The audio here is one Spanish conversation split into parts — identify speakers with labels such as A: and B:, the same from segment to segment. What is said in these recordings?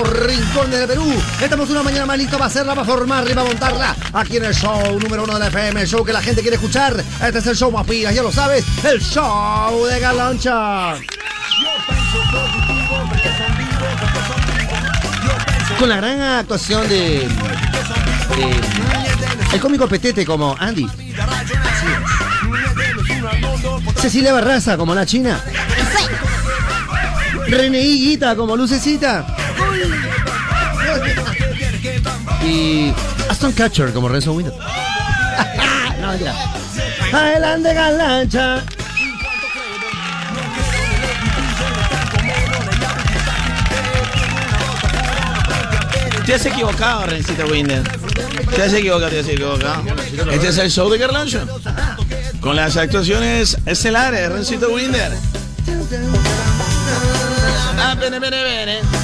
A: los rincones de Perú. Estamos una mañana más listo para hacerla, para formarla y para montarla. Aquí en el show número uno de la FM, el show que la gente quiere escuchar. Este es el show más pilas, ya lo sabes, el show de Galancha. Con la gran actuación de, de el cómico petete como Andy. Cecilia Barraza como la China. René Higuita como Lucecita. Y Aston Catcher como Renzo Winter. no, mentira. Adelante, Galancha.
B: Te has equivocado, Rencito Winder. Te has equivocado, te has equivocado. Este es el show de Carlancho. Con las actuaciones estelares, Rencito Winder. Ah, bene, bene, bene.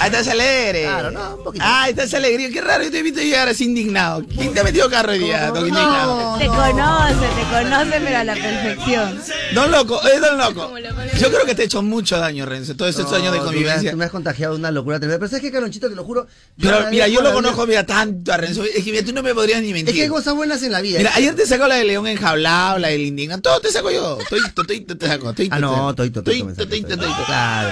B: Ahí estás alegre.
A: Claro, no, un poquito.
B: Ah, estás alegre. Qué raro, yo te he visto llegar así indignado. ¿Quién te ha metido carro hoy día? Don indignado.
C: Te conoce, te conoce, pero a la perfección.
B: Don Loco, es Don Loco. Yo creo que te he hecho mucho daño, Renzo, todos estos años de
A: No, tú me has-
B: convivencia.
A: Tú me has contagiado una locura tremenda. Pero sabes que, Calonchito, te lo juro.
B: Pero mira, yo lo conozco, mira, tanto a Renzo. Es que mira, tú no me podrías ni
A: Es
B: mentir.
A: que hay cosas buenas en la vida.
B: Mira, ayer te sacó la de León enjaulado, la del indignado. Todo te saco yo. Toito, toito te saco. Toito,
A: Ah, no,
B: saco.
A: toito, toito.
B: Toito, toito.
A: Claro.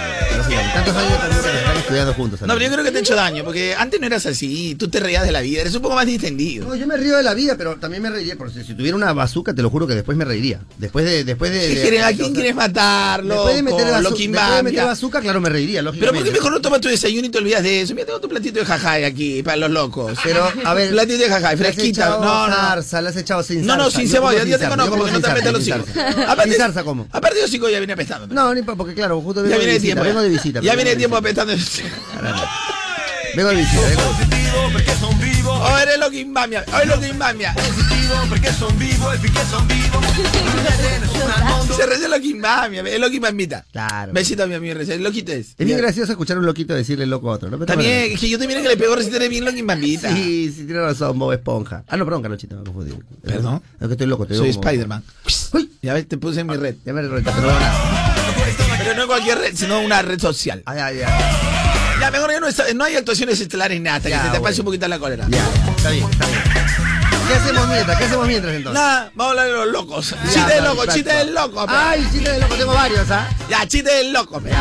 A: Tantos años también que están estudiando juntos.
B: No, pero yo creo que te he hecho daño, porque antes no eras así. Tú te reías de la vida, eres un poco más distendido.
A: No, yo me río de la vida, pero también me reiría. Porque si tuviera una bazooka, te lo juro que después me reiría. Después de. Después de,
B: ¿Qué
A: de-
B: quieres- ¿A
A: de-
B: quién quieres matar, loco?
A: Después de meter bazu- después de meter bazooka, claro, me reiría,
B: Pero
A: lógicamente.
B: ¿por qué mejor no tomas tu desayuno y te olvidas de eso? Mira, tengo tu platito de jajay aquí, para los locos.
A: Pero, a ver.
B: Platito de jajay, fresquita. No, no.
A: Zarza, le has echado sin
B: No,
A: zarza.
B: no, sin
A: Yo
B: cebolla, ya te conozco
A: yo
B: porque no te metes los hijos.
A: sin zarza.
B: Aparte,
A: Sin zarza como.
B: Aparte de hocico ya viene apestando.
A: No, ni porque claro, justo vengo
B: ya
A: de
B: viene de
A: visita,
B: tiempo.
A: vengo de
B: ya.
A: visita.
B: Ya
A: vengo
B: viene
A: de
B: de tiempo
A: visita.
B: apestando.
A: Vengo de visita, vengo de visita.
B: Oh, eres lo que. Oh, eres lo que imbambia. Se reza lo que imbambia. Es lo que.
A: Claro.
B: Besito a mi amigo Reza. El loquito es.
A: Es bien gracioso escuchar a un loquito decirle loco a otro, ¿no? Pero
B: También, es que yo también que le pegó recién bien lo que.
A: Sí, sí, tiene razón, Bob Esponja. Ah, no, perdón, Calochito, me confundí.
B: ¿Perdón?
A: Es que estoy loco, te
B: Soy
A: veo como-
B: Spider-Man.
A: Uy,
B: Ya ves, te puse en mi red.
A: ya me retaste.
B: Pero no cualquier red, sino una red social.
A: Ay, ay, ay.
B: Ya, mejor no, está- no hay actuaciones estelares ni nada, hasta
A: Ya,
B: que se te pase un poquito la cólera.
A: Ya, ya, está bien, está bien. ¿Qué hacemos mientras? ¿Qué hacemos mientras entonces?
B: Nada, vamos a hablar de los locos.
A: Ya,
B: chiste del
A: está,
B: loco, chiste del loco. pe.
A: Ay, chiste de loco, tengo varios, ¿ah?
B: Ya, chiste del loco. A ver.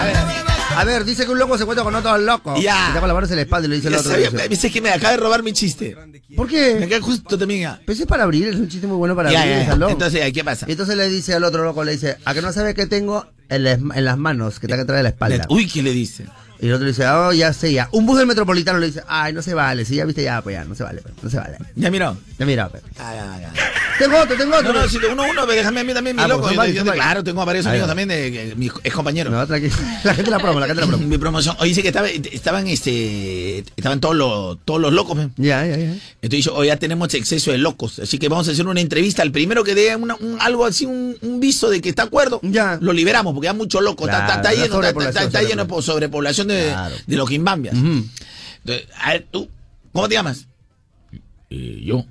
A: A ver, dice que un loco se encuentra con otro loco.
B: Ya.
A: Se la mano en la espalda y le dice el otro.
B: sabía,
A: dice,
B: dice que me acaba de robar mi chiste.
A: ¿Por
B: Me
A: qué?
B: queda justo también.
A: Pues es para abrir, es un chiste muy bueno para
B: Ya,
A: abrir,
B: ya,
A: está
B: ya.
A: loco.
B: Entonces, ¿qué pasa?
A: Y entonces le dice al otro loco, le dice, ¿a que no sabes qué tengo en, la- en las manos que te atrás de la espalda?
B: Uy, ¿qué le dice?
A: Y el otro dice, oh, ya sé, ya. Un bus del metropolitano le dice, ay, no se vale, si ya viste, ya, pues ya, no se vale, pues, no se vale.
B: Ya miró.
A: Ya mira, pues.
B: Ah, ya, ya.
A: Tengo otro, tengo otro.
B: No, no, si uno, uno, déjame a mí también, mi
A: Ah,
B: loco.
A: son
B: Yo-
A: varios,
B: yo-
A: son varios.
B: claro, tengo varios
A: Ahí
B: amigos
A: va.
B: también de, que- mis ex compañeros.
A: No, tranquilo. La gente la promo, la gente la promo.
B: Mi promoción. Oye, dice que estaba, estaban, este, estaban todos los, todos los locos, pe.
A: Ya, ya, ya.
B: Entonces dice, hoy ya tenemos exceso de locos, así que vamos a hacer una entrevista. al primero que dé una- un- algo así, un, un viso de que está de acuerdo,
A: Ya.
B: lo liberamos, porque hay mucho loco. Está, está- lleno, está, está- está
A: sobrepoblación,
B: lleno de sobrepoblación de,
A: Claro.
B: de los quimbambias. Entonces, a ver, tú, ¿cómo te llamas? Eh, yo.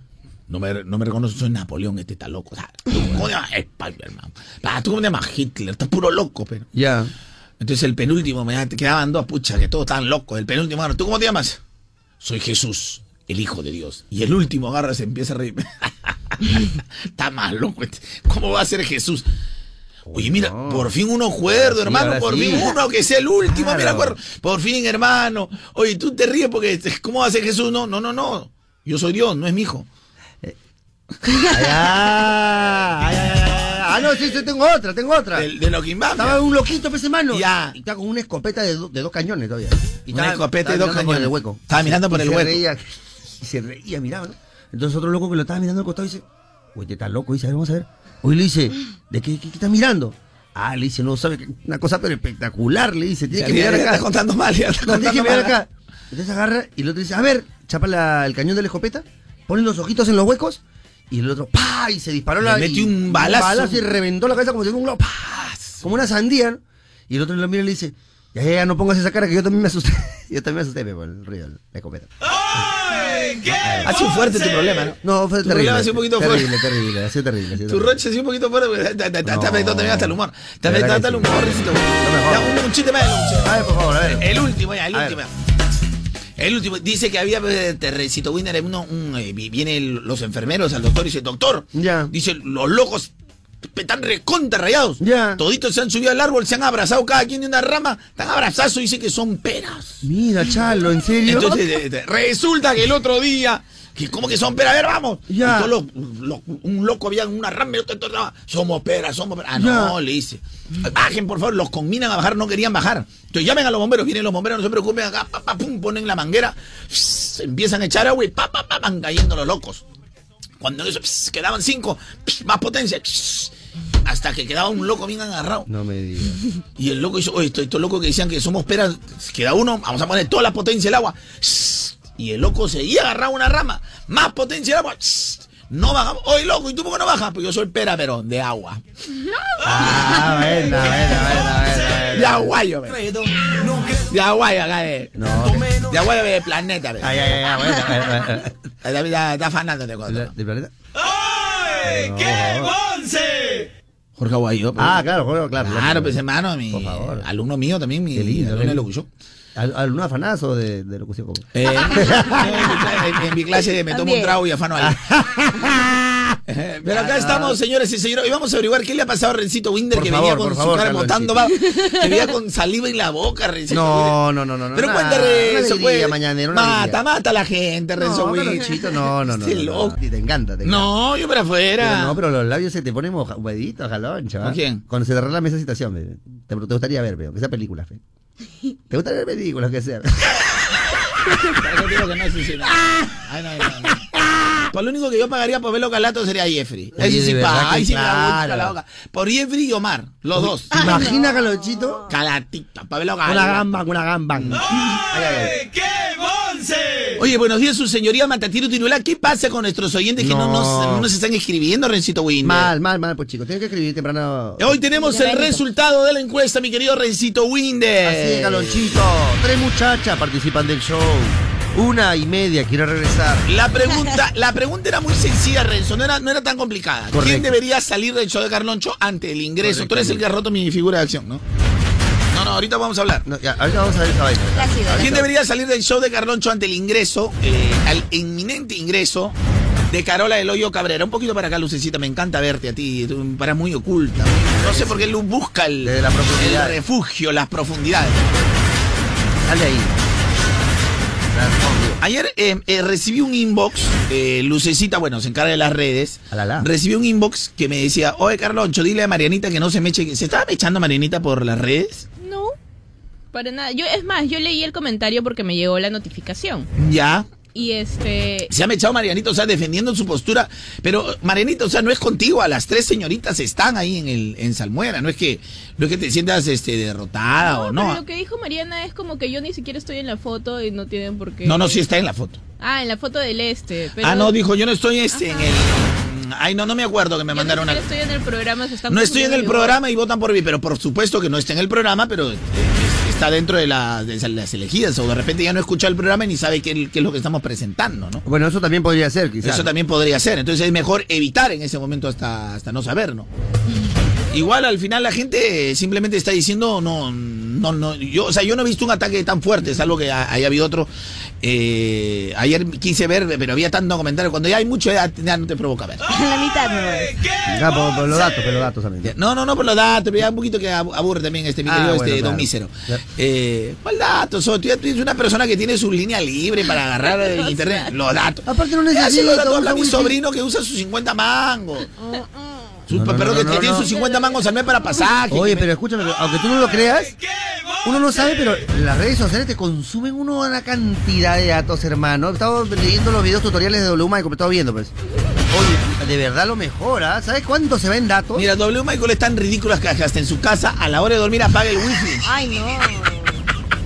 B: No me, no me reconozco, soy Napoleón, este está loco. O sea, ¿tú ¿Cómo te llamas? Spider-Man. ¿Tú cómo te llamas? Hitler, estás puro loco, pero.
A: Ya.
B: Entonces el penúltimo, me quedaban dos puchas, que todos estaban locos. El penúltimo, bueno, ¿tú cómo te llamas? Soy Jesús, el Hijo de Dios. Y el último agarra, se empieza a reír. Está más loco. este. ¿Cómo va a ser Jesús? Oye, mira,
A: no.
B: por fin uno acuerdo,
A: Sí,
B: hermano, por
A: sí.
B: fin uno que sea el último,
A: Claro.
B: mira, acuerdo. Por fin, hermano. Oye, tú te ríes porque, ¿cómo ser Jesús? No, no, no, no. Yo soy Dios, no es mi hijo.
A: Ay, ay, ay, ay, ay. Ah, no, sí, sí, tengo otra, tengo otra.
B: De, de lo que
A: Estaba un loquito, pese mano.
B: Ya.
A: Y estaba con una escopeta de, do- de dos cañones todavía. Y
B: Una
A: estaba-
B: escopeta de dos cañones.
A: el hueco.
B: Estaba mirando por
A: Y
B: el
A: se
B: hueco.
A: reía, y se reía, miraba, ¿no? Entonces otro loco que lo estaba mirando al costado dice, oye, te estás loco, dice, a ver, vamos a ver. Hoy le dice, ¿de qué, qué, qué estás mirando? Ah, le dice, no sabe, que- una cosa pero espectacular, le dice, tiene que mirar acá.
B: estás contando mal, ya
A: No, tienes que
B: contando
A: mirar
B: mal.
A: acá. Entonces agarra y el otro dice, a ver, chapa la- el cañón de la escopeta, pone los ojitos en los huecos y el otro, ¡pa! Y se disparó
B: Le
A: la.
B: mete
A: y-
B: un balazo.
A: y reventó la cabeza como si fuera un globo. Como una sandía. ¿no? Y el otro lo mira y le dice, ya, ya, no pongas esa cara que yo también me asusté. yo también me asusté, pe, por el ruido, la escopeta.
B: Ha sido fuerte tu problema, ¿no?
A: No, fue
B: Tu
A: terrible.
B: problema ha sido un poquito
A: terrible,
B: fuerte.
A: terrible, ha sido terrible. ha sido
B: Tu
A: terrible.
B: roche ha sido un poquito fuerte, porque te, te, te, te ha afectado también hasta el humor. Te ha afectado hasta el humor, Recito. un, chiste más, un chiste.
A: A ver, por favor, a ver.
B: El último, ya, el último. El último. Dice que había, pues, Terrencito Winner, uno, un, eh, vi- viene el- los enfermeros al doctor y dice, doctor,
A: Ya.
B: dice, los locos están recontra rayados.
A: Ya.
B: Toditos se han subido al árbol, se han abrazado cada quien de una rama, están abrazados y dice que son peras.
A: Mira, Chalo, ¿en serio?
B: Entonces, resulta que el otro día, que como que son peras, a ver, vamos.
A: Ya.
B: Y todos los- los- un loco había en una rama y otro, otro, otro, somos peras, somos peras. Ah, no, le dice. Bajen, por favor, los combinan a bajar, no querían bajar. Entonces llamen a los bomberos, vienen los bomberos, no se preocupen, acá, pa, pa, pum, ponen la manguera, empiezan a echar agua y pa, pa, pa, van cayendo los locos. Cuando eso, pss, quedaban cinco, pss, más potencia, pss, hasta que quedaba un loco bien agarrado.
A: No me digas.
B: Y el loco hizo, oye, estos, estos locos que decían que somos peras, queda uno, vamos a poner toda la potencia del agua. Y el loco seguía agarrado una rama, más potencia del agua. No bajamos. Oye, loco, ¿y tú por qué no bajas? Pues yo soy pera, pero de agua.
A: Ah, buena.
B: De aguayo, ve. De aguayo, acá de.
A: No.
B: De aguayo de planeta, ve.
A: Ay, ay, ay, buena, buena, buena.
B: Está, está, está afanándote
A: ¿De
B: cuando.
A: de planeta?
D: ¡Qué bonce!
B: Jorge Aguayo. pues.
A: Ah, claro, claro, claro.
B: Claro, pues hermano, mi
A: Por favor.
B: alumno mío también, mi
A: Qué lindo,
B: alumno de locución.
A: ¿Al- ¿Algún afanazo de, de locución? ¿cómo?
B: Eh, en, en mi clase me tomo un trago y afano a Eh, Pero acá estamos, señores y señores, y vamos a averiguar qué le ha pasado a Rencito Winder
A: Por
B: que
A: favor,
B: venía con su
A: favor,
B: cara botando, va, que venía con saliva en la boca, Rencito
A: No, no, no, no.
B: Pero
A: no,
B: Renzo,
A: una alegría
B: pues. Mata, mata a la gente, Renzo
A: No,
B: Winder.
A: No, no, no.
B: Este
A: no. Te encanta, te encanta.
B: No, yo para
A: Pero
B: afuera.
A: no, pero los labios se te ponen moja- mojaditos, jaloncho.
B: ¿Con
A: ¿ah?
B: quién?
A: Cuando se te arregla esa situación. Te, te gustaría ver, veo, que sea película, fe. ¿Te gusta ver películas que sea?
B: Para que digo que no, sí, sí, no. Ay, no, no, no. Por lo único que yo pagaría por verlo calato sería Jeffrey. Sí paga. Ahí sí
A: claro.
B: gusto la boca. Por Jeffrey y Omar, los dos.
A: ¿Te imaginas, Carlonchito?
B: Calatita, para verlo
A: Una
B: calato.
A: gamba, una gamba. Ay, ay, ay.
D: ¡Qué
B: Oye, buenos días, su señoría Matatiro Tiruela. ¿Qué pasa con nuestros oyentes que no,
A: No.
B: nos, no nos están escribiendo, Rencito Winder?
A: Mal, mal, mal, pues chicos. Tienes que escribir temprano.
B: Hoy tenemos el resultado de la encuesta, mi querido Rencito Winder.
A: Así es, Calonchito. Tres muchachas participan del show. Una y media quiere regresar.
B: La pregunta, la pregunta era muy sencilla, Renzo, no era, no era tan complicada. ¿Quién debería salir del show de Carloncho ante el ingreso? Tú eres el que ha roto mi figura de acción, ¿no? No, no, ahorita vamos a hablar.
A: No, ya, ahorita vamos a ver vaina.
C: Ha
B: ¿Quién debería salir del show de Carloncho ante el ingreso, eh, al inminente ingreso de Carola del Hoyo Cabrera? Un poquito para acá, Lucecita, me encanta verte a ti, tú paras muy oculta. No sé por qué Luz busca el,
A: Desde la profundidad.
B: el refugio, las profundidades.
A: Dale ahí.
B: Ayer eh, eh, recibí un inbox, eh, Lucecita, bueno, se encarga de las redes.
A: Alala.
B: Recibí un inbox que me decía, oye Carloncho, dile a Marianita que no se me eche. ¿Se estaba echando Marianita por las redes?
E: No, para nada. Yo, es más, yo leí el comentario porque me llegó la notificación.
B: Ya.
E: Y este.
B: Se ha echado Marianita, o sea, defendiendo su postura. Pero, Marianita, o sea, no es contigo. A las tres señoritas están ahí en el en Salmuera. No es que, no es que te sientas este, derrotada o
E: pero
B: no.
E: lo que dijo Mariana es como que yo ni siquiera estoy en la foto y no tienen por qué.
B: No, no, sí está en la foto.
E: Ah, en la foto del este. Pero
B: Ah, no, dijo, yo no estoy este en el. Ay, no, no me acuerdo que me
E: yo
B: mandaron una.
E: siquiera estoy en el programa. Se están
B: No estoy en el programa y votan por mí, pero por supuesto que no está en el programa, pero eh, está dentro de, la- de las elegidas. O de repente ya no escucha el programa y ni sabe qué, qué es lo que estamos presentando, ¿no?
A: Bueno, eso también podría ser, quizás.
B: Eso también podría ser. Entonces es mejor evitar en ese momento hasta, hasta no saber, ¿no? Igual al final la gente simplemente está diciendo no, no, no. Yo, o sea, yo no he visto un ataque tan fuerte, es algo que ha- haya habido otro. Eh, ayer quise ver, pero había tanto comentario. Cuando ya hay mucho, ya, ya no te provoca ver.
C: La mitad, no.
A: Ya, por, por los datos, por los datos también.
B: No, no, no por los datos, pero ya un poquito que ab- aburre también este mi
A: Ah, bueno,
B: este
A: claro.
B: Don Mísero. Eh, ¿Cuál datos? So, tú ya tú eres una persona que tiene su línea libre para agarrar el internet. Los datos.
A: Aparte no necesito,
B: los datos habla mi sobrino que usa sus 50 mangos. Su,
A: No, no,
B: pero
A: no,
B: que,
A: no,
B: que
A: no,
B: tiene
A: no.
B: sus 50 mangos al mes para pasaje.
A: Oye, pero escúchame, aunque tú no lo creas, uno no sabe, pero las redes sociales te consumen uno una cantidad de datos, hermano. Estamos leyendo los videos tutoriales de W Michael, estaba viendo, pues. Oye, de verdad lo mejor, ¿ah? ¿Sabes cuánto se ven datos?
B: Mira, W Michael es tan ridículo que hasta en su casa, a la hora de dormir, apaga el wifi.
C: Ay, no.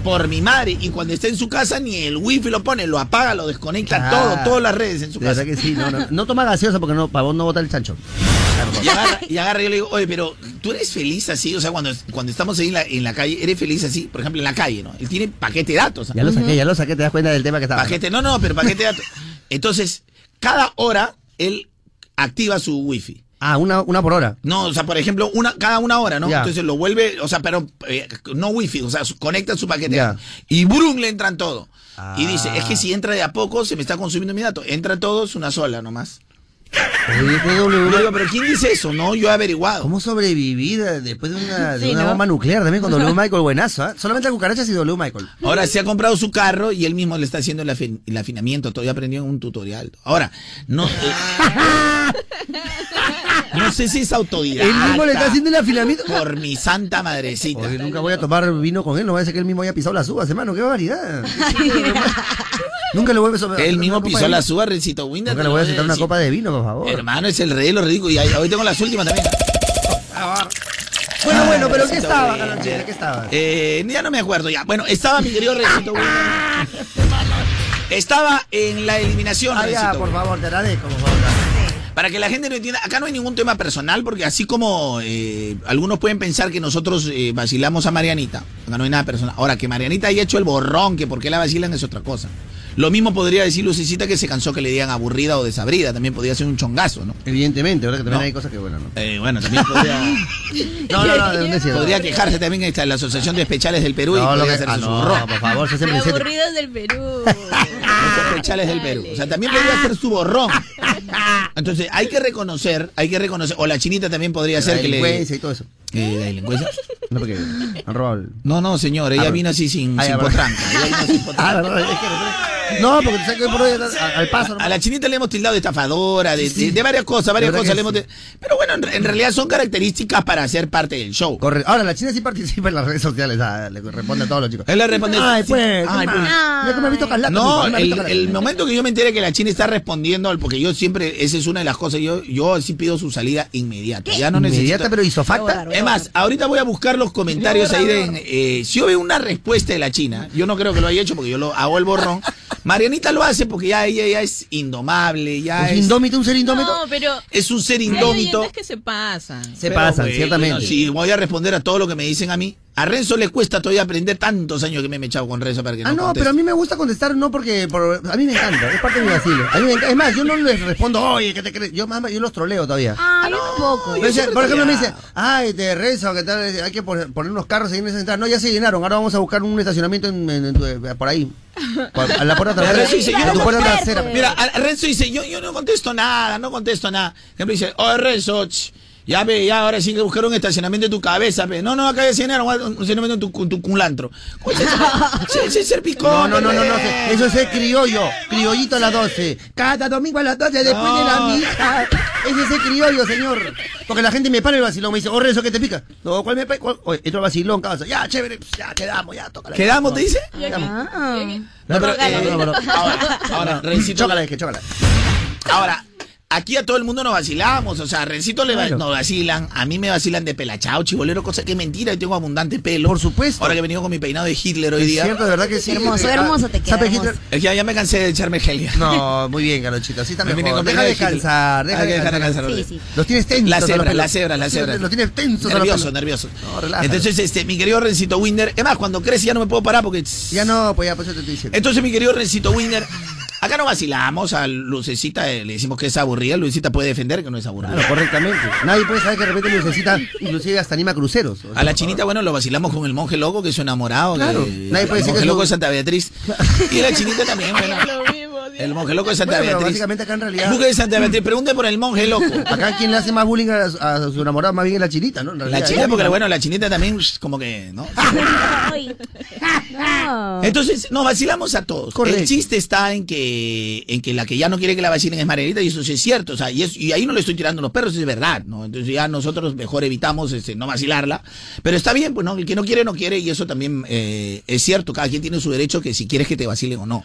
B: Por mi madre. Y cuando está en su casa, ni el wifi lo pone, lo apaga, lo desconecta, todo, todas las redes en su casa.
A: verdad que sí, no, no, no toma gaseosa porque no, para vos no bota el chancho.
B: Y agarra, y agarra y yo le digo, oye, pero tú eres feliz así, o sea, cuando, cuando estamos ahí en la, en la calle, eres feliz así, por ejemplo, en la calle, ¿no? Él tiene paquete de datos.
A: Ya lo saqué, ya lo saqué, te das cuenta del tema que estaba.
B: Paquete, no, no, pero paquete de datos. Entonces, cada hora él activa su wifi.
A: Ah, una, una por hora.
B: No, o sea, por ejemplo, una, cada una hora, ¿no? Entonces lo vuelve, o sea, pero eh, no wifi, o sea, su- conecta su paquete. Y brum, le entran todo. Y dice,
A: Ah.
B: es que si entra de a poco, se me está consumiendo mi dato. Entra todo, es una sola nomás.
A: Oye,
B: digo, pero ¿quién dice eso? No, yo he averiguado.
A: ¿Cómo sobrevivir eh, después de una, de
E: Sí,
A: una
E: ¿no?
A: bomba nuclear también con W. Michael? Buenazo, ¿ah? Solamente a cucarachas y W. Michael.
B: Ahora se ha comprado su carro y él mismo le está haciendo el, afin- el afinamiento. Todavía aprendió en un tutorial. Ahora, no. eh, no sé si es autodidacta.
A: Él mismo le está haciendo el afilamiento.
B: Por mi santa madrecita.
A: Oye, nunca voy a tomar vino con él, no vaya a ser que él mismo haya pisado las uvas, hermano, qué barbaridad. nunca le voy a
B: Él mismo pisó la suba, Rencito Winder.
A: Nunca le voy a sentar una copa de vino, por favor.
B: Hermano, es el rey de los ridículos. Y hoy tengo las últimas también.
A: Bueno, bueno, pero ¿qué estaba? ¿Qué estaba?
B: Eh, ya no me acuerdo ya. Bueno, estaba mi querido Rencito Winder. Estaba en la eliminación,
A: Ah, ya,
B: Rencito
A: por favor, te agradezco, por favor.
B: Para que la gente no entienda, acá no hay ningún tema personal, porque así como eh, algunos pueden pensar que nosotros eh, vacilamos a Marianita, no hay nada personal. Ahora, que Marianita haya hecho el borrón, que por qué la vacilan es otra cosa. Lo mismo podría decir Lucicita que se cansó que le digan aburrida o desabrida, también podría ser un chongazo, ¿no?
A: Evidentemente, ¿verdad? Que también
B: No.
A: hay cosas que, bueno, no.
B: Eh, bueno, también podría,
A: No, no, no, ¿dónde es cierto?
B: podría quejarse también esta, la Asociación de Especiales del Perú y
A: No, lo
B: podría
A: que,
B: hacerse
A: ah,
B: su
A: no,
B: borrón.
A: por favor, se
E: aburridos del Perú.
B: Los Especiales del Perú. O sea, también podría hacer su borrón. Entonces, hay que reconocer, hay que reconocer, o la chinita también podría ser que le...
A: delincuencia y todo eso.
B: Eh, ¿La delincuencia?
A: No, porque han robado el...
B: No, no, señor, ella
A: Ah,
B: vino así sin,
A: ah,
B: sin potranca. Ella vino sin potranca.
A: No, porque sabes que por hoy al paso...
B: A la chinita le hemos tildado de estafadora, de, de- de varias cosas, varias cosas. le hemos Pero bueno, en, en realidad son características para ser parte del show.
A: Corre. Ahora, la China sí participa en las redes sociales, ah, le responde a todos los chicos.
B: Él le responde.
A: Ay, pues,
B: Ay,
A: ¿qué
B: pues.
A: me ha visto Carlata,
B: No,
A: me
B: el, el momento que yo me enteré que la China está respondiendo, al- porque yo siempre, esa es una de las cosas, yo, yo sí pido su salida inmediata. Ya no necesito.
A: Inmediata, pero isofacta.
E: Voy a
B: Es más, ahorita voy a buscar los comentarios ahí de. eh, si yo veo una respuesta de la China, yo no creo que lo haya hecho porque yo lo hago el borrón. Marianita lo hace porque ya ella ya es indomable, ya
A: ¿Es
B: es.
A: indómito, un ser indómito?
E: No, pero
B: Es un ser
E: hay
B: indómito.
E: oyentes que se pasan.
A: Se
B: Pero,
A: pasan,
B: bueno,
A: ciertamente.
B: Si voy a responder a todo lo que me dicen a mí. A Renzo le cuesta todavía aprender tantos años que me he echado con Renzo para que
A: Ah,
B: no
A: no,
B: conteste.
A: pero a mí me gusta contestar, no porque. por- a mí me encanta, es parte de mi vacilo. A mí me encanta. Es más, yo no les respondo, oye, ¿qué te crees? Yo, más, yo los troleo todavía.
E: Ah.
A: Me dice-
B: siempre
A: por ejemplo, me dice, ay, te que tal, hay que poner, poner unos carros ahí en esa entrada. No, ya se llenaron, ahora vamos a buscar un estacionamiento en, en- por ahí. Por- a la puerta trasera.
B: Renzo dice, yo no
A: puerta trasera.
B: Mira, Renzo dice, yo, yo no contesto nada, no contesto nada. Ejemplo dice, oye Renzo, ch, ya ve, ya ahora sí que buscar un estacionamiento en tu cabeza, ve. No, no, acá ya se llenaron, un estacionamiento en tu, tu culantro. Ese- es ser picón.
A: No, no, no, no, no, eso es ser criollo, criollito a las 12. Cada domingo a las 12 después de la
B: No.
A: misa. Ese es ser criollo, señor. Porque la gente me para el vacilón, me dice, oh, Renzo, ¿qué te pica? No, ¿cuál me pica? Oye, otro vacilón, cabeza. Ya, chévere, pues, ya quedamos, ya, toca
B: ¿Quedamos, te dice?
E: Ah.
B: No, pero, eh,
A: no, no, no.
B: ahora, ahora, Rencito,
A: Chócala, es que chócala.
B: Ahora, aquí a todo el mundo nos vacilamos, o sea, a Rencito le va-
A: Claro.
B: nos vacilan, a mí me vacilan de pelachao, chibolero, cosa que es mentira, yo tengo abundante pelo.
A: Por supuesto.
B: Ahora que he venido con mi peinado de Hitler hoy
A: Es
B: día.
A: cierto, de verdad que sí.
C: Hermoso,
A: Ah,
C: hermoso te queda,
A: ¿sabe
C: hermoso.
A: Hitler?
B: Es que ya, ya me cansé de echarme gel.
A: No, muy bien, Galochito, así
B: con
A: Deja de
B: Hitler.
A: cansar, deja de
B: que dejar de
A: cansar.
B: cansar.
C: Sí, sí.
A: Los tienes tensos.
B: La cebra, la cebra, la cebra.
A: Los tienes tensos.
B: Nervioso, nervioso.
A: No, relájate.
B: Entonces, este, mi querido Rencito Acá no vacilamos a Lucecita, eh, le decimos que es aburrida, Lucecita puede defender que no es aburrida.
A: Claro, correctamente. Nadie puede saber que de repente Lucecita inclusive hasta anima cruceros. O sea,
B: A la chinita, bueno, lo vacilamos con el monje loco, que es su enamorado.
A: Claro.
B: que-
A: Nadie puede
B: el
A: decir
B: monje
A: que
B: loco
A: su-
B: de Santa Beatriz. Y la chinita también, bueno. El monje loco de Santa
A: Bueno,
B: Beatriz.
A: básicamente acá en realidad-
B: Busque de Santa Beatriz, pregunte por el monje loco.
A: Acá quien le hace más bullying a, a su enamorado más bien es la chinita, ¿no?
B: La chinita,
A: ella
B: porque bueno, la chinita también, pues, como que, ¿no? Entonces, nos vacilamos a todos.
A: Correcto.
B: El chiste está en que, en que la que ya no quiere que la vacilen es Marianita, y eso sí es cierto. O sea, y, es- y ahí no le estoy tirando los perros, es verdad, ¿no? Entonces ya nosotros mejor evitamos este, no vacilarla. Pero está bien, pues, ¿no? El que no quiere, no quiere, y eso también eh, es cierto. Cada quien tiene su derecho que si quieres que te vacilen o no.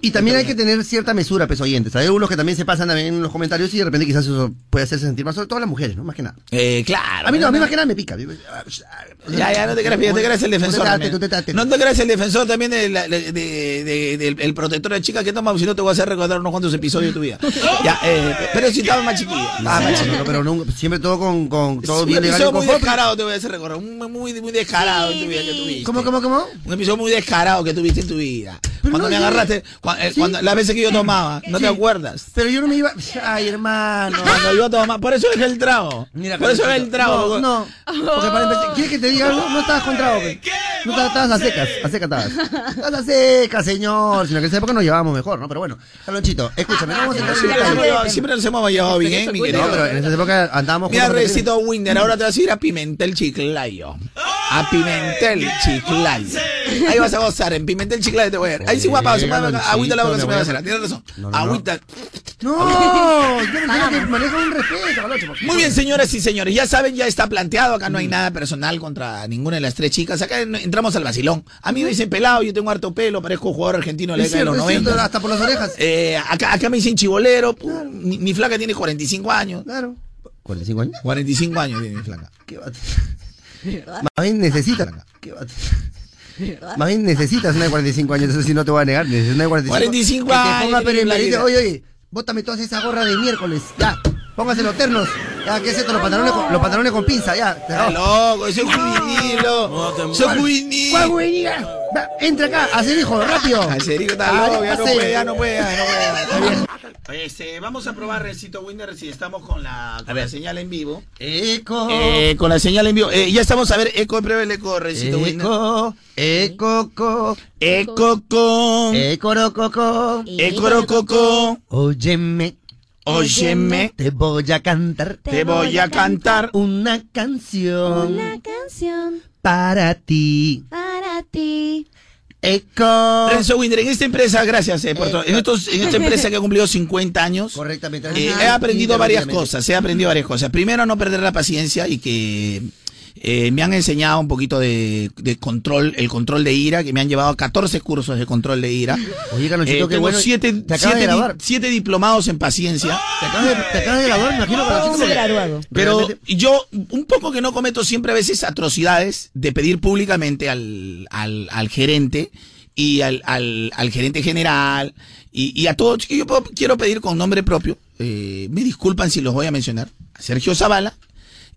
A: Y también hay que tener cierta mesura, pues oyentes. Hay unos que también se pasan también en los comentarios y de repente quizás eso puede hacerse sentir más, sobre todo las mujeres, ¿no? Más que nada.
B: Eh, claro.
A: A mí no, a mí más que nada me pica.
B: Ya, ya, no te creas, ya te creas el defensor.
A: Tú te
B: también.
A: tú te tate.
B: No te creas el defensor también de la- de- de- de- del el protector de chica que toma, si no te voy a hacer recordar unos cuantos episodios de tu vida. Ya, eh, pero si estaba más chiquilla. Estaba más
A: No,
B: chiquilla.
A: no, pero nunca- siempre todo con, con todo
B: un
A: bien legal y
B: episodio muy descarado te voy a hacer recordar. Un muy, muy descarado en tu vida que tuviste.
A: ¿Cómo, cómo, cómo?
B: Un episodio muy descarado que tuviste en tu vida. Cuando
A: no,
B: me agarraste, eh,
A: ¿Sí?
B: cuando, las veces que yo tomaba, ¿no te acuerdas?
A: Pero yo no me iba. Ay, hermano.
B: Cuando yo tomaba, por eso dejé el trago.
A: Mira,
B: por eso dejé el trago.
A: No, no. Porque para empezar, ¿quieres que te diga algo? No estabas con trago.
F: ¡Qué
A: No estabas, a secas, a secas estabas. Estabas a secas, señor. Sino que en esa época nos llevábamos mejor, ¿no? Pero bueno, Carlonchito, escúchame, no vamos a entrar en
B: Siempre nos hemos llevado- siempre nos hemos llevado bien, mi querido.
A: No, pero en esa época andábamos
B: Mira. Recito Winder, ahora te vas a ir a Pimentel Chiclayo. A Pimentel Chiclayo. Ahí vas a gozar, en Pimentel Chiclayo te voy a ver. Ahí sí, guapa, agüita la boca se me va a hacer. Tienes razón.
A: No, no, no.
B: Agüita.
A: No, yo no que maneja un respeto,
B: Muy bien, señoras y señores, ya saben, ya está planteado, acá no hay nada personal contra ninguna de las tres chicas, acá en- entramos al vacilón. A mí me dicen pelado, yo tengo harto pelo, parezco jugador argentino de la década de los
A: es cierto,
B: 90.
A: hasta por las orejas.
B: Eh, acá, acá me dicen chibolero, pu, mi, mi flaca tiene 45 años.
A: Claro. ¿45 años?
B: 45 años tiene mi flaca.
A: ¿Qué va? Más bien necesitas. ¿Qué va? Más bien necesitas una de 45 años, eso sí no te voy a negar. Necesitas una de 45,
B: 45
A: Que te
B: años,
A: oye, oye, bótame toda esa gorra de miércoles. Ya, póngase los ternos. Ya, ¿qué es esto? Los pantalones con, los pantalones con pinza, ya.
B: Está loco, soy juvenil, lo- soy juvenil.
A: ¿Cuál juvenil? Va, Entra acá, hacer hijo, rápido.
B: Está loco, ya no puede, ya no puede, ya no puede. Este, vamos a probar Recito Winder si estamos con la, con la señal en vivo.
A: Eco,
B: Eh, con la señal en vivo. Eh, ya estamos, a ver, eco, prueba el eco, Recito Winder.
A: eco, eco, co,
B: Eco con,
A: eco, rococo.
B: eco
A: Óyeme,
B: óyeme,
A: te voy a cantar
B: te voy a cantar.
A: una canción
C: Una canción
A: para ti.
C: para ti.
A: Eco.
B: Renzo Winder, en esta empresa, gracias, eh, por todo. en, estos, en esta empresa que ha cumplido 50 años,
A: Correctamente.
B: Eh, he aprendido varias cosas, he aprendido varias cosas. Primero, no perder la paciencia y que eh, me han enseñado un poquito de, de control, el control de ira, que me han llevado a 14 cursos de control de ira.
A: Oye, Carlonchito,
B: Eh,
A: qué
B: tengo
A: bueno.
B: siete,
A: Te acabas
B: siete
A: de
B: di-
A: grabar.
B: siete diplomados en paciencia.
A: Te acabas de, te acabas de grabar, me imagino,
C: graduado.
B: Pero
A: Realmente-
B: yo, un poco que no cometo siempre a veces atrocidades de pedir públicamente al, al, al gerente y al, al, al gerente general y, y a todos, que yo puedo- quiero pedir con nombre propio, eh, me disculpan si los voy a mencionar, a Sergio Zavala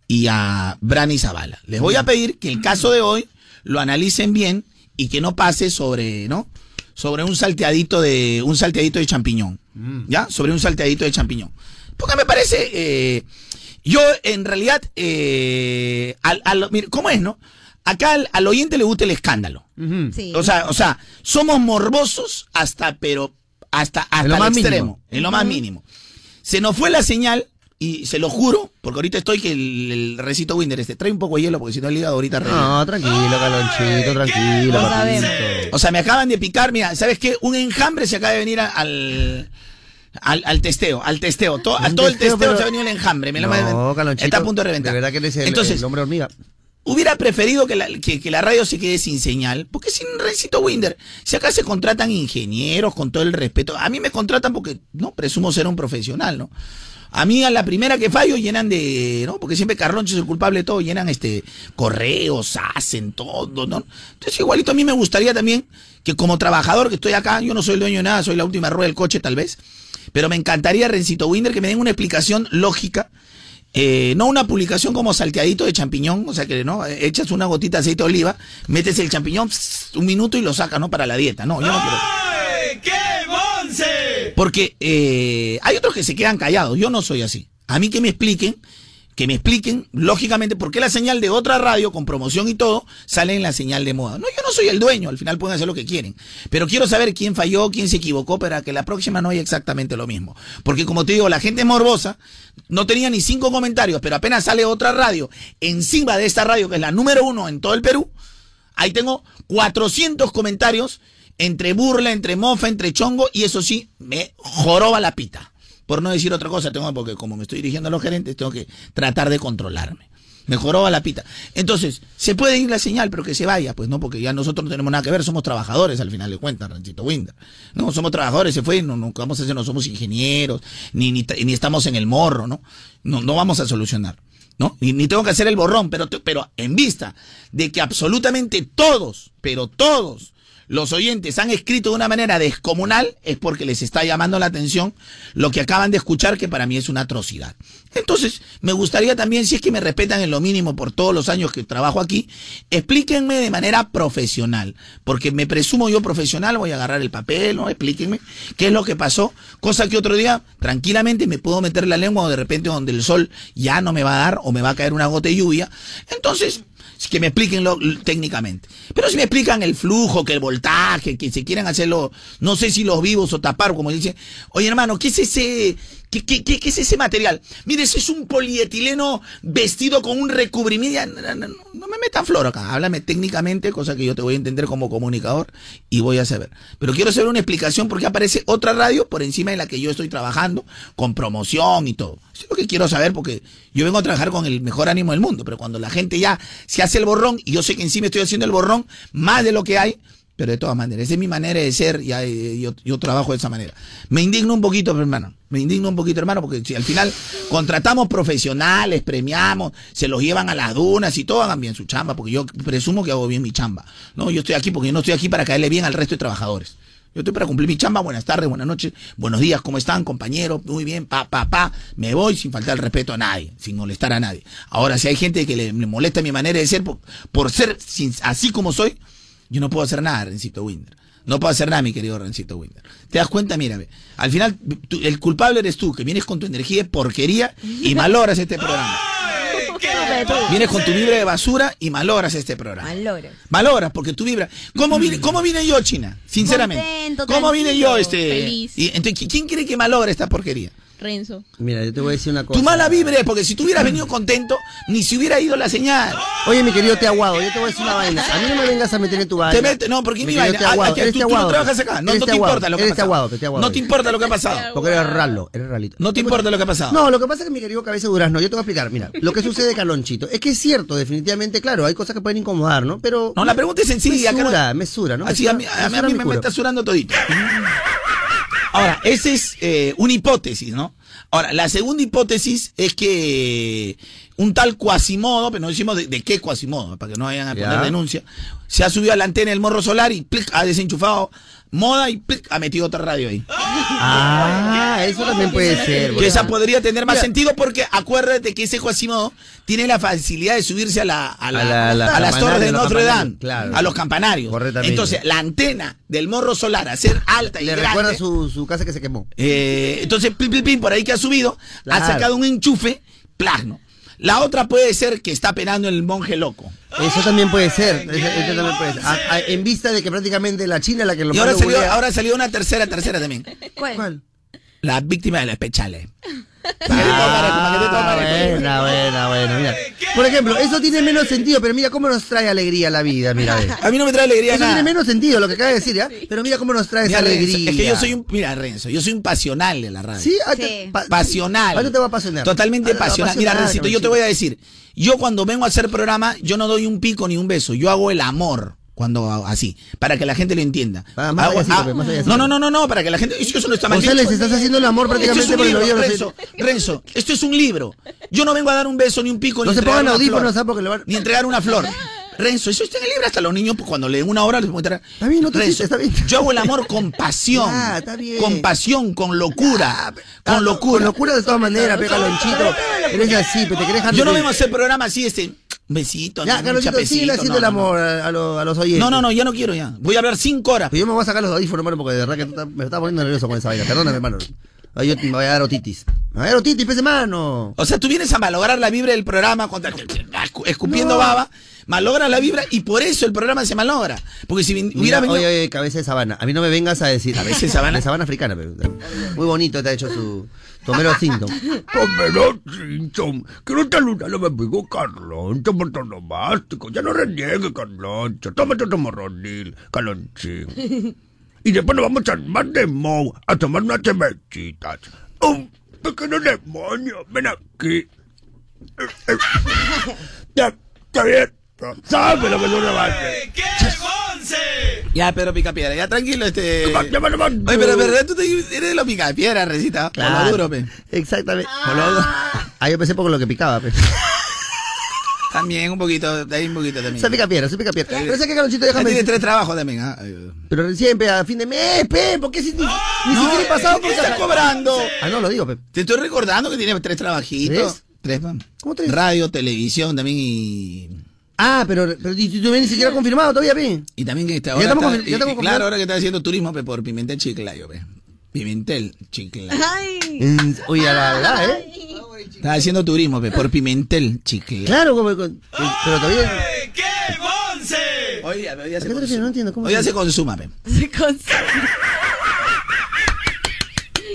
B: y a Brani Zavala. Les voy a pedir que el caso de hoy lo analicen bien y que no pase sobre, ¿no? Sobre un salteadito de, un salteadito de champiñón. ¿Ya? Sobre un salteadito de champiñón. Porque me parece, eh, yo en realidad, eh, al, al- mire, ¿cómo es, no? Acá al, al oyente le gusta el escándalo.
C: Sí.
B: O sea, o sea, somos morbosos hasta, pero, hasta, hasta
A: lo
B: el
A: más
B: extremo,
A: mínimo.
B: en lo más mínimo. Se nos fue la señal, y se lo juro, porque ahorita estoy que el, el recito Winder este trae un poco de hielo, porque si no el hígado ahorita revienta.
A: No, tranquilo, Carlonchito, tranquilo. Papito.
B: O sea, me acaban de picar, mira, ¿sabes qué? Un enjambre se acaba de venir al, al, al testeo, al testeo. To- a todo el
A: testeo, pero-
B: se ha venido el enjambre. Me lo-
A: No, Carlonchito.
B: está a punto de reventar.
A: De verdad que eres el,
B: Entonces,
A: el hombre hormiga.
B: Hubiera preferido que la, que, que la radio se quede sin señal, porque sin Recito Winder, si acá se contratan ingenieros con todo el respeto, a mí me contratan porque, no, presumo ser un profesional, ¿no? A mí a la primera que fallo llenan de, ¿no? Porque siempre Carloncho es el culpable de todo, llenan este correos, hacen todo, ¿no? Entonces igualito a mí me gustaría también que como trabajador que estoy acá, yo no soy el dueño de nada, soy la última rueda del coche tal vez, pero me encantaría, Rencito Winder, que me den una explicación lógica eh, no una publicación como salteadito de champiñón, o sea que no, echas una gotita de aceite de oliva, metes el champiñón un minuto y lo sacas, ¿no? Para la dieta, no, yo no quiero.
F: ¡Ay, qué!
B: Porque eh, hay otros que se quedan callados, yo no soy así. A mí que me expliquen, que me expliquen, lógicamente, por qué la señal de otra radio con promoción y todo sale en la señal de moda. No, yo no soy el dueño, al final pueden hacer lo que quieren. Pero quiero saber quién falló, quién se equivocó, para que la próxima no haya exactamente lo mismo. Porque como te digo, la gente es morbosa, no tenía ni cinco comentarios, pero apenas sale otra radio encima de esta radio, que es la número uno en todo el Perú, ahí tengo 400 comentarios entre burla, entre mofa, entre chongo, y eso sí, me joroba la pita. Por no decir otra cosa, tengo, porque como me estoy dirigiendo a los gerentes, tengo que tratar de controlarme. Me joroba la pita. Entonces, se puede ir la señal, pero que se vaya, pues no, porque ya nosotros no tenemos nada que ver, somos trabajadores al final de cuentas, Ranchito Winder. No, somos trabajadores, se fue, no, no ¿qué vamos a hacer, no somos ingenieros, ni, ni, ni estamos en el morro, ¿no? No, no vamos a solucionar. ¿no? Ni, ni tengo que hacer el borrón, pero, pero en vista de que absolutamente todos, pero todos los oyentes han escrito de una manera descomunal, es porque les está llamando la atención lo que acaban de escuchar, que para mí es una atrocidad. Entonces, me gustaría también, si es que me respetan en lo mínimo por todos los años que trabajo aquí, explíquenme de manera profesional, porque me presumo yo profesional, voy a agarrar el papel, ¿no? Explíquenme qué es lo que pasó, cosa que otro día tranquilamente me puedo meter la lengua o de repente donde el sol ya no me va a dar o me va a caer una gota de lluvia. Entonces, que me expliquen lo, técnicamente. Pero si me explican el flujo, que el voltaje, que se quieren hacerlo, no sé si los vivos o tapar, como dice, oye hermano, ¿qué es ese, qué, qué, qué, qué es ese material? Mire, ese es un polietileno vestido con un recubrimiento. No, me metan flor acá, háblame técnicamente, cosa que yo te voy a entender como comunicador y voy a saber. Pero quiero saber una explicación porque aparece otra radio por encima de la que yo estoy trabajando, con promoción y todo. Eso es lo que quiero saber porque yo vengo a trabajar con el mejor ánimo del mundo, pero cuando la gente ya se hace el borrón, y yo sé que encima estoy haciendo el borrón más de lo que hay, pero de todas maneras, esa es mi manera de ser, eh, yo, trabajo de esa manera. Me indigno un poquito, hermano, me indigno un poquito, hermano, porque si al final contratamos profesionales, premiamos, se los llevan a las dunas y todo, hagan bien su chamba, porque yo presumo que hago bien mi chamba. No, yo estoy aquí porque no estoy aquí para caerle bien al resto de trabajadores. Yo estoy para cumplir mi chamba. Buenas tardes, buenas noches, buenos días, ¿cómo están, compañeros? Muy bien, pa, pa, pa. Me voy sin faltar el respeto a nadie, sin molestar a nadie. Ahora, si hay gente que le, le molesta mi manera de ser, por, ser así como soy, yo no puedo hacer nada, Rencito Winder. No puedo hacer nada, mi querido Rencito Winder. ¿Te das cuenta? Mírame. Al final, tú, el culpable eres tú, que vienes con tu energía de porquería y malogras este programa. Vienes con tu vibra de basura y malogras este programa.
C: Malogras.
B: Malogras, porque tú vibra. ¿Cómo vine, cómo vine yo, China? Sinceramente.
C: Contento,
B: ¿Cómo vine yo, este?
E: feliz.
B: Y, entonces, ¿quién quiere que malogra esta porquería?
E: Renzo.
A: Mira, yo te voy a decir una cosa.
B: Tu mala vibra es porque si tú hubieras venido contento, ni si hubiera ido la señal.
A: Oye, mi querido Teaguado, yo te voy a decir una vaina. A mí no me vengas a meter en tu vaina.
B: Te mete, no, porque
A: Mi
B: vaina. Ah, que tú, tú no trabajas acá. No, no te importa lo que ha pasado. No te importa lo que ha pasado.
A: Porque eres ralo, eres ralito.
B: No te importa lo que ha pasado.
A: No, lo que pasa es que mi querido cabeza de durazno, yo te voy a explicar, mira, lo que sucede, Calonchito, es que es cierto, definitivamente, claro, hay cosas que pueden incomodar, ¿no? Pero.
B: No, la pregunta es sencilla.
A: Mesura, mesura, ¿no?
B: Así a mí, me, está surando todito. Ahora, esa es eh, una hipótesis, ¿no? Ahora, la segunda hipótesis es que un tal Quasimodo, pero no decimos de, de qué Quasimodo, para que no vayan a poner denuncia, se ha subido a la antena del morro solar y plic, ha desenchufado moda y plic, ha metido otra radio ahí.
A: Ah, eso también puede ser.
B: Que esa podría tener más
A: Mira.
B: sentido porque acuérdate que ese Quasimodo tiene la facilidad de subirse a, la, a, la-
A: A la- la-
B: a las torres de Notre Dame,
A: claro.
B: a los campanarios.
A: Correctamente.
B: Entonces, la antena del morro solar a ser alta y
A: Le
B: grande,
A: recuerda su, su casa que se quemó.
B: eh, entonces, pim, pim, pim, por ahí que ha subido,
A: Claro.
B: ha sacado un enchufe, plasno. La otra puede ser que está penando el monje loco.
A: Eso también puede ser. Eso, eso también puede ser. A- a- en vista de que prácticamente la China es la que lo
B: Y salió, ahora salió una tercera, tercera también.
C: ¿Cuál?
A: ¿Cuál?
B: La víctima de los pechales.
A: Ah, buena, buena, buena. Mira. Por ejemplo, eso tiene menos sentido, pero mira cómo nos trae alegría la vida, mira. ve.
B: A mí no me trae alegría
A: Eso
B: nada.
A: tiene menos sentido lo que acaba de decir, ¿ya? Pero mira cómo nos trae
B: Mira,
A: esa
B: Renzo,
A: alegría.
B: es que yo soy un, mira, Renzo, yo soy un pasional de la radio.
A: Sí, ah,
C: Sí.
A: te- pa-
B: pasional.
A: ¿Cuánto te va a apasionar?
B: Totalmente
A: Ah, te va a
B: pasional. Mira,
A: apasionar,
B: Rencito, yo te voy a decir, yo cuando vengo a hacer programa, yo no doy un pico ni un beso, yo hago el amor. Cuando hago así, para que la gente lo entienda.
A: Ah, más
B: Hago-
A: payasito,
B: ah,
A: más payasito.
B: no, no, no, no, no, para que la gente. Eso no está mal.
A: González,
B: dicho.
A: estás haciendo el amor prácticamente por el oído.
B: Renzo, Renzo, esto es un libro. Yo no vengo a dar un beso, ni un pico,
A: No
B: ni
A: se
B: entregar
A: pongan
B: una
A: audífonos. Porque le van-
B: Ni entregar una flor. Renzo, eso está en el libro. Hasta los niños, pues, cuando leen una hora, les pueden entregar.
A: Está bien, no te
B: Renzo,
A: está bien.
B: Yo hago el amor con pasión.
A: Ah, está bien.
B: Con pasión, con locura.
A: Ah,
B: con locura.
A: Con locura de todas maneras, pega lonchito. Eres así, pero te querés
B: Yo no vengo a hacer programa así, este. Besito,
A: Ya,
B: chapecito,
A: sigue haciendo
B: no,
A: el
B: no,
A: amor a, los- a los oyentes.
B: No, no, no, ya no quiero ya. Voy a hablar cinco horas.
A: Pero yo me voy a sacar los audífonos, hermano, porque de verdad que me estás poniendo nervioso con esa vaina. Perdóname, hermano. Ay, yo me voy a dar otitis. Me voy a dar otitis, pez hermano.
B: O sea, tú vienes a malograr la vibra del programa contra, escupiendo baba, malogras la vibra y por eso el programa se malogra. Porque si hubiera
A: Mira,
B: venido.
A: oye, oye, cabeza de sabana. A mí no me vengas a decir.
B: ¿Cabeza de sabana?
A: De sabana africana, pero. Muy bonito te ha hecho su. Tomero Sinton.
G: Homero Simpson, quiero saludar a mi amigo Carloncho por todo lo mástico. Ya no reniegue, Carloncho. Tómate tu morronil, Carlonchín. Y después nos vamos al mar de Mou a tomar unas cervecitas. Un pequeño demonio, ven aquí. Ya, está bien. Sabe lo que yo le va
B: Ya, pero pica piedra, ya tranquilo, este. Oye, pero verdad, tú te- eres de los pica piedra, recita. Por lo duro, pe.
A: Exactamente.
B: Por lo duro.
A: Ah, yo pensé por lo que picaba, pe.
B: También un poquito, de ahí un poquito también.
A: Se pica piedra, se pica piedra. Pero sé que Carlonchito,
B: Ya
A: déjame
B: tiene tres trabajos también, ¿ah? Ay,
A: Pero recién, pe, a fin de mes, pe, ¿por qué si, ni, ni
B: No,
A: siquiera he pasado por
B: ¿qué está
A: esa-
B: cobrando?
A: Ah, no, lo digo, pe.
B: Te estoy recordando que tiene tres trabajitos.
A: ¿Tres?
B: Tres, pa.
A: ¿Cómo tres?
B: Radio, televisión también y...
A: Ah, pero, pero y tú ni siquiera confirmado todavía, pe.
B: Y también que está
A: Ya
B: ahora
A: estamos
B: está-
A: ya
B: y-
A: estamos
B: y claro, ahora que está haciendo turismo pe, por Pimentel Chiclayo, pe. Pimentel Chiclayo.
C: Ay.
A: Oye, a la verdad, ¿eh?
B: Está haciendo turismo pe, por Pimentel Chiclayo.
A: Claro, como, con- pero todavía...
H: ¡Eh, ¡Qué Monse!
B: Hoy, ya- hoy ya
A: ¿A
B: se?
A: No
B: consuma.
A: entiendo, ¿cómo
B: Hoy
A: se-
B: consuma, pe.
C: Se consume.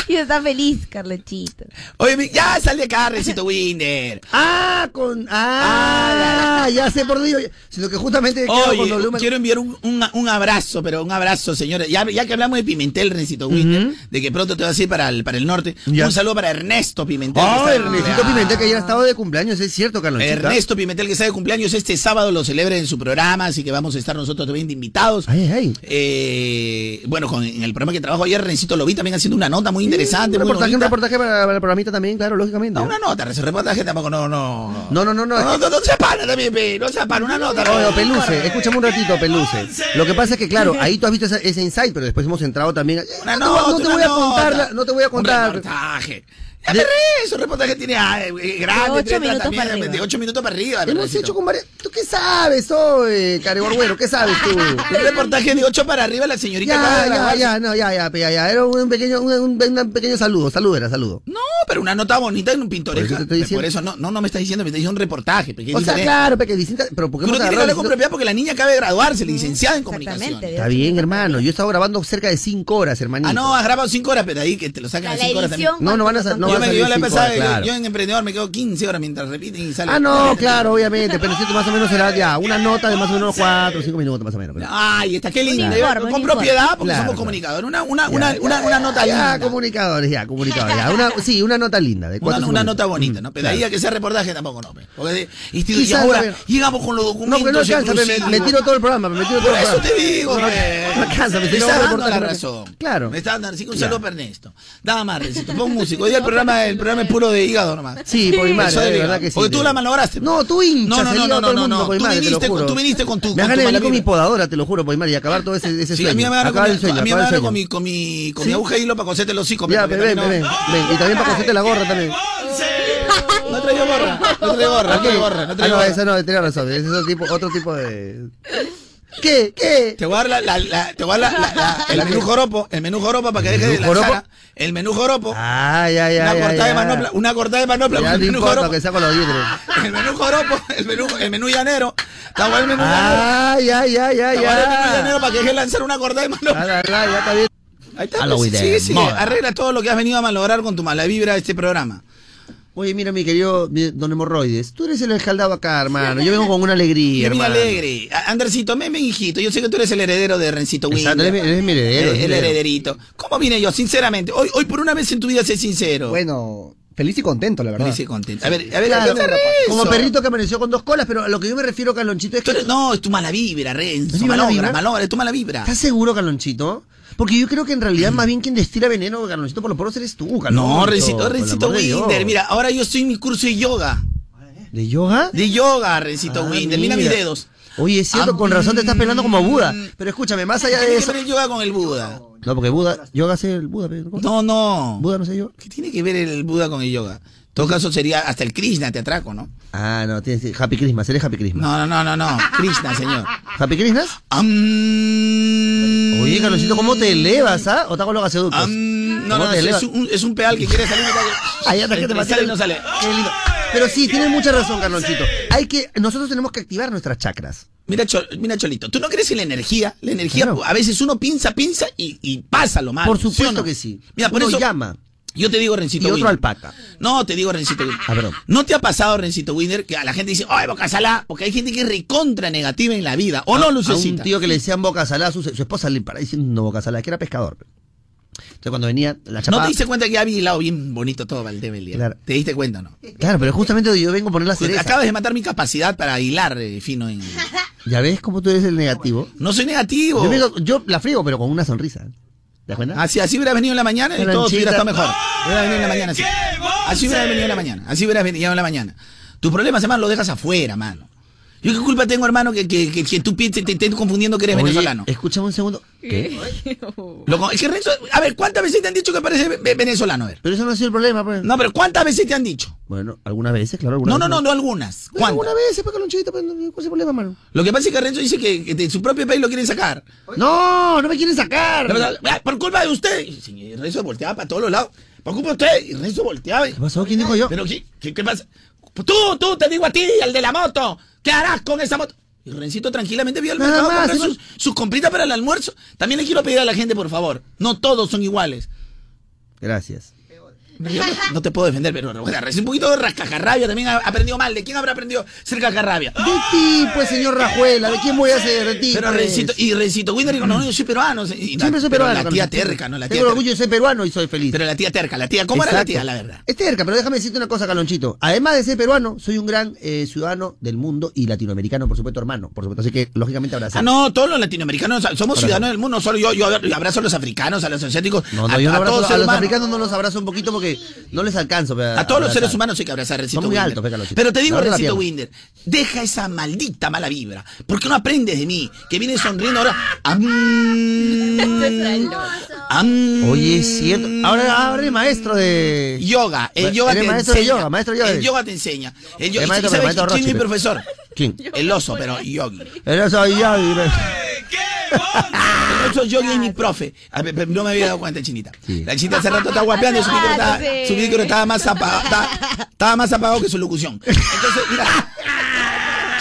C: Y está feliz, Carlechito.
B: Oye, mi- ya sal de acá, Recito Winder.
A: Ah, con... Ah, ya sé por Dios. Sino que justamente quedado con
B: Oye,
A: W.
B: quiero enviar un, un- un abrazo, pero un abrazo, señores. Ya, ya que hablamos de Pimentel, Rencito Winder, de que pronto te vas a ir para el, para el norte.
A: Ya.
B: Un saludo para Ernesto Pimentel.
A: Ah,
B: de
A: Ernestito
B: cumpleaños.
A: Pimentel que ayer estaba de cumpleaños, es cierto, Carlonchito.
B: Ernesto Pimentel que está de cumpleaños este sábado lo celebra en su programa, así que vamos a estar nosotros también de invitados.
A: Ay, ay.
B: Eh, bueno, con, en el programa que trabajo ayer, Rencito lo vi también haciendo una nota muy interesante.
A: Un reportaje, un reportaje para, para el programita también, claro, lógicamente.
B: No, una nota, ese reportaje tampoco, no, no.
A: No, no, no, no.
B: No, no, no se para también, pe, no se para, una nota. Pe.
A: Peluce, escúchame un ratito, Peluce. Lo que pasa es que, claro, ahí tú has visto ese, ese insight, pero después hemos entrado también.
B: Una
A: no,
B: nota,
A: no te voy a contar, no te voy a
B: Un
A: contar.
B: reportaje. Ya
A: De-
B: me reí, un reportaje tiene ah, eh, grande,
C: ocho minutos
B: también,
C: para arriba.
B: de 8 minutos para arriba.
A: Hemos hecho con varias. ¿Tú qué sabes, hoy, Careborguero? ¿Qué sabes tú?
B: Un reportaje de 8 para arriba, la señorita
A: Ya, ya, ya, no, ya, ya, ya, ya. Era un pequeño, un, un- un pequeño saludo, saludo era, saludo.
B: No, pero una nota bonita en un pintoresca.
A: Por eso diciendo.
B: Por no, no, no me estás diciendo, me estás diciendo un reportaje. porque es
A: O sea,
B: diferente.
A: claro, porque distinta. Pero ¿por qué
B: Tú no
A: hemos agarrado
B: hablar con propiedad porque la niña acaba de graduarse, licenciada en comunicación.
C: Exactamente.
A: Está bien, hermano. Yo he estado grabando cerca de 5 horas, hermanito.
B: Ah, no, has grabado 5 horas, pero ahí que te lo sacan a
C: La
B: 5 horas también.
A: No, no van a no
B: yo
A: van a
B: me,
A: salir
B: yo la
A: cinco
B: pasada,
A: horas, claro.
B: yo, en emprendedor me quedo 15 horas mientras repiten y sale.
A: Ah, no, claro, obviamente. Pero necesito más o menos será ya una nota de más o menos 4 o 5 minutos, más o menos. pero-
B: Ay, está qué linda.
C: Informe,
B: con propiedad, porque
A: Claro,
B: somos
A: claro.
B: comunicadores. Una, una,
A: Ya,
B: una,
A: ya,
B: una, una nota
A: ya,
B: linda.
A: comunicadores, ya, comunicadores, ya. Una, sí, una nota linda. De
B: Una,
A: cuatro,
B: una
A: cinco
B: nota bonita,
A: Mm,
B: ¿no? Pero ahí que sea reportaje tampoco no. Porque, y, ahora llegamos con los
A: No,
B: documentos.
A: porque no alcanza, me, tiro todo el programa, me tiro todo
B: Por eso te digo,
A: No, no me
B: está dando la razón.
A: Claro.
B: Me está dando, así que un saludo para Ernesto. Nada más, Recito. Pon músico. Hoy día el programa, el programa es puro de hígado nomás.
A: Sí,
B: Eso
A: de verdad que sí.
B: Porque tú la malograste.
A: No, tú hinchas
B: No, no, no, no, no, no. Tú viniste tú viniste con tu-
A: Me
B: con
A: van
B: tu
A: a venir con mi podadora, te lo juro, madre, y acabar todo ese, ese
B: Sí,
A: sueño.
B: a mí me
A: el
B: con, mi, con mi, con
A: Sí.
B: mi aguja de hilo para coserte los hocico.
A: Ya, ven, ven, ven. Y también para coserte la gorra también.
B: No traigo gorra, no traigo gorra, no traigo gorra, no
A: Ah, esa no, tenés razón. Ese es otro tipo de. ¿Qué? ¿Qué?
B: Te voy a dar la, la, la- te voy a dar la, la- la- el
A: ¿La
B: menú joropo, el menú joropo para que deje de
A: menú joropo?
B: lanzar. El menú joropo.
A: Ah, ya, ya,
B: una
A: ya.
B: cortada de manopla, una cortada de manopla,
A: Ya
B: el menú
A: importa
B: joropo.
A: que sea con los dientes.
B: El menú joropo, el menú, el menú llanero. Está bueno el menú llanero.
A: Ah, ya, ya, ya,
B: Está bueno el menú llanero para que deje de lanzar una cortada de manopla.
A: Ah, ya está bien.
B: Ahí está, pues, sí, sí, arregla todo lo que has venido a malograr con tu mala vibra de este programa.
A: Oye, mira, mi querido don Hemorroides, tú eres el escaldado acá, hermano. Yo vengo con una alegría,
B: bien
A: hermano.
B: alegre. A- Andercito, ven, ven, hijito. Yo sé que tú eres el heredero de Rencito
A: Exacto,
B: Winder.
A: eres mi- eres mi heredero,
B: El,
A: eres
B: el
A: heredero.
B: herederito. ¿Cómo vine yo? Sinceramente. Hoy, hoy por una vez en tu vida, sé sincero.
I: Bueno, feliz y contento, la verdad.
B: Feliz y contento. A ver, a ver,
A: Claro,
B: ¿qué te refieres?
A: como perrito que amaneció con dos colas, pero a lo que yo me refiero, Carlonchito, es que...
B: eres- no, es tu mala vibra,
A: ¿Es
B: Renzo.
A: mi mala vibra?
B: malogra, es tu mala vibra.
A: ¿Estás seguro, Carlonchito? Porque yo creo que en realidad más bien quien destila veneno, Carlonchito, por los poros eres tú, Carlonchito.
B: No, Rencito, Rencito. Winder. Mira, ahora yo estoy en mi curso de yoga.
A: ¿De yoga?
B: De yoga, Rencito
A: Ah,
B: Winder. Mira mis dedos.
A: Oye, es cierto,
B: Ah,
A: con razón te estás pelando como Buda.
B: mm.
A: Pero escúchame, más allá
B: ¿Qué
A: de
B: tiene que
A: eso...
B: ver el yoga con el Buda?
A: No, porque Buda, yoga sé el Buda, pero...
B: No, no.
A: Buda no sé yo.
B: ¿Qué tiene que ver el Buda con el yoga? En todo caso sería hasta el Krishna, te atraco, ¿no?
A: Ah, no, tienes Happy Christmas, eres Happy Christmas.
B: No, no, no, no, no. Krishna, señor.
A: ¿Happy Christmas? Oye, Carlonchito, ¿cómo te elevas, ah? ¿O te hago los gaseoductos?
B: am- no,
A: ¿Cómo
B: no,
A: te
B: es, un, es un pedal que quiere salir.
A: Ahí está, que te
B: sale y no sale.
A: Qué lindo. Pero sí, tienes mucha razón, Carlonchito. Hay que, nosotros tenemos que activar nuestras chakras.
B: Mira, mira, Cholito, ¿tú no crees en la energía? La energía,
A: Claro.
B: a veces uno piensa, piensa y, y pasa lo malo.
A: Por
B: ¿sí o
A: supuesto
B: no?
A: que sí.
B: Mira, por
A: Uno
B: eso
A: llama.
B: Yo te digo, Rencito
A: Y otro alpaca.
B: No, te digo, Rencito Winder.
A: Ah, perdón.
B: ¿No te ha pasado, Rencito Winder, que a la gente dice, ¡ay, boca salá! Porque hay gente que es recontra negativa en la vida. ¿O no,
A: A un
B: Lucecita?
A: tío que le decían boca salada, su, su esposa le paraba diciendo boca salada, que era pescador. Entonces cuando venía la
B: ¿No
A: chapada...
B: te diste cuenta que había hilado bien bonito todo Valdemel?
A: Claro.
B: ¿Te diste cuenta o no?
A: Claro, pero justamente yo vengo a poner la cereza.
B: acabas de matar mi capacidad para hilar eh, fino en...
A: ¿Ya ves cómo tú eres el negativo?
B: No soy negativo.
A: Yo, vengo- yo la friego, pero con una sonrisa. ¿Te cuenta?
B: Así, así hubieras venido en la mañana y todo hubiera estado mejor. Hubiera venido en la mañana así.
H: ¡Qué
B: Así hubieras venido en la mañana. Así hubieras venido en la mañana. Tus problemas, hermano, los dejas afuera, mano. Yo qué culpa tengo, hermano, que, que, que, que tú pienses, te estés confundiendo que eres
A: Oye,
B: venezolano.
A: Escúchame un segundo. ¿Qué?
B: Loco, es que Renzo, a ver, ¿cuántas veces te han dicho que pareces ve- venezolano? A ver.
A: Pero eso no ha sido el problema, pues.
B: No, pero ¿cuántas veces te han dicho?
A: Bueno, algunas veces, claro. Algunas
B: No, no, no, no algunas. ¿Cuántas?
A: algunas veces, pues, Calonchito, pues, no- ¿cuál es el problema, mano?
B: Lo que pasa es que Renzo dice que, que de su propio país lo quieren sacar.
A: No, no me quieren sacar.
B: Por culpa de usted. Renzo volteaba para todos los lados. Por culpa de usted. Y Renzo volteaba.
A: ¿Qué pasó? ¿Quién dijo yo?
B: Pero ¿qué, qué, qué pasa? Pues Tú, tú, te digo a ti, el de la moto. ¿Qué harás con esa moto? Y Rencito tranquilamente vio al mercado a
A: más,
B: comprar
A: ¿sí?
B: sus, sus compritas para el almuerzo. También le quiero pedir a la gente, por favor. No todos son iguales.
A: Gracias.
B: Yo no, te puedo defender, pero bueno, recién un poquito de rascajarrabia también ha aprendido mal. ¿De quién habrá aprendido ser cajarrabia?
A: De ti, pues, señor Rajuela. ¿De quién voy a ser? De ti.
B: Pero
A: pues.
B: Rencito, y Rencito Winder dijo, no, no, yo soy peruano. Y-
A: Siempre soy peruano.
B: La tía terca, ¿no? La tía
A: Tengo
B: terca.
A: orgullo de ser peruano y soy feliz.
B: Pero la tía terca, la tía, ¿cómo era la
A: Exacto.
B: tía, la verdad?
A: Es terca, pero déjame decirte una cosa, Calonchito. Además de ser peruano, soy un gran eh, ciudadano del mundo y latinoamericano, por supuesto, hermano. Por supuesto, así que lógicamente abrazar.
B: Ah, no, todos los latinoamericanos somos
A: Ahora
B: ciudadanos
A: no.
B: del mundo. Solo yo, yo abrazo a los africanos, a los asiáticos.
A: No, no,
B: a,
A: yo no
B: a
A: abrazo
B: todos
A: a los africanos, no los abrazo un poquito porque no les alcanzo. pero
B: A todos los seres humanos hay que abrazar, Recito
A: Son muy altos.
B: Pero te digo, Recito. Winder, deja esa maldita mala vibra. ¿Por qué no aprendes de mí? Que vienes sonriendo ahora. Am, am,
A: Oye, es cierto. Ahora, ahora eres maestro de.
B: Yoga, el
A: Eres
B: yoga te
A: maestro de
B: enseña.
A: yoga, maestro de yoga
B: El
A: eres.
B: yoga te enseña. El yo- ¿y
A: maestro,
B: ¿Sabes
A: maestro
B: quién es mi profesor?
A: ¿Quién?
B: El oso, pero yogi.
A: Eres soy yo. y-
B: El oso yogi es mi profe. A ver, pero no me había dado cuenta, chinita.
A: Sí.
B: La chinita hace rato está guapeando, su micro estaba, su micro estaba más apagado, estaba, estaba más apagado que su locución. Entonces, mira,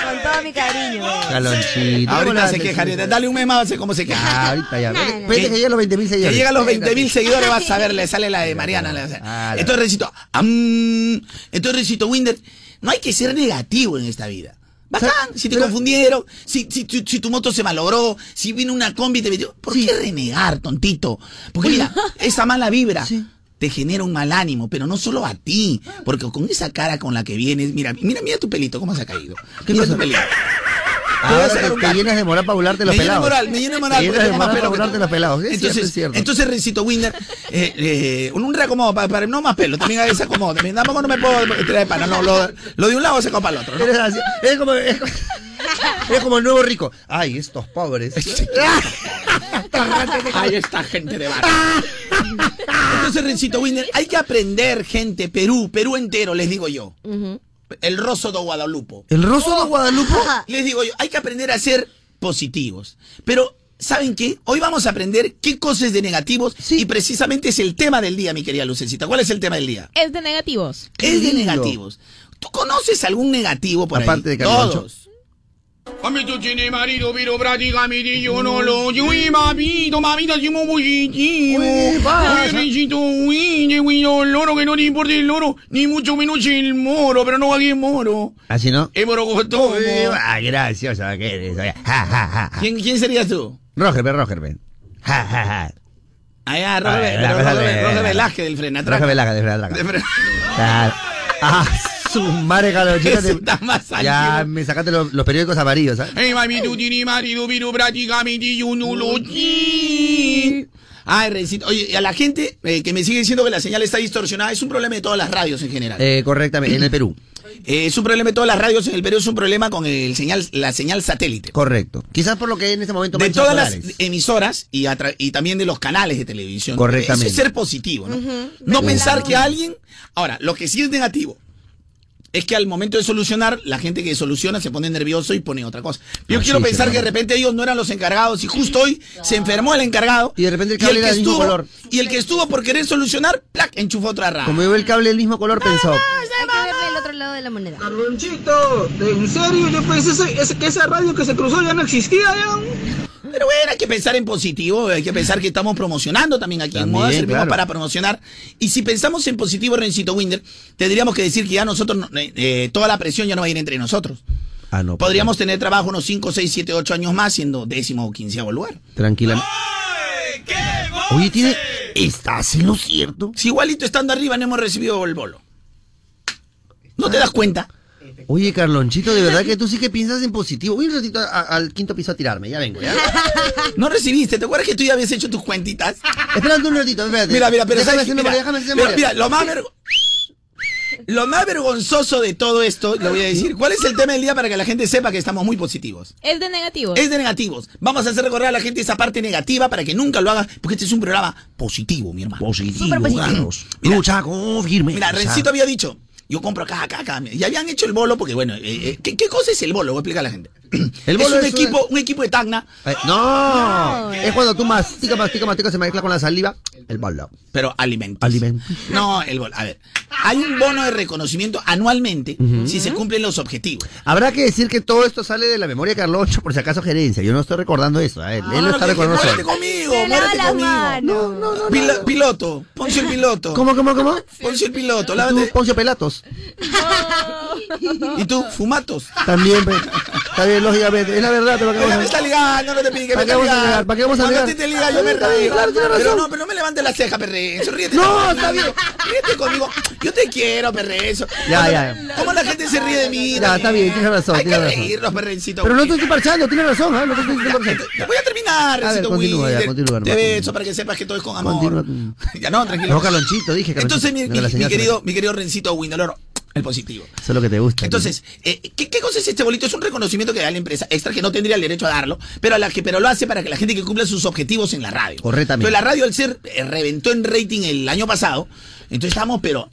C: Con todo mi cariño.
A: Calonchito. ¿cómo
B: ahorita se queja, dale un mes más, a ver cómo se
A: Ah,
B: queja.
A: ahorita ya.
C: No.
A: Espérate que llegue a los 20 mil
B: Que
A: seguidores.
B: llega a los 20 mil seguidores, vas a ver, le sale la de Mariana.
A: Ah, la-
B: Entonces, Recito, am, entonces, Recito Winder, no hay que ser negativo en esta vida. Bacán, si te
A: pero-
B: confundieron, si, si, tu- si tu moto se malogró, si vino una combi y te metió. ¿Por
A: Sí.
B: qué renegar, tontito? Porque mira, esa mala vibra
A: Sí.
B: te genera un mal ánimo, pero no solo a ti, porque con esa cara con la que vienes, mira, mira, mira tu pelito, cómo se ha caído.
A: ¿Qué
B: mira tu pelito. Te voy a
A: Ahora
B: sacar
A: te, te llenas de moral para burlarte los
B: me
A: pelados.
B: moral, me llena de moral. Porque
A: llenas de moral
B: pelo
A: para burlarte los pelados. Es
B: Entonces,
A: cierto, es cierto.
B: entonces Recito Winder, eh, eh, un, un reacomodo para, para- no más pelo, también a veces acomodo. También tampoco no me puedo tirar de pana, no, lo, lo de un lado se para el otro. ¿no?
A: Eres así, es como, es, es como el nuevo rico. Ay, estos pobres.
B: Ahí está gente de barrio. Entonces, Rencito Winder, hay que aprender, gente, Perú, Perú entero, les digo yo. El roso de Guadalupe.
A: ¿El roso de Guadalupe?
B: Les digo yo, hay que aprender a ser positivos. Pero, ¿saben qué? Hoy vamos a aprender qué cosas es de negativos y precisamente es el tema del día, mi querida Lucecita. ¿Cuál es el tema del día?
E: Es de negativos.
B: Es de negativos. ¿Tú conoces algún negativo por
A: Aparte
B: ahí?
A: de Carloncho.
B: Todos.
H: Mami, tú tienes marido, pero prácticamente yo no lo soy, mamito, mamita, soy muy
A: pasa.
H: Oye, Richito, uy, no, loro, que no te importa el loro, ni mucho menos el moro, pero no aquí es moro.
A: Así no.
H: Es moro costomo.
A: Ah, oye. Ja.
B: ¿Quién, quién serías tú?
A: Roger, Roger, ven. Ja, ja, ja.
B: Roger, Roger- Velázquez del Frenatraca.
A: Roger Velaga, de verdad.
B: De Fre-
A: Claro. Ah, su madre, Calonchito.
B: Ese está más
A: Ya
B: antiguo.
A: me sacaste los, los periódicos amarillos, ¿sabes?
H: Hey, mami, tú tienes marido, pero prácticamente yo no lo.
B: Ay, Rencito. Oye, y a la gente eh, que me sigue diciendo que la señal está distorsionada, es un problema de todas las radios en general.
A: Eh, correctamente, en el Perú.
B: Eh, es un problema de todas las radios en el Perú, es un problema con el señal, la señal satélite.
A: Correcto. Quizás por lo que hay en este momento
B: De todas las emisoras y, y también de los canales de televisión.
A: Correctamente.
B: Eso es ser positivo, ¿no? No pensar que alguien... Ahora, lo que sí es negativo es que al momento de solucionar, la gente que soluciona se pone nervioso y pone otra cosa. Yo
A: Ah,
B: quiero
A: sí,
B: pensar
A: sí,
B: que de repente ellos no eran los encargados y justo hoy se enfermó el encargado.
A: Y de repente el cable era
B: que
A: del mismo
B: estuvo,
A: color.
B: Y el que estuvo por querer solucionar, ¡plac! enchufó otra rama.
A: Como veo el cable del mismo color, pensó.
C: Hay que verle el otro lado de la moneda.
J: Carlonchito, ¿en serio? Yo pensé ese- ese- que esa radio que se cruzó ya no existía ya.
B: Pero bueno, hay que pensar en positivo, hay que pensar que estamos promocionando también aquí en Moda, servimos
A: claro.
B: para promocionar. Y si pensamos en positivo, Rencito Winder, tendríamos que decir que ya nosotros, no- eh, eh, toda la presión ya no va a ir entre nosotros.
A: Ah, no.
B: Podríamos tener trabajo unos 5, 6, 7, 8 años más siendo décimo o quinceavo lugar.
A: Tranquilamente. Oye, tiene. ¿Estás en lo cierto?
B: Si igualito estando arriba no hemos recibido el bolo. ¿No te das cuenta?
A: Oye, Carlonchito, de verdad que tú sí que piensas en positivo. Voy un ratito a- al quinto piso a tirarme, ya vengo, ¿ya?
B: No recibiste, ¿te acuerdas que tú ya habías hecho tus cuentitas?
A: Espérate un ratito, espérate.
B: Mira, mira, pero
A: déjame hacer
B: mira,
A: déjame hacer
B: lo más ver- Lo más vergonzoso de todo esto, lo voy a decir. ¿Cuál es el tema del día para que la gente sepa que estamos muy positivos?
E: Es de negativos.
B: Es de negativos. Vamos a hacer recordar a la gente esa parte negativa para que nunca lo haga, porque este es un programa positivo, mi hermano.
A: Positivo,
C: Súper positivo.
B: Mira,
A: Lucha con firme.
B: Mira, Rencito había dicho, yo compro acá, acá, acá. Y habían hecho el bolo, porque bueno, eh, eh, ¿qué, qué cosa es el bolo? Voy a explicar a la gente.
A: El bolo
B: es un
A: es
B: equipo, un equipo de Tacna,
A: Eh, no, es cuando tú mastica, mastica, mastica, se mezcla con la saliva. El bolo.
B: pero alimentos.
A: Alimentos.
B: No, el bolo. A ver, hay un bono de reconocimiento anualmente si se cumplen los objetivos.
A: Habrá que decir que todo esto sale de la memoria de Carloncho, por si acaso gerencia. Yo no estoy recordando eso. a él, él lo está recordando.
B: muérete conmigo, muérete conmigo.
C: manos.
B: Pila- piloto, Poncio el piloto.
A: ¿Cómo, cómo, cómo?
B: Poncio el piloto, lávate.
A: Poncio Pelatos.
B: ¿Y tú, fumatos?
A: También, pues. Está bien, lógicamente. Es la verdad, pero
B: me está ligando, no te piques, me
A: ¿Para qué
B: está ligando.
A: ¿Para qué vamos a ligar?
B: a ti te liga, yo me
A: Está bien,
B: río.
A: claro, tiene
B: Pero no, pero no me levantes la ceja, perrezo. Ríete.
A: No, está bien.
B: Ríete conmigo. Yo te quiero, perrezo.
A: Ya, ya.
B: ¿Cómo la gente se ríe de mí?
A: Ya, está bien, tienes razón,
B: Hay que reírnos, perrencito.
A: Pero no te estoy parchando, tienes razón, ¿eh? No te estoy parchando.
B: Ya voy a terminar, Rencito Winder.
A: continúa,
B: Te beso para que sepas que todo es con amor. Ya no, tranquilo.
A: No, Carlonchito, dije.
B: Entonces, mi, querido,
A: me-
B: mi querido Rencito Windoloro, el positivo.
A: Eso es lo que te gusta.
B: Entonces, eh, ¿qué, qué cosa es este bolito? Es un reconocimiento que da la empresa extra que no tendría el derecho a darlo, pero a la que pero lo hace para que la gente que cumpla sus objetivos en la radio.
A: Correctamente.
B: Entonces la radio al ser eh, reventó en rating el año pasado, entonces estábamos pero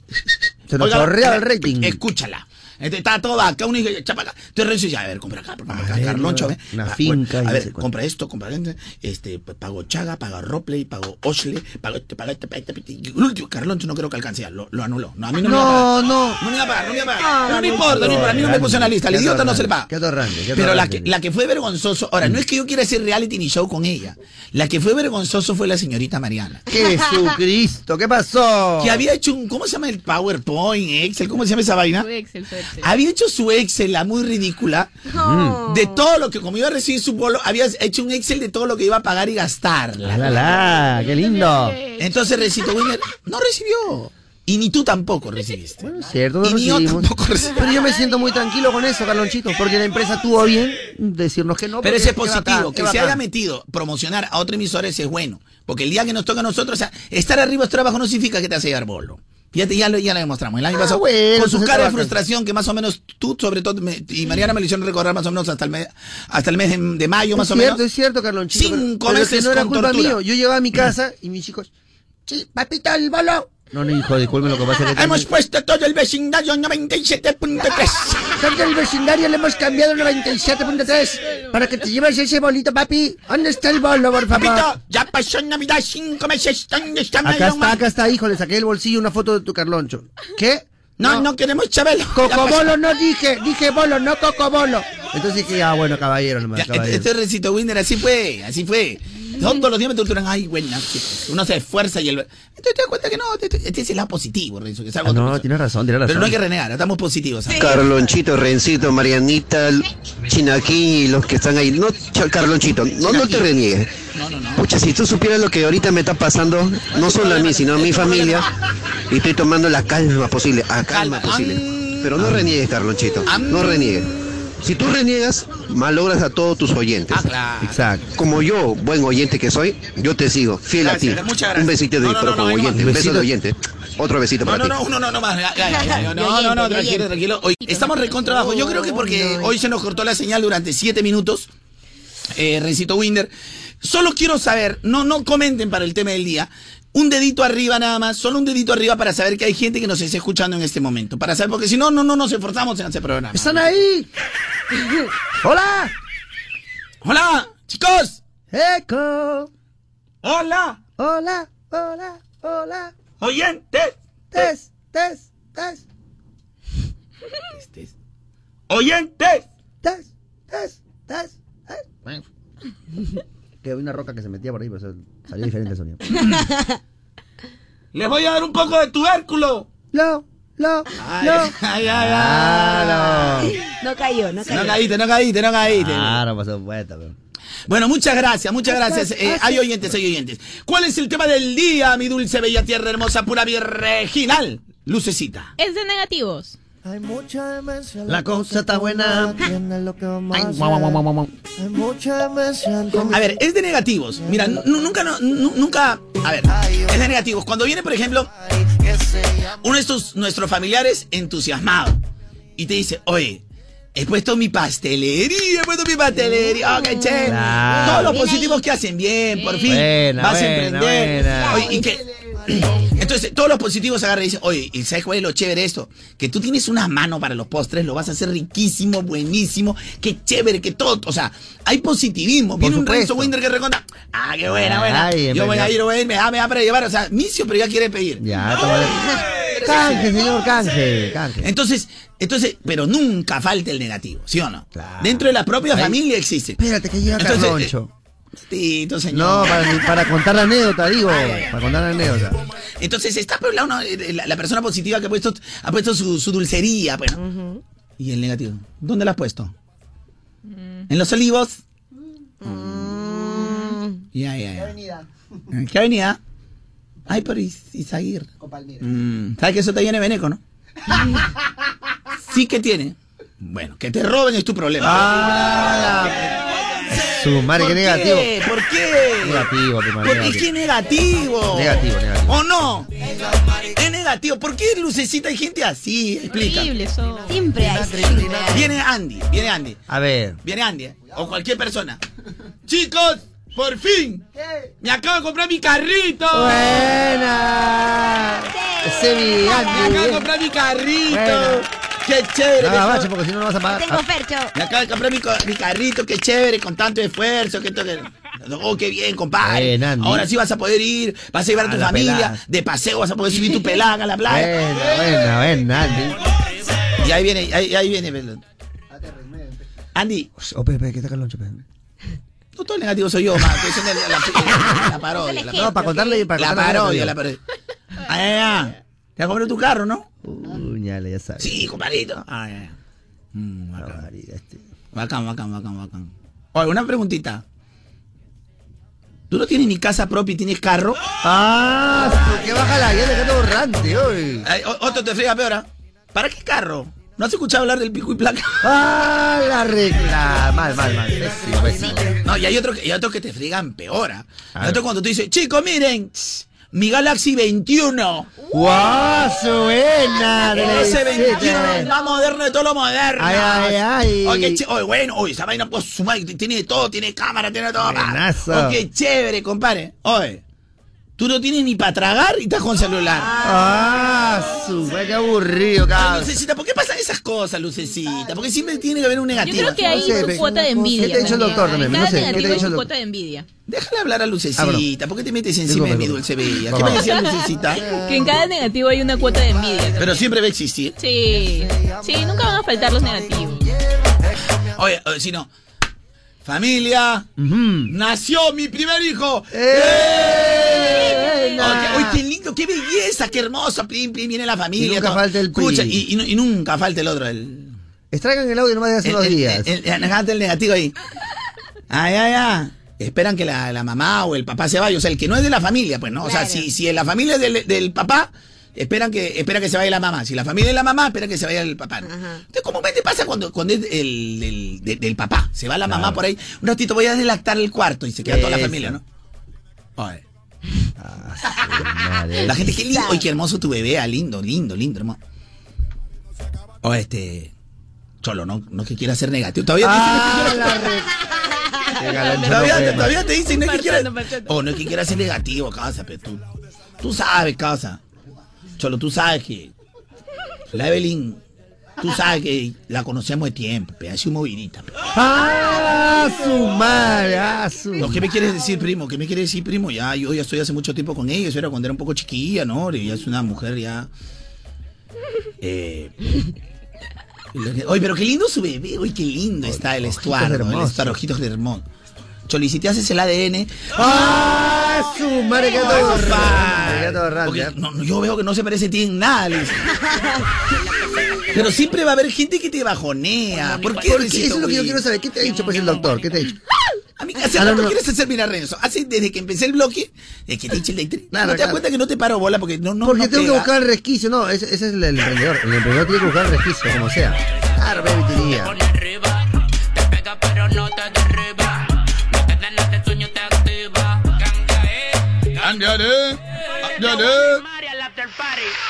A: Se nos
B: Oiga,
A: el rating.
B: Escúchala. Entonces, está todo acá, uno y chapa acá. Entonces Renzo dice, a ver, compra acá, compra acá,
A: ver,
B: Carloncho, ¿eh?
A: una
B: Ah,
A: finca
B: bueno, a
A: no
B: ver, compra esto, compra esto, este, pues, pago Chaga, pago Ropley, pago Oshle, pago este, pago este, pago este, este. El último, Carloncho no creo que alcance, ya, lo, lo anuló. No, a mí no, me va a pagar.
A: No, no.
B: No me iba a pagar, no me iba a pagar. No importa, no importa, a mí no me puso en la lista.
A: Qué
B: idiota no se le paga.
A: qué atorrante, qué
B: Pero la que, la que fue vergonzoso, ahora, no es que yo quiera hacer reality ni show con ella. La que fue vergonzoso fue la señorita Mariana.
A: Jesucristo, ¿qué pasó?
B: Que había hecho un, ¿cómo se llama el PowerPoint, Excel? ¿Cómo se llama esa vaina?
E: Excel,
B: Había hecho su Excel, la muy ridícula,
C: No.
B: de todo lo que, como iba a recibir su bolo, había hecho un Excel de todo lo que iba a pagar y gastar.
A: La, la, la, qué lindo.
B: Entonces, Recito Winner no recibió. Y ni tú tampoco recibiste.
A: Bueno, es cierto, no
B: y ni yo tampoco recibí.
A: Pero yo me siento muy tranquilo con eso, Carlonchito, porque la empresa tuvo bien decirnos que no.
B: Pero ese es positivo, que se haya metido promocionar a otro emisor ese es bueno. Porque el día que nos toca a nosotros, o sea, estar arriba es trabajo no significa que te hace llevar bolo. Fíjate, ya lo, ya lo demostramos. El año
A: Ah,
B: pasado,
A: bueno,
B: con su
A: entonces
B: cara de frustración, que más o menos tú, sobre todo, me- y Mariana me lo hicieron recordar más o menos hasta el mes, hasta el mes de, de mayo, más o menos.
A: es cierto, Carlonchito. pero-
B: Cinco
A: pero que
B: meses
A: no era
B: con
A: culpa
B: tortura.
A: mío. Yo llegaba a mi casa y mis chicos, sí, papito, el bolo. No, no, hijo, disculpe lo que pasa. es que
B: Hemos puesto todo el vecindario 97.3.
A: Tanto el vecindario le hemos cambiado el 97.3 para que te lleves ese bolito, papi. ¿Dónde está el bolo, por favor?
B: Papito, ya pasó Navidad cinco meses. ¿Dónde está
A: Acá está, acá está, hijo. Le saqué del bolsillo una foto de tu Carloncho. ¿Qué?
B: No, no, queremos Chabelo. Ya pasó.
A: Cocobolo no dije, dije bolo, no cocobolo. Entonces dije, ah, bueno, caballero, nomás,
B: Ya,
A: caballero.
B: este Recito Winder, así fue, así fue. Todos los días me torturan, ay, buena, uno se esfuerza y el... Entonces te das cuenta que no, este, este es el lado positivo, Renzo, que
A: Ah, no, tienes razón, tienes razón.
B: Pero no hay que renegar, estamos positivos. ¿sabes?
K: Carlonchito, Rencito, Marianita, Chinaquí y los que están ahí. No, Ch- Carlonchito, no, no te reniegues.
B: No, no, no.
K: Pucha, si tú supieras lo que ahorita me está pasando, no solo a mí, sino a mi familia, y estoy tomando la calma posible, a calma
B: Calma.
K: posible. Pero no reniegues, Carlonchito, no reniegues. Si tú reniegas, malogras a todos tus oyentes.
B: Ah, claro.
A: Exacto.
K: Como yo, buen oyente que soy, yo te sigo, fiel
B: Gracias,
K: a ti.
B: muchas gracias.
K: Un besito de
B: No, no,
K: pero
B: no,
K: como
B: no, hay
K: oyente, un beso
A: Besito.
K: de oyente. Otro besito
B: No,
K: para
B: no,
K: ti.
B: no, no, no, no más. Ya, ya, ya, ya, No, no, no, tranquilo, tranquilo. Hoy estamos recontra abajo. Yo creo que porque hoy se nos cortó la señal durante siete minutos. Eh, Rencito Winder. Solo quiero saber, no, no comenten para el tema del día. Un dedito arriba nada más, solo un dedito arriba para saber que hay gente que nos está escuchando en este momento. Para saber, porque si no, no, no nos esforzamos en hacer programa.
A: ¡Están ahí! ¡Hola!
B: Hola, chicos.
A: ¡Eco!
B: Hola,
A: ¡Hola! ¡Hola! ¡Hola!
B: oyentes.
A: ¡Tes! ¡Tes! ¡Tes!
B: Este es- Oyentes.
A: ¡Tes! ¡Tes! ¡Tes! ¡Tes! Que había una roca que se metía por ahí, pero salió diferente el sonido.
B: Les voy a dar un poco de tubérculo.
A: ¡Lo! ¡Lo!
B: Ay,
A: ¡Lo!
B: ay, ay, ay.
A: ¡Claro!
C: No cayó, no cayó.
B: No caíste, no caíste, no caíste.
A: Claro, por supuesto. pero-
B: Bueno, muchas gracias, muchas gracias. Eh, hay oyentes, hay oyentes. ¿Cuál es el tema del día, mi dulce, bella tierra hermosa, pura virginal? Lucecita.
E: Es de negativos.
L: Hay mucha demencia.
A: La cosa está buena.
L: Tiene lo que vamos a
B: Ay.
L: Hay mucha demencia.
B: Ver, es de negativos. Mira, nu- nunca, no- nunca. A ver, es de negativos. Cuando viene, por ejemplo, uno de estos, nuestros familiares entusiasmado y te dice, oye, he puesto mi pastelería, he puesto mi pastelería, oh, qué chévere.
A: Claro.
B: Todos los positivos que hacen bien, por fin.
A: Buena,
B: vas a
A: buena,
B: emprender.
A: buena.
B: Oye, y que. Entonces, todos los positivos agarran y dicen, oye, ¿y sabes cuál es lo chévere de esto? Que tú tienes una mano para los postres, lo vas a hacer riquísimo, buenísimo, qué chévere, que todo, o sea, hay positivismo. Viene un. Renzo Winder que reconda, ah, qué buena, buena.
A: Ay,
B: Yo voy a ir, voy a ir, me da, me da para llevar, o sea, Micio, pero ya quiere pedir.
A: Ya, toma. Canje, señor, canje, canje.
B: Entonces, entonces, pero nunca falta el negativo, ¿sí o no?
A: Claro.
B: Dentro de la propia
A: Ahí-
B: familia existe.
A: Espérate que llega
B: Entonces,
A: Carloncho.
B: Tito, señor.
A: No, para, para contar la anécdota, digo. Para contar la anécdota.
B: Entonces está por lado uno, eh, la, la persona positiva que ha puesto, ha puesto su, su dulcería, pues. Y el negativo. ¿Dónde la has puesto? ¿En los olivos? Ya, ya, ya. ¿En ¿Qué avenida? Ay, por Is- Isaguirre. Mm, ¿Sabes que eso te viene veneco, no? sí que tiene. Bueno, que te roben es tu problema.
A: Ah, Su madre,
B: ¿Por
A: qué negativo.
B: ¿Por qué?
A: Negativo,
B: ¿Por qué
A: negativo.
B: qué negativo?
A: Negativo, negativo.
B: ¿O no? Es negativo. ¿Por qué lucecita hay gente así? Explica.
E: Horrible eso.
C: Siempre hay, siempre hay.
B: Viene Andy, viene Andy.
A: A ver.
B: Viene Andy. ¿eh? O cualquier persona. Chicos, por fin. Me acabo de comprar mi carrito.
A: Buena. Ese
B: Me acabo de comprar mi carrito.
A: Buena.
B: Qué chévere.
A: Macho,
B: acabo-
A: porque si no, no vas a pagar.
C: Tengo Fercho.
B: Me acabo de comprar mi, carrito, qué chévere, con tanto esfuerzo, que to- que- Oh, qué bien, compadre. Ahora sí vas a poder ir, vas a llevar a tu
A: A la
B: familia,
A: pelada.
B: de paseo vas a poder subir tu pelada a la playa.
A: Buena, buena, buena, Andy.
B: Y ahí viene, ahí, ahí viene. Belén. Andy,
A: Oh, espera, espera, que está espera.
B: no todo el negativo soy yo, man, estoy haciendo la, la- la parodia. La,
A: No, para contarle. Para
B: la parodia, la parodia. Ah, ya, compré tu carro, ¿no?
A: Uy, ya, ya sabes.
B: Sí, compadrito. Ah, ya, ya. Mm, bacán.
A: Este.
B: Bacán, bacán, bacán, bacán. Oye, una preguntita. ¿Tú no tienes ni casa propia y tienes carro?
A: Ah, su- que baja la guía de borrante hoy.
B: Otro te friega peor. ¿ah? ¿Para qué carro? ¿No has escuchado hablar del pico y placa?
A: Ah, la regla. Mal, mal, mal. Pésimo, pésimo.
B: No, y hay otros que, otros que te friegan peor. ¿ah? Otro cuando tú dices, chicos, miren, mi Galaxy 21.
A: ¡Guau, su de la
B: Ese 21
A: visita.
B: el más moderno de todo lo moderno.
A: Ay, ay, ay.
B: Oye, bueno, oye, esa vaina pues sumar, tiene todo, tiene cámara, tiene todo.
A: Buenazo.
B: Oye, qué chévere, compadre. Oye, tú no tienes ni para tragar y estás con celular.
A: Ah, su madre, qué aburrido, cabrón.
B: Lucecita, ¿por qué pasan esas cosas, Lucecita? Porque siempre tiene que haber un
E: Yo
B: negativo.
E: creo que hay
A: No sé,
E: su
A: pe-
E: cuota de envidia.
A: ¿Qué te ha dicho el doctor también? No sé, ¿qué te ha dicho
E: su
A: el
E: cuota de envidia.
B: Déjale hablar a Lucecita.
A: Ah.
B: ¿Por qué te metes encima de mi dulce bella?
A: por
B: ¿Qué me decía Lucecita?
E: Que en cada negativo hay una cuota de envidia. también.
B: Pero siempre va a existir.
E: Sí, sí, nunca van a faltar los negativos.
B: Oye, oye, si no. Familia, nació mi primer hijo.
A: ¡Eh!
B: Oye, oye, qué lindo, qué belleza, qué hermoso. Plim, plim, viene la familia.
A: Y nunca
B: todo.
A: falta el
B: Escucha,
A: pri.
B: y, y y nunca falta el otro. El,
A: Extraigan el audio nomás de hace
B: el,
A: unos
B: el-
A: días.
B: el- el- el negativo ahí. Ay, ay, ay. Esperan que la, la mamá o el papá se vaya. O sea, el que no es de la familia, pues, ¿no? O sea, si, si la familia es del, del papá, esperan que, espera que se vaya la mamá. Si la familia es la mamá, espera que se vaya el papá. ¿no? Entonces, comúnmente pasa cuando, cuando es el, del- de- del papá. Se va la mamá
A: Claro.
B: por ahí. Un ratito voy a delactar el cuarto y se queda toda la familia, ¿no? Oye,
A: Ah,
B: la gente, qué lindo. Oye, qué hermoso tu bebé, ah, lindo, lindo, lindo, hermano. O este. Cholo, no, no que quiera ser negativo. Todavía te
A: Ah, la re- Qué galán,
B: Todavía, todavía te dicen, no es que quiera.
E: Marchando.
B: Oh, no es que quiera ser negativo, casa, pero tú. Tú sabes, casa. Cholo, tú sabes que. La Evelyn. Tú sabes que la conocemos de tiempo, pero así movidita. pe.
A: Ah, su madre, ah, su.
B: No, ¿Qué me quieres decir, primo? ¿Qué me quieres decir, primo? Ya, yo ya estoy hace mucho tiempo con ella. Eso era cuando era un poco chiquilla, ¿no? Y ya es una mujer ya. Eh. Oye, pero qué lindo su bebé. Oye, qué lindo está el
A: ojitos
B: estuario. El estuario, ojitos de hermoso. Cholo, y si te haces el ADN.
A: Ah, su madre, qué todo
B: no, no, yo veo que no se parece a ti en nada, Liz. Pero siempre va a haber gente que te bajonea. ¿Por qué,
A: Porque eso es lo que yo quiero saber. ¿Qué te ha dicho pues el doctor? ¿Qué te ha dicho?
B: A mí hace
A: Ah, no,
B: rato
A: no.
B: quieres hacer, mira Renzo, hace desde que empecé el bloque, desde que te eché el day.
A: Claro,
B: no te das
A: claro.
B: cuenta que no te paro bola porque no, no,
A: Porque
B: no
A: tengo que buscar el resquicio, no, ese, ese es el, el emprendedor. El emprendedor tiene que buscar el resquicio, como sea. Claro, baby, diría.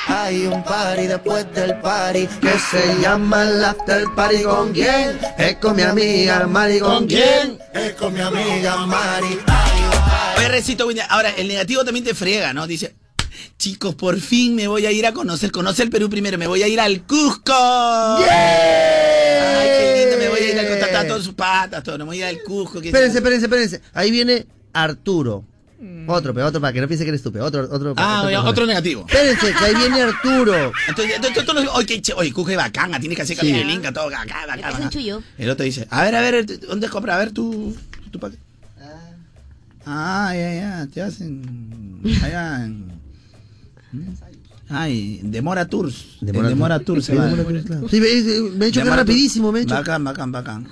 L: Hay un party después del party que se llama el after party. ¿Con quién? Es con mi amiga Mari. ¿Con quién? Es con mi amiga Mari.
B: Oye, Recito, ahora el negativo también te friega, ¿no? Dice, chicos, por fin me voy a ir a conocer, conoce el Perú primero, me voy a ir al Cusco. Ay, qué lindo, me voy a ir a contactar a todas sus patas, todo, me voy a ir al Cusco.
A: Espérense, espérense, espérense. Ahí viene Arturo. Otro, pe, otro, para que no piense que eres estúpido. Otro, otro.
B: Ah, otro negativo.
A: Espérense, que ahí viene Arturo.
B: Entonces, entonces, entonces, oye, qué che- oye, bacana, tiene que hacer link, todo acá, acá,
C: Es
B: acá.
C: un chullo.
B: El otro dice, a ver, a ver, ¿dónde compra? A ver tu, tu paquete. Ah, ya, ya, te hacen allá en... Ay, Demora Tours.
A: Demora
B: Demora,
A: Tours.
B: Tours. se
A: Sí,
B: va.
A: Demora Tours, claro. Sí, me- hecho que
B: Demora
A: rapidísimo, me hecho.
B: Bacán, bacán, bacán.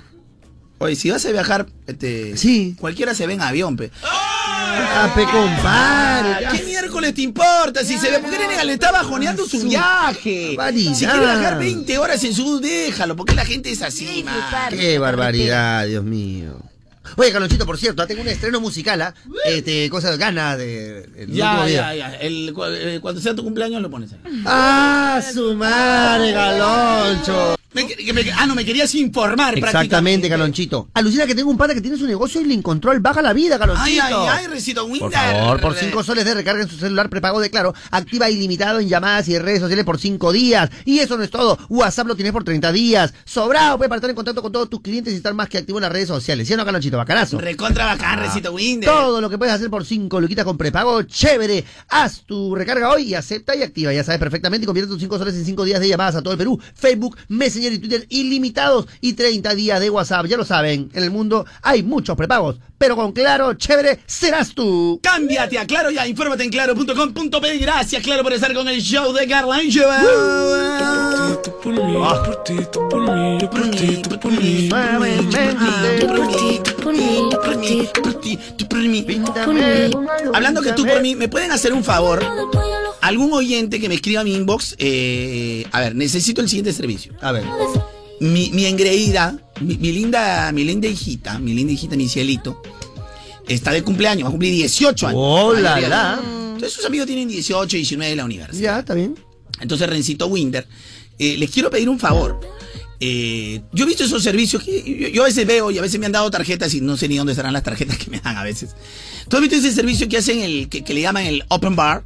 B: Oye, si vas a viajar, este...
A: Sí.
B: Cualquiera se ve en avión, pe.
A: Ah, pe, compadre.
B: ¿Qué miércoles te importa si se ve? Porque eres le está bajoneando su viaje.
A: barbaridad.
B: Si quiere viajar 20 horas en su déjalo, porque la gente es así, man.
A: Qué barbaridad, Dios mío. Oye, Carlonchito, por cierto, ah, tengo un estreno musical, ¿ah? Este, cosa de ganas de. el
B: Ya, ya, ya. El, eh, cuando sea tu cumpleaños lo pones ahí.
A: ¡Ah, su madre, Galoncho!
B: Me me- ah, no, me querías informar
A: Exactamente. Galonchito. Alucina que tengo un pata que tiene su negocio y le encontró el baja la vida, Galonchito.
B: Ay, ay, ay, Recito Winder.
A: Por favor, por 5 soles de recarga en su celular prepago de Claro, activa ilimitado en llamadas y redes sociales por 5 días. Y eso no es todo, WhatsApp lo tienes por 30 días. Sobrado, puede para estar en contacto con todos tus clientes y estar más que activo en las redes sociales. ¿Sí o no, Galonchito? Bacanazo.
B: Recontra bacán, Recito Winder.
A: Todo lo que puedes hacer por 5 luquitas con prepago, chévere. Haz tu recarga hoy y acepta y activa. Ya sabes perfectamente y convierte tus 5 soles en 5 días de llamadas a todo el Perú, Facebook, Messenger y Twitter ilimitados y 30 días de WhatsApp. Ya lo saben, en el mundo hay muchos prepagos, pero con Claro, chévere, serás tú.
B: Cámbiate a Claro ya, infórmate en claro.com.p. Gracias, Claro, por estar con el show de Hablando que tú por mí, ¿me pueden hacer un favor? Algún oyente que me escriba a mi inbox, eh, a ver, necesito el siguiente servicio.
A: A ver.
B: Mi, mi engreída, mi, mi linda, mi linda hijita, mi linda hijita, mi cielito, está de cumpleaños, va a cumplir 18 años.
A: ¡Oh,
B: Ay,
A: la,
B: ay, ay.
A: la!
B: Entonces sus amigos tienen 18, 19 de la universidad.
A: Ya, está bien.
B: Entonces, Rencito Winder, eh, les quiero pedir un favor. Eh, yo he visto esos servicios que yo, yo a veces veo y a veces me han dado tarjetas y no sé ni dónde estarán las tarjetas que me dan a veces. ¿Tú has visto ese servicio que hacen el que, que le llaman el Open Bar?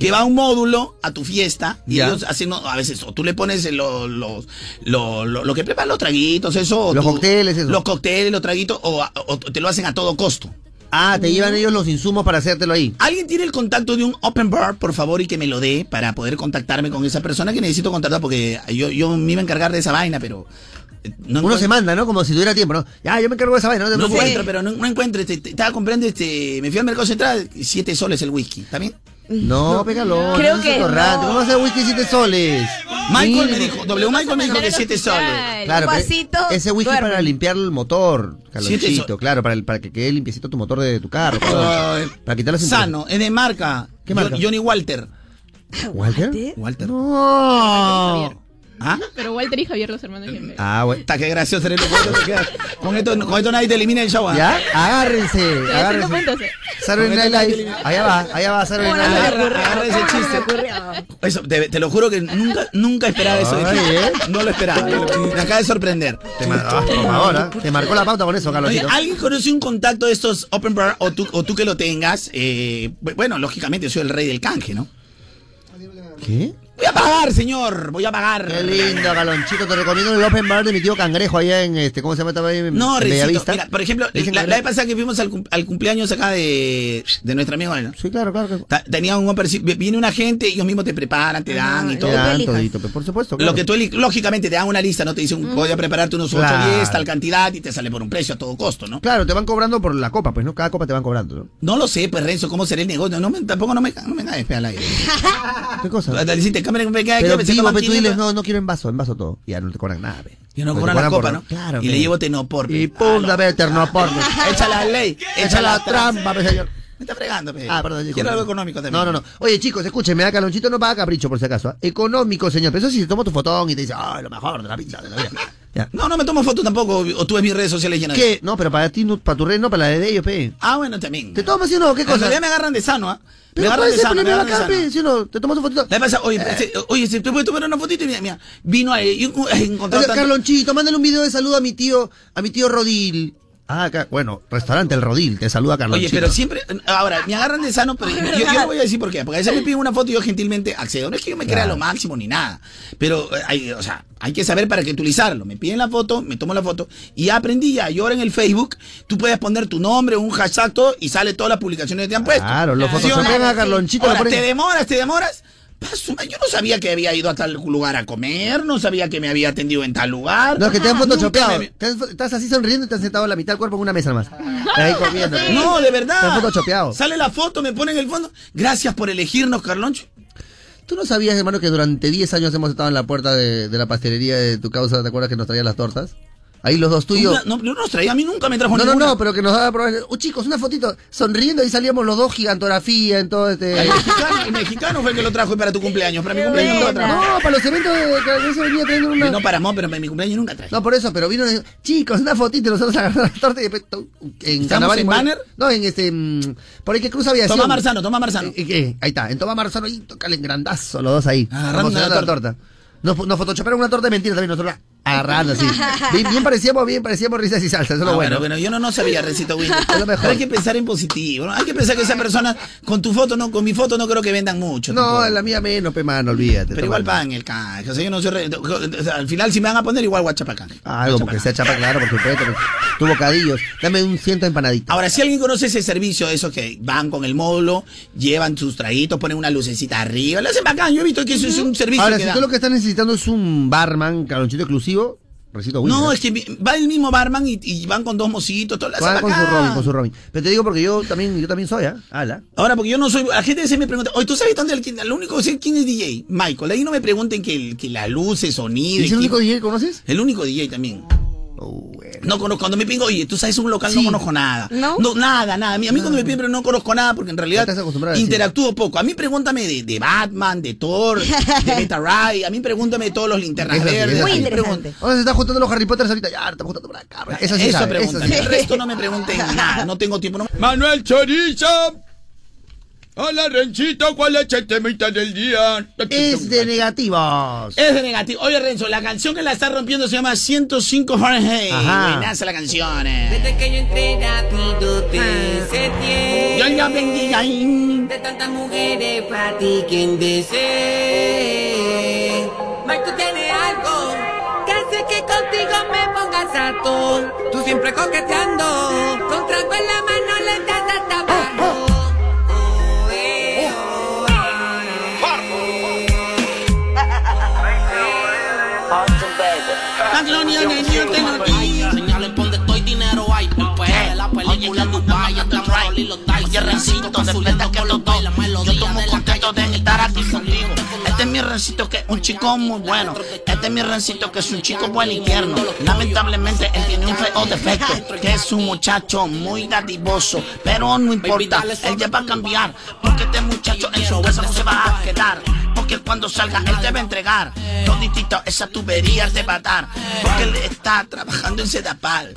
B: Que va un módulo a tu fiesta y
A: Ya.
B: ellos hacen, a veces, o tú le pones lo, los- lo, lo- lo que preparan los traguitos, eso.
A: Los
B: tú-
A: cócteles, eso.
B: Los cócteles, los traguitos, o te lo hacen a todo costo.
A: Ah, te llevan ellos los insumos para hacértelo ahí.
B: ¿Alguien tiene el contacto de un open bar, por favor, y que me lo dé para poder contactarme con esa persona que necesito contactar? Porque yo, yo me iba a encargar de esa vaina, pero... eh, No
A: Uno se manda, ¿no? Como si tuviera tiempo, ¿no? Ya, yo me encargo de esa vaina, no te
B: No encuentro, pero no, no encuentro. Este, te- estaba comprando este... Me fui al mercado central, siete soles el whisky, ¿está bien?
A: No, pégalo.
C: Creo
A: no
C: que no.
A: ¿Cómo vas a hacer whisky 7 soles?
B: Michael me dijo, W Michael me dijo que siete soles.
A: Claro, pero ese whisky
C: duerme.
A: para limpiar el motor,
B: so-
A: claro, para, el- para que quede limpiecito tu motor de tu carro. Para quitar las
B: Sano, es de marca.
A: ¿Qué marca?
B: Jo- Johnny Walter.
A: ¿Walter?
B: Walter.
A: No.
B: ¿Ah?
E: Pero Walter y Javier, los hermanos gemelos.
A: Ah, bueno.
B: Está que gracioso eres con esto, con esto, con esto nadie te elimina el show. ¿ah?
A: ¿Ya? Agárrense, agárrense.
E: eh.
A: Saturday Night Live. Allá va, allá va Saturday Night Live.
B: Agarra ese chiste. Eso, te, te lo juro que nunca, nunca esperaba eso de ti.
A: Ay, ¿eh?
B: No lo esperaba. Me acaba de sorprender.
A: Te, mar- ah, por favor, te marcó la pauta con eso,
B: Oye,
A: Carlonchito.
B: ¿alguien conoce un contacto de estos Open Bar o tú, o tú que lo tengas? Eh, bueno, lógicamente soy el rey del canje, ¿no?
A: ¿Qué?
B: Voy a pagar, señor. Voy a pagar.
A: Qué lindo, Galonchito. Te recomiendo el Open Bar de mi tío Cangrejo allá en, este, ¿cómo se llama? Estaba ahí en
B: No, Recito, mira, por ejemplo, la, vez pasada que fuimos al, cum- al cumpleaños acá de, de nuestro amigo, ¿no?
A: Sí, claro, claro.
B: Ta- Tenía un viene una gente, ellos mismos te preparan, te dan y
A: Te
B: todo.
A: dan todito, por supuesto.
B: Lo
A: claro.
B: que tú, lógicamente, te dan una lista, ¿no? Te dicen, voy a prepararte unos 8
A: Claro.
B: 10, tal cantidad, y te sale por un precio a todo costo, ¿no?
A: Claro, te van cobrando por la copa, pues, ¿no? Cada copa te van cobrando, ¿no?
B: No lo sé, pues Renzo, cómo será el negocio. No me, tampoco no me, no me da al aire.
A: ¿Qué cosa?
B: Decirte, cámara que me queda
A: Pero vivo, tú
B: 500.
A: diles, no, no quiero en vaso, en vaso todo. Ya no te cobran nada, pe.
B: Y no cobran la copa, ¿no?
A: Claro,
B: y le llevo tenopor.
A: Y punta, pe, ternopor.
B: Echa la ley,
A: Echa la trampa, pe, señor.
B: Me está fregando, pe.
A: Ah, perdón.
B: Quiero algo económico también.
A: No, no, no. Oye, chicos, escúchenme, acá Lonchito no paga capricho, por si acaso. ¿ah? Económico, señor. Pero eso si te tomo tu fotón y te dice, ay, lo mejor de la pizza de la vida. Ya.
B: No, no me tomo foto tampoco, o tú ves mis redes sociales llenas
A: ¿Qué? No, pero para ti, no, para tu red, no, para la de ellos, pe.
B: Ah, bueno, también.
A: ¿Te tomas, sí o no? ¿Qué cosa?
B: realidad me agarran de sano, ¿ah? Me
A: Pero
B: agarran
A: puede
B: de
A: ser
B: sano, me agarran de sano.
A: pe, ¿sí o no? ¿Te tomas tu fotito?
B: Le pasa, oye, este, oye, si te puedes tomar una fotito y mira, mira, vino ahí, y un- encontró
A: Oiga,
B: tanto-
A: Carlonchito, mándale un video de saludo a mi tío, a mi tío Rodil. Ah, acá, bueno, restaurante El Rodil, te saluda
B: Oye,
A: Carlonchito.
B: pero siempre, ahora, me agarran de sano, pero yo, yo voy a decir por qué. Porque a veces me piden una foto y yo gentilmente accedo. No es que yo me crea
A: Claro.
B: lo máximo ni nada. Pero, eh, hay, o sea, hay que saber para qué utilizarlo. Me piden la foto, me tomo la foto y ya aprendí ya. Yo ahora en el Facebook, tú puedes poner tu nombre, un hashtag, todo y sale todas las publicaciones que te han puesto.
A: Claro, los
B: ¿Sí
A: photoshopean
B: no?
A: a Carlonchito, lo
B: Ahora, te demoras, te demoras. Yo no sabía que había ido a tal lugar a comer, no sabía que me había atendido en tal lugar.
A: No, es que te han
B: Nunca
A: photoshopeado.
B: me-
A: Estás así sonriendo y te has sentado en la mitad del cuerpo en una mesa. Ahí comiendo.
B: No, de verdad.
A: Te han photoshopeado.
B: Sale la foto, me pone en el fondo. Gracias por elegirnos, Carloncho.
A: ¿Tú no sabías, hermano, que durante 10 años hemos estado en la puerta de, de la pastelería de tu causa? ¿Te acuerdas que nos traían las tortas? Ahí los dos tuyos.
B: No, no nos traía, a mí nunca me trajo
A: No, no,
B: ninguna.
A: no, pero que nos daba probar. Oh, chicos, una fotito. Sonriendo, ahí salíamos los dos, gigantografía, en todo este.
B: El mexicano, el mexicano fue el que lo trajo para tu cumpleaños. Para mi cumpleaños nunca lo trajo.
A: No, para los eventos de que veces venía trayendo una.
B: No para Mo, pero para mi cumpleaños nunca traje.
A: No, por eso, pero vino, chicos, una fotito, nosotros agarramos la torta y después en
B: ¿Estamos
A: carnaval.
B: en
A: y-
B: banner?
A: No, en este, mm, por ahí que cruza aviación.
B: Toma Marzano, toma Marzano.
A: Eh, eh, ahí está, en Toma Marzano, ahí toca en grandazo, los dos ahí.
B: Agarrando la
A: la torta. Nos, nos photoshopearon una torta de mentira también, nosotros agarrando así. Bien, bien parecíamos, bien parecíamos risas y salsa, eso es lo
B: Ah,
A: bueno.
B: bueno, bueno, yo no, no sabía, Recito Windows. Hay que pensar en positivo. ¿no? Hay que pensar que esa persona, con tu foto, no, con mi foto, no creo que vendan mucho.
A: No,
B: tampoco.
A: la mía menos, pe mano, olvídate.
B: Pero igual pagan el canje. O sea, yo no soy. re- o sea, al final, si me van a poner, igual guachapacán.
A: Ah, algo porque sea chapa, claro, por supuesto. pues, Tu bocadillos. Dame un ciento de empanaditas.
B: Ahora, si alguien conoce ese servicio, esos que van con el módulo, llevan sus traguitos, ponen una lucecita arriba, lo hacen bacán. Yo he visto que eso es un servicio
A: Ahora,
B: que
A: si
B: dan.
A: tú lo que estás necesitando es un barman, calonchito exclusivo, recito Winner.
B: No, es que va el mismo barman y, y van con dos mositos, todo lo hacen
A: Va con su. Robin, con su Robin. Pero te digo porque yo también, yo también soy, ¿ah? Ala.
B: Ahora, porque yo no soy. La gente se me pregunta, oye, ¿tú sabes dónde el, único que sé quién es DJ? Michael. Ahí no me pregunten que, el- que la luz, el sonido.
A: ¿Y es el único DJ que conoces?
B: El único DJ también.
A: Oh, bueno.
B: No conozco, cuando me piden, oye, tú sabes un local, no conozco nada.
C: ¿No?
B: nada, nada. A mí, a mí cuando me piden, pero no conozco nada, porque en realidad interactúo poco. A mí pregúntame de, de Batman, de Thor, de Beta Ray, a mí pregúntame de todos los linternas verdes.
C: Muy
A: sí.
B: a mí
C: interesante.
A: Ahora se están juntando los Harry Potters ahorita. Ya, están juntando por acá. Eso sí
B: Eso
A: sabe,
B: pregúntame.
A: sí.
B: El resto no me pregunten nada. No tengo tiempo. No...
H: Manuel Chorizo. Hola, Renchito, ¿cuál es el temita del día?
A: Es de negativos.
B: Es de negativo. Oye, Renzo, la canción que la está rompiendo se llama 105 Fahrenheit.
A: Ajá.
B: Buenaza la canción. eh.
M: Desde que yo entré rápido te setié.
B: Yo ya vendí ahí.
M: De tantas mujeres para ti quien desee. Mike, tú tienes algo que hace que contigo me pongas harto. Tú siempre coqueteando, con trago en la mano le das hasta
B: Magnolia de Dios te lo digo.
N: Señalen por donde estoy, dinero hay. En PL, la película Dubai, estamos y los dice.
B: Oye, Rencito, después que los dos, yo muy contento de estar aquí contigo. Este es mi Rencito que es un chico muy bueno. Este es mi Rencito que es un chico buen y tierno. Lamentablemente él tiene un feo defecto, que es un muchacho muy dadivoso. Pero no importa, él ya va a cambiar. Porque este muchacho en su casa no se va a quedar. Porque cuando salga él te va a entregar. Toditito esa tubería te va a dar. Porque él está trabajando en Sedapal.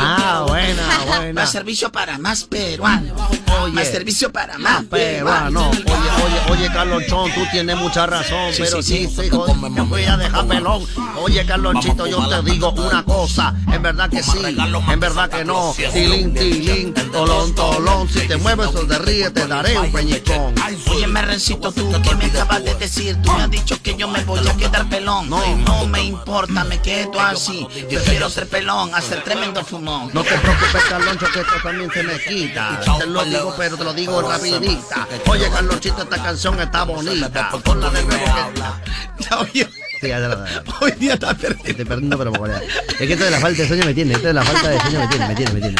A: Ah, buena, buena.
B: Más servicio para más peruanos.
A: Oye.
B: Más servicio para más
A: Peruano,
B: peruanos.
A: oye, oye, oye, Carlonchón, tú tienes mucha razón,
B: Sí,
A: pero
B: sí,
A: sí, joder, me voy a dejar pelón. Oye, Carlonchito, yo te digo una cosa, en verdad que sí, en verdad que no. Tilín, tilín, tolón, tolón, si te mueves o te ríes, te daré un peñicón.
B: Oye, me recito tú que me acabas de decir. Tú me has dicho que yo me voy a quedar pelón. No, no me importa, me quedo así. Prefiero ser pelón a ser tremendo fumón.
A: No te preocupes, Carloncho, que esto también se me quita. Te lo digo, pero te lo digo rapidita. Oye, Carlonchito, esta canción está bonita. De.
B: Ya, oye,
A: Sí, ya,
B: hoy día está perdido.
A: Estoy perdiendo, pero por. Es que esto de la falta de sueño me tiene, esto de la falta de sueño me tiene, me tiene, me tiene.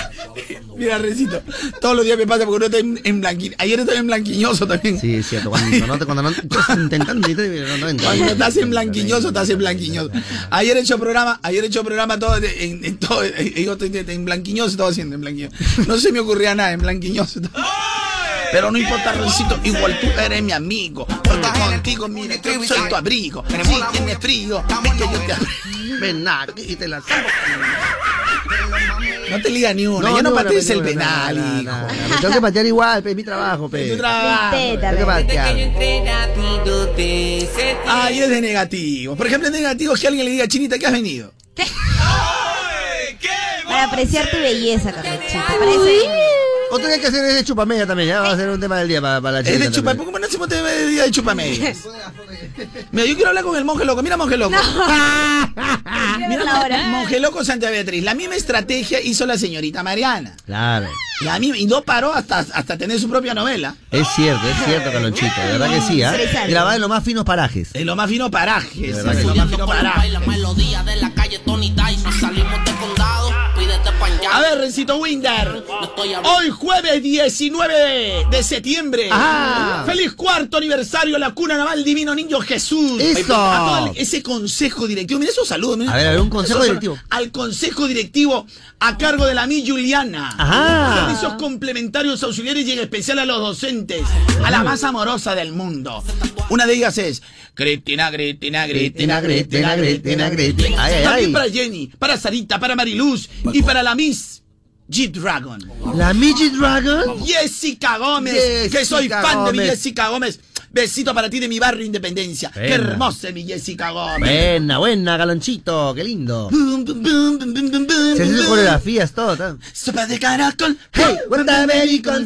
B: Mira, Recito, todos los días me pasa porque uno está en, en Ayer estoy en blanquiñoso también.
A: Sí, es cierto. Cuando no, te- cuando no estás intentando, no, no.
B: Cuando estás en blanquiñoso, estás en blanquiñoso. Ayer he hecho programa, ayer he hecho programa todo en, en todo, yo estoy en blanquiñoso estaba haciendo en blanquiñoso. No se me ocurría nada en blanquiñoso. Pero no importa, Recito, igual tú eres mi amigo. Porque contigo, mira, yo soy tu abrigo. Si tienes frío, es que yo te abrigo.
A: Ven, nada, y te la
B: No te liga ni una, ya no
A: una,
B: patees
A: pe,
B: el penal, hijo.
A: Me tengo que patear igual, pe, es mi trabajo, pe.
B: Es tu trabajo.
A: Tengo que patear.
B: Ay, es de negativo. Por ejemplo, es de negativo que alguien le diga, Chinita, ¿qué has venido?
C: Para apreciar tu belleza.
A: Otro día hay que hacer es de chupamella también, ya va a ser un tema del día para, para la
B: Es de
A: chica.
B: chupa, ¿por qué no hacemos tema de día de chupamedias? Mira, yo quiero hablar con el monje loco. Mira, monje loco. Mira,
C: la hora.
B: monje loco Santa Beatriz. La misma estrategia hizo la señorita Mariana.
A: Claro.
B: Y, a mí, y no paró hasta, hasta tener su propia novela.
A: Es cierto, es cierto, Calonchito. De verdad que sí, ¿ah?
B: Interesante.
A: Grabada en los más finos parajes.
B: En los más finos parajes.
A: De verdad
B: en
A: que
B: los más finos parajes.
N: La melodía de la calle Tony. Salimos
B: A ver, Rencito Winder. Hoy jueves 19 de septiembre.
A: Ajá.
B: Feliz cuarto aniversario la cuna naval Divino Niño Jesús.
A: Eso.
B: A todo ese consejo directivo. Mira esos saludos. mira.
A: A ver, a ver, un consejo
B: Esos
A: directivo.
B: Al consejo directivo a cargo de la mi Juliana.
A: Ajá.
B: Servicios complementarios auxiliares y en especial a los docentes. A la más amorosa del mundo. Una de ellas es Cristina, Cristina, Cristina, Cristina, Cristina, Cristina. También para Jenny, para Sarita, para Mariluz y para la Miss G-Dragon.
A: ¿La Midget Dragon?
B: Jessica Gómez, que soy fan de mi. Jessica Gómez. Besito para ti de mi barrio Independencia. Qué hermosa mi Jessica Gómez.
A: Buena, buena, Galonchito, qué lindo. Se hace coreografías, todo. todo.
B: Sopa de caracol.
A: Hey,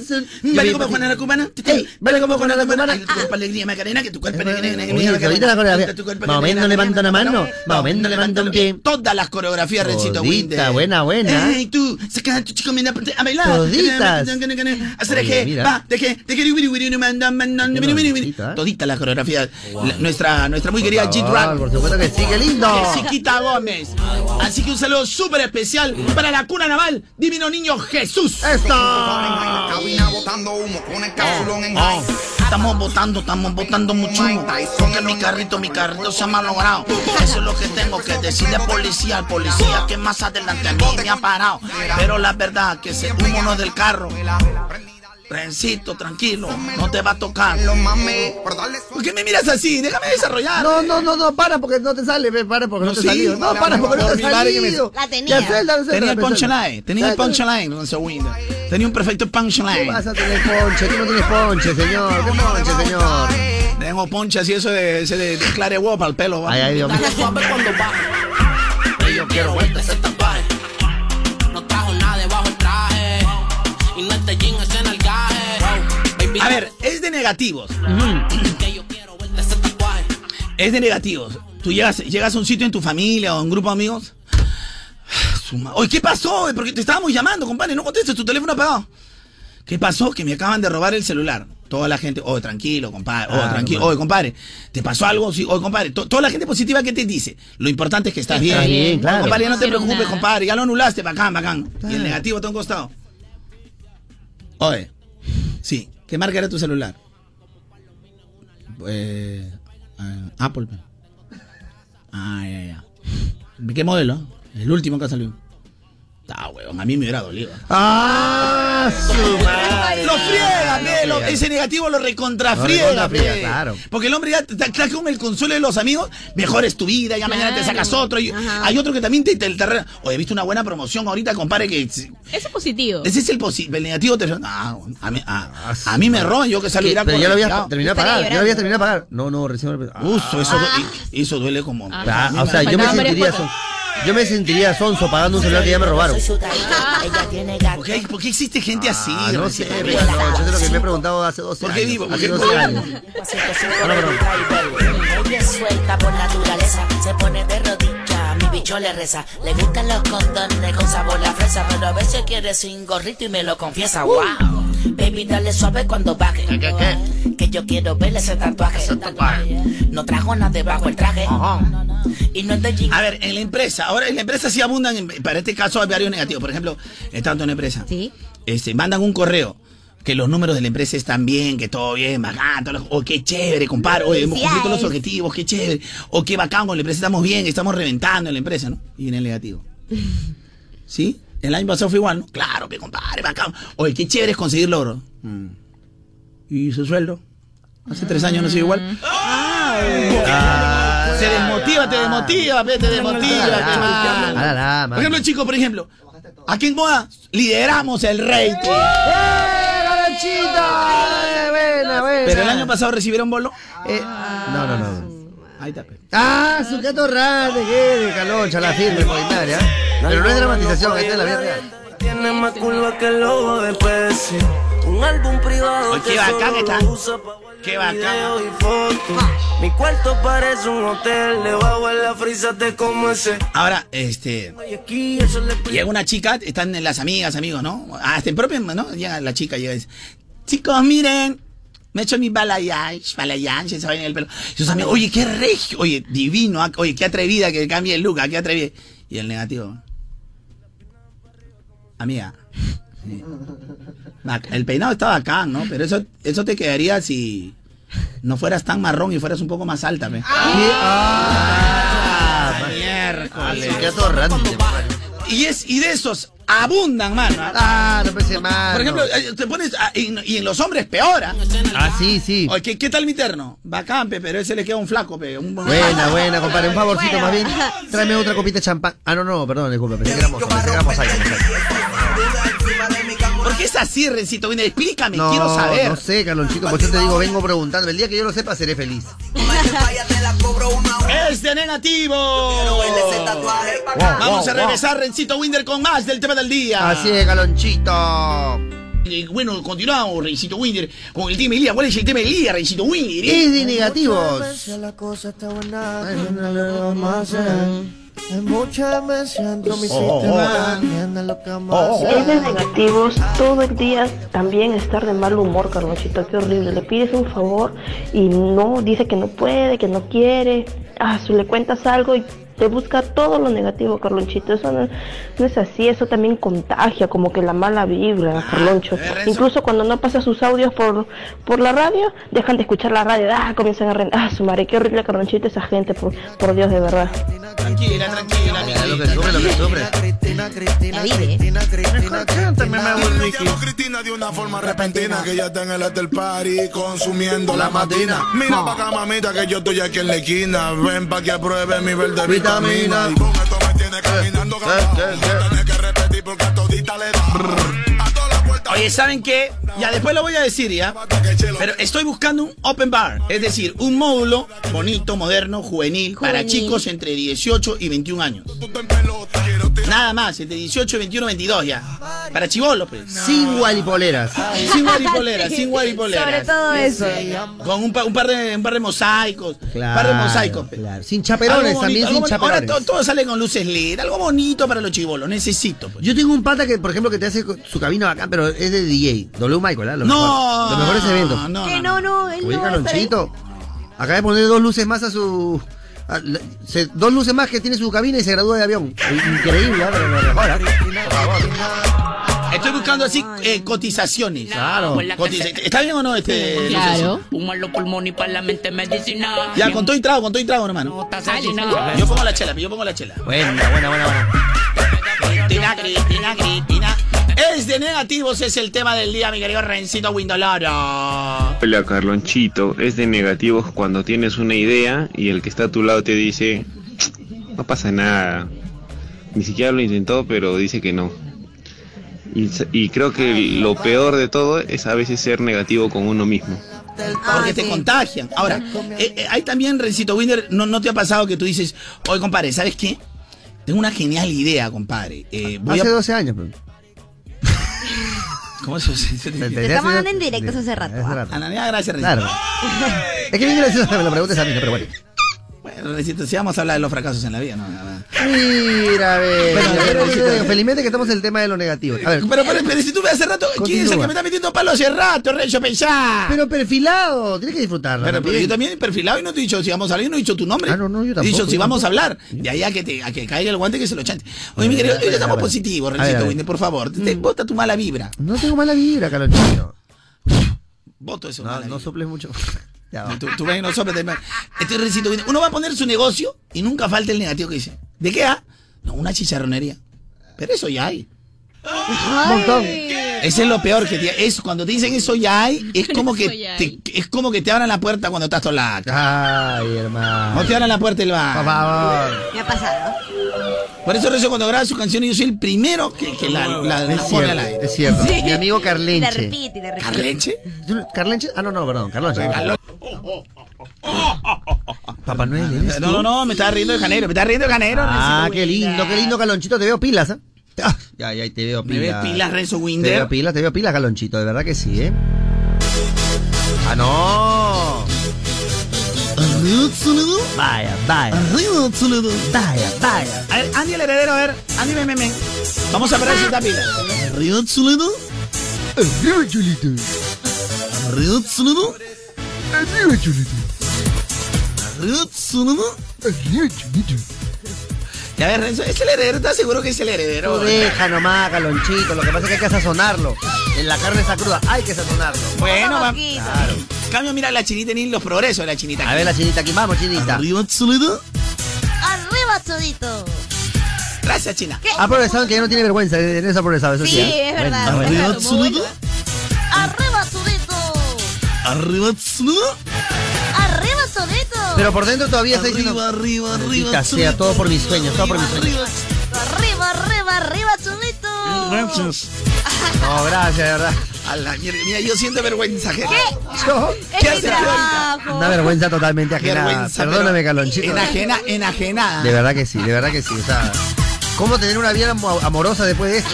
A: sun.
B: Vale como Juana la cubana.
A: Hey,
B: Vale como Juana la cubana. Tu cuerpo alegría Macarena, que tu cuerpo alegría
A: ahorita la coreografía. Más o menos levanta una mano, más o menos levanta un pie.
B: Todas las coreografías, Rencito Winder.
A: buena, buena.
B: Ey, tú, saca a tu chico mira, a bailar.
A: Toditas.
B: Hacer que, va, de que, de que, wiri, wiri, manda,
A: Todita.
B: Todita la coreografía. La- Nuestra, nuestra muy querida G Drag.
A: Por supuesto que sí, qué lindo.
B: Jessiquita Gómez. Así que un saludo súper especial para la cuna naval, Divino Niño Jesús. Oh, Estamos votando, estamos votando mucho. Porque mi carrito, mi carrito se ha malogrado. Eso es lo que tengo que decirle al policía, al policía que más adelante a mí me ha parado. Pero la verdad que ese humo no es del carro. Rencito, tranquilo, no te va a tocar. ¿Por qué me miras así? Déjame desarrollar.
A: No, no, no, no, para porque no te sale, ve, para porque no, te
B: sí,
A: salió. No, para porque no te salido.
C: La tenía.
A: Suelta,
B: Tenía el punchline, tenía el punchline, don Segundo. Tenía un perfecto punchline.
A: ¿Qué vas a tener ponche? Tú no tienes ponche, señor. ¿Qué ponche, señor?
B: Tengo ponche así, eso de, ese de, de Clare para el pelo. ¿va?
A: Ay, ay, Dios mío.
N: Dale suave cuando. Yo quiero verte
B: negativos. Es de negativos. Tú llegas, llegas a un sitio en tu familia o en un grupo de amigos. Oye, ¿qué pasó? Porque te estábamos llamando, compadre. No contestes, tu teléfono apagado. ¿Qué pasó? Que me acaban de robar el celular. Toda la gente, oye, tranquilo, compadre, oye,
A: Ah,
B: tranquilo,
A: compadre.
B: oye, compadre, ¿te pasó algo? Sí, oye, compadre, to- toda la gente positiva que te dice, lo importante es que estás bien.
A: Estás bien, claro.
B: Compadre, ya no te preocupes,
E: nada.
B: compadre, ya lo anulaste, bacán, bacán. Y el negativo está a un costado. Oye, sí, ¿qué marca era tu celular? Eh, ah, Apple. Ah, ya, ya. ¿De qué modelo? El último que ha salido. Ah, weón, a mí me hubiera dolido.
A: ¡Ah, su madre!
B: Lo friega,
A: Lo
B: pe, lo- ese negativo lo
A: Lo
B: recontrafriega, pe.
A: claro.
B: Porque el hombre ya está está con el consuelo de los amigos, mejor es tu vida, ya mañana te
E: Claro.
B: sacas otro. Y,
C: Ajá.
B: hay otro que también te, te, te re- Oye, he visto una buena promoción ahorita, compadre, que
E: Eso es positivo.
B: ese es el posible, el negativo te ah, a, mí, a, a mí me roban, yo que salgo
A: Pero ya lo habías terminado de pagar, ya lo habías terminado de pagar. No, no, recién.
B: Uso, eso, y- eso duele como.
E: Ah,
A: Ah, o sea, yo me sentiría
E: cuotas.
A: Yo me sentiría sonso pagando un celular que ya me robaron.
B: ¿Por qué, por qué existe gente así?
A: Ah, no sé, pero no, eso es lo que me he preguntado hace 12
B: ¿Por
A: años.
B: qué vivo? ¿Por
A: Hace
B: qué
A: 12
B: vivo?
A: Ah,
O: suelta por naturaleza, se pone de rodilla, mi bicho le reza. Le gustan los condones con sabor a fresa, pero a veces quiere sin gorrito y me lo confiesa. ¡Wow! Baby, dale suave cuando baje. Que yo quiero verle ese tatuaje. No trajo nada debajo el traje. Y no es de jean.
B: A ver, en la empresa, ahora en la empresa sí abundan, en- para este caso hay varios negativos. Por ejemplo, estando en una empresa.
C: Sí.
B: este, mandan un correo que los números de la empresa están bien, que todo bien, bacán, todo lo- o qué chévere, compadre, oye, hemos cumplido todos los objetivos, qué chévere, o qué bacán, con la empresa estamos bien, estamos reventando en la empresa, ¿no? Y viene el negativo. ¿Sí? El año pasado fue igual, ¿no? Claro, que compadre, bacán. Oye, qué chévere es conseguir logro. Mm. ¿Y su sueldo? Hace tres años no sigue igual. Ah, se desmotiva, te desmotiva, te desmotiva.
A: Ah,
B: Por ejemplo, chicos, por ejemplo, aquí en Moda lideramos el rating.
A: Buena, buena.
B: Pero el año pasado recibieron bolo.
A: Eh, no, no, no.
B: Ahí está. pe.
A: Ah, su gato rande, que de caloncha, la firme, coordinaria. Pero no es dramatización, esta es la vida real.
L: Tiene más curva que el logo de Pepsi. Un álbum privado
B: Oye, qué
L: que
B: bacán está. Qué
L: fotos. Mi cuarto parece un hotel, debajo de la frisa te como ese.
B: Ahora, este.
L: Le
B: Llega una chica, están las amigas, amigos, ¿no? Hasta en propio, ¿no? Llega la chica llega y dice, chicos, miren, me he hecho mi balayage, balayage, se va en el pelo. Y sus amigos, oye, qué regio, oye, divino, ah, oye, qué atrevida que cambie el look, ah, qué atrevida. Y el negativo. Amiga. sí. El peinado está bacán, ¿no? Pero eso, eso te quedaría si no fueras tan marrón y fueras un poco más alta, ¿ve?
A: Ah,
B: miércoles.
A: Qué atorrante.
B: Y, es, y de esos abundan, mano.
A: Ah, no pensé mal.
B: Por ejemplo, eh, te pones. ah, y, y en los hombres peor, ¿ah?
A: Ah, sí, sí.
B: Oye, ¿qué, qué tal mi terno? Bacán, pe, pero ese le queda un flaco, pe. Un...
A: Buena, buena, compadre. Un favorcito más bien. Tráeme otra copita de champán. Ah, no, no, perdón, disculpe. Pensé que éramos, pensé que éramos ahí.
B: ¿Por qué es así, Rencito? Viene, explícame,
A: No,
B: quiero saber.
A: no sé, Carlonchito, por eso te digo, vengo preguntando. El día que yo lo sepa, seré feliz.
B: ¡Es de negativo! Vamos a regresar, Rencito Winder, con más del tema del día.
A: Así es, Galonchito.
B: Bueno, continuamos, Rencito Winder, con el tema del día. ¿Cuál es el tema del día, Rencito Winder?
A: Es de negativos.
L: Muchas mi
P: Oh, oh,
L: sistema,
P: oh.
L: entiende lo que
P: de negativos todo el día también estar de mal humor, Carlonchito, qué horrible. Le pides un favor y no, dice que no puede, que no quiere. Ah, si le cuentas algo y te busca todo lo negativo, Carlonchito. Eso no, no es así, eso también contagia como que la mala vibra, Carloncho. Incluso cuando no pasa sus audios por, por la radio, dejan de escuchar la radio, ah, comienzan a rentar. Ah, su madre, qué horrible, Carlonchito, esa gente, por, por Dios, de verdad.
B: Tranquila, tranquila, mi
A: Lo que sufre, lo que sufre.
L: Cristina, Cristina, Cristina,
Q: de una forma repentina que ya está en el after party consumiendo la matina. Mira pa' acá, mamita, que yo estoy aquí en la esquina. Ven pa' que pruebe mi verde vitamina. Y con esto me tiene caminando cabrón. No tenés que repetir porque a todita le da.
B: Oye, ¿saben qué? Ya después lo voy a decir, ¿ya? Pero estoy buscando un open bar, es decir, un módulo bonito, moderno, juvenil, para chicos entre 18 y 21 años. Nada más, entre 18 y 21, 22 ya. Para chivolos, pues.
A: Sin guaripoleras.
B: Sin guaripoleras, sin guaripoleras.
C: Sobre todo eso.
B: Con un, pa- un par de, un par de mosaicos. un par de mosaicos. pe.
A: Claro. Sin chaperones también, sin
B: bonito.
A: chaperones.
B: Ahora to- todo, sale con luces LED, algo bonito para los chivolos, necesito. pues.
A: Yo tengo un pata que, por ejemplo, que te hace su cabina bacán, pero es de DJ. W Michael, ¿ah? Lo
B: No,
A: mejor. Los mejores eventos.
B: no,
C: Que no, no, él no.
A: Acaba de poner dos luces más a su. Se- dos luces más que tiene su cabina y se gradúa de avión. Increíble, ¿ah? pero lo mejor, ¿ah? Por favor.
B: Estoy buscando así eh, cotizaciones.
A: Claro.
B: Cotiza- ¿Está bien o no este?
R: Claro. Un malo pulmón y para la mente medicina.
B: Ya, con todo y trago, con todo y trago, hermano. Yo pongo la chela, yo pongo la chela.
A: Buena, buena, buena, buena.
B: Cristina, Cristina, Cristina. Es de negativos, es el tema del día, mi querido Rencito Windoloro.
S: Hola Carlonchito, es de negativos cuando tienes una idea y el que está a tu lado te dice, no pasa nada, ni siquiera lo intentó pero dice que no. Y, creo que lo peor de todo es a veces ser negativo con uno mismo.
B: Porque te contagian. Ahora, eh, eh, hay también, Rencito Winder, ¿no, ¿no te ha pasado que tú dices, oye, compadre, ¿sabes qué? Tengo una genial idea, compadre. Eh, voy
A: Hace
B: a...
A: 12 años, pero.
B: ¿Cómo se dice?
C: Te estamos dando en directos hace rato. ¿ah?
B: Ananía, gracias.
A: Claro. Es que bien gracioso que me lo preguntes a mí, pero bueno.
B: Bueno, si vamos a hablar de los fracasos en la vida, no.
A: Mira, a ver. Ver,
B: pero-
A: Recito, felizmente que estamos en el tema de lo negativo. A ver.
B: Pero, pero, pero si tú ves hace rato, ¿quién es el que me está metiendo palos hace rato, Recho, pensá?
A: Pero perfilado, tienes que disfrutarlo.
B: Pero, pero yo también he perfilado y no te he dicho si vamos a hablar, y no he dicho tu nombre.
A: Ah, no, no, yo
B: He
A: tampoco,
B: dicho si vamos a hablar. De ahí a que, te, a que caiga el guante que se lo chante. Oye, mi querido,
A: a ver,
B: hoy estamos positivos,
A: ver.
B: Winnie, por favor. Te bota tu mala vibra.
A: No tengo mala vibra, Calonchito.
B: Voto eso.
A: No, no soples mucho. Ya va.
B: Tú, tú ves soples. te- Este Recito uno va a poner su negocio y nunca falta el negativo que dice. ¿De qué ha? No, una chicharronería. Pero eso ya hay.
A: Un montón.
B: Ese es lo peor que te, es cuando te dicen eso ya hay, es como que te, es como que te abran la puerta cuando estás sola.
A: Ay, hermano.
B: No te abran la puerta del bar.
A: Por favor.
C: Me ha pasado.
B: Por eso Rezo cuando graba sus canciones yo soy el primero que, que la, la, la pone al aire.
A: es cierto.
C: Sí.
A: Mi amigo
C: Y la
A: Carlenche.
C: repite, y la repite.
B: ¿Carlenche?
A: ¿Tú- ¿Carlenche? Ah, no, no, perdón, Carlonche.
B: Carlo-
A: Papá Noel, ¿eres
B: No,
A: tú?
B: no, no, me estaba riendo de Janeiro, me estaba riendo de Janeiro.
A: Ah, qué lindo, qué lindo, Calonchito. Te veo pilas, ¿ah? Ah, Ya, ya, te veo
B: Me
A: pilas.
B: ves pilas, Renzo
A: Te
B: Winder.
A: veo pilas, te veo pilas, Calonchito. De verdad que sí, ¿eh? Ah, no. Vaya, vaya. Vaya, vaya.
B: A ver, Andy el heredero, a ver, Andy, ven, ven, ven. Vamos a parar esta pila.
G: Arriba, Toledo. Arriba, Cholito. Arriba, Toledo. Arriba, Cholito. Arriba, Toledo. Arriba, Cholito.
B: Ya ves, Renzo, es el heredero, ¿estás seguro que es el heredero?
A: Tú deja nomás, Calonchito. Lo que pasa es que hay que sazonarlo. En la carne está cruda, hay que sazonarlo.
B: Bueno, va.
C: Poquito.
A: Claro.
B: Cambio, mira la chinita ni los progresos de la chinita.
A: A ver la chinita aquí, vamos, chinita.
G: Arriba, Toledo.
C: Arriba, todito.
B: Gracias, China.
A: Ha progresado que ya no tiene vergüenza, en eso ha progresado, eso sí.
C: Sí,
A: ¿eh?
C: es verdad.
A: Bueno,
G: Arriba. Toledo.
C: Arriba, todito.
G: Arriba, Toledo.
C: Arriba, todito.
A: Pero por dentro todavía está diciendo.
G: Arriba, arriba, arriba.
A: sea, todo por mis sueños, todo por mis sueños.
C: Arriba, arriba, arriba, todito.
G: Gracias.
A: No, gracias, de verdad.
B: A la mierda, mira, yo siento vergüenza. ¿Qué?
A: Yo,
B: ¿Qué
C: Es
B: hace
C: mi trabajo.
A: una vergüenza totalmente ajena.
B: Vergüenza.
A: Perdóname, Calonchito.
B: Enajena, enajenada.
A: De verdad que sí, de verdad que sí. O sea, ¿cómo tener una vida amo- amorosa después de esto?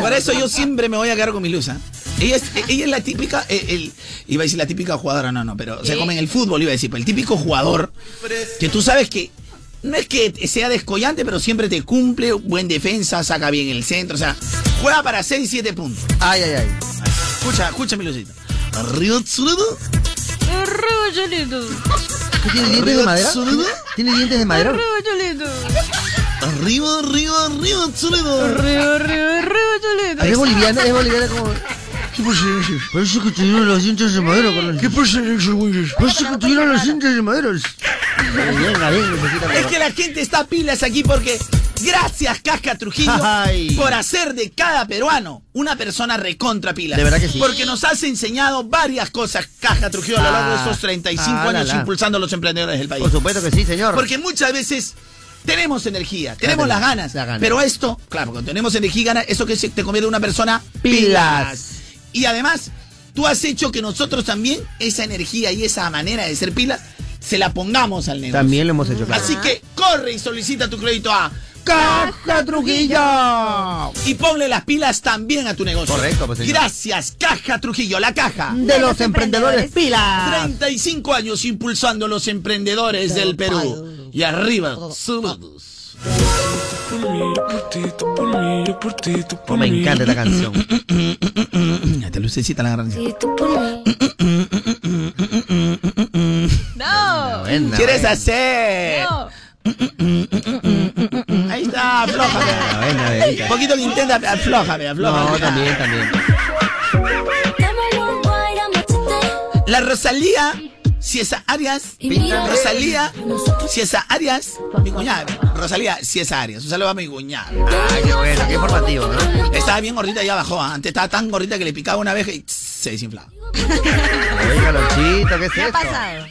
B: Por eso yo siempre me voy a quedar con mi luz. ¿ah? Ella es, ella es la típica, eh, el- iba a decir la típica jugadora, no, no, pero,
E: ¿Qué?
B: como en el fútbol iba a decir, pero el típico jugador que tú sabes que no es que sea descollante, pero siempre te cumple, buen defensa, saca bien el centro, o sea, juega para 6, 7 puntos.
A: Ay, ay, ay.
B: Escucha, escucha mi lucita.
G: Arriba, Toledo.
E: Arriba, Cholito.
A: ¿Tú tienes dientes de madera? ¿Tienes dientes de madera?
E: Arriba.
G: Arriba, arriba, arriba, Toledo.
E: Arriba, arriba, arriba, Cholito.
A: Es boliviana, es boliviana como.
G: ¿Qué pasa, Jesús?
A: Parece que tuvieron los dientes de madera, Carlos.
G: ¿Qué pasa, Jesús, güeyes?
A: Parece que tuvieron los dientes de necesita
B: Es que la gente está pilas aquí porque gracias Casca Trujillo
A: Ay.
B: por hacer de cada peruano una persona recontra pilas.
A: De verdad que sí.
B: Porque nos has enseñado varias cosas Casca Trujillo a lo largo de estos 35
A: Ah, la,
B: años
A: la.
B: impulsando a los emprendedores del país.
A: Por supuesto que sí, señor.
B: Porque muchas veces tenemos energía, tenemos las ganas,
A: las ganas.
B: pero esto, claro, cuando tenemos energía y ganas, eso que te convierte en una persona
A: Pilas.
B: Y además, tú has hecho que nosotros también esa energía y esa manera de ser pilas se la pongamos al negocio.
A: También lo hemos hecho, claro.
B: Así que corre y solicita tu crédito a
A: ¡Caja Trujillo!
B: y ponle las pilas también a tu negocio.
A: Correcto, pues, señor.
B: Gracias, Caja Trujillo, la caja.
A: De los emprendedores pilas.
B: 35 años impulsando a los emprendedores del Perú. Y arriba, saludos.
A: Oh, me encanta esta canción.
B: Te lucecita la gran
E: No.
A: Buena,
B: ¿Quieres
A: buena.
B: hacer?
E: No.
B: Ahí está, aflójame. Un poquito que intenta, aflójame, aflójame.
A: No, también, también.
B: La Rosalía, si esa Arias. Rosalía, si esa Arias, mi cuñada. Rosalía, si esa Arias. Un saludo a mi cuñada.
A: Ah, qué bueno, qué informativo, ¿no?
B: Estaba bien gordita y ya bajó. ¿ah? Antes estaba tan gordita que le picaba una vez y se desinflaba.
A: Oye, Calonchito, ¿qué es
C: ¿Qué ha
A: esto?
C: pasado?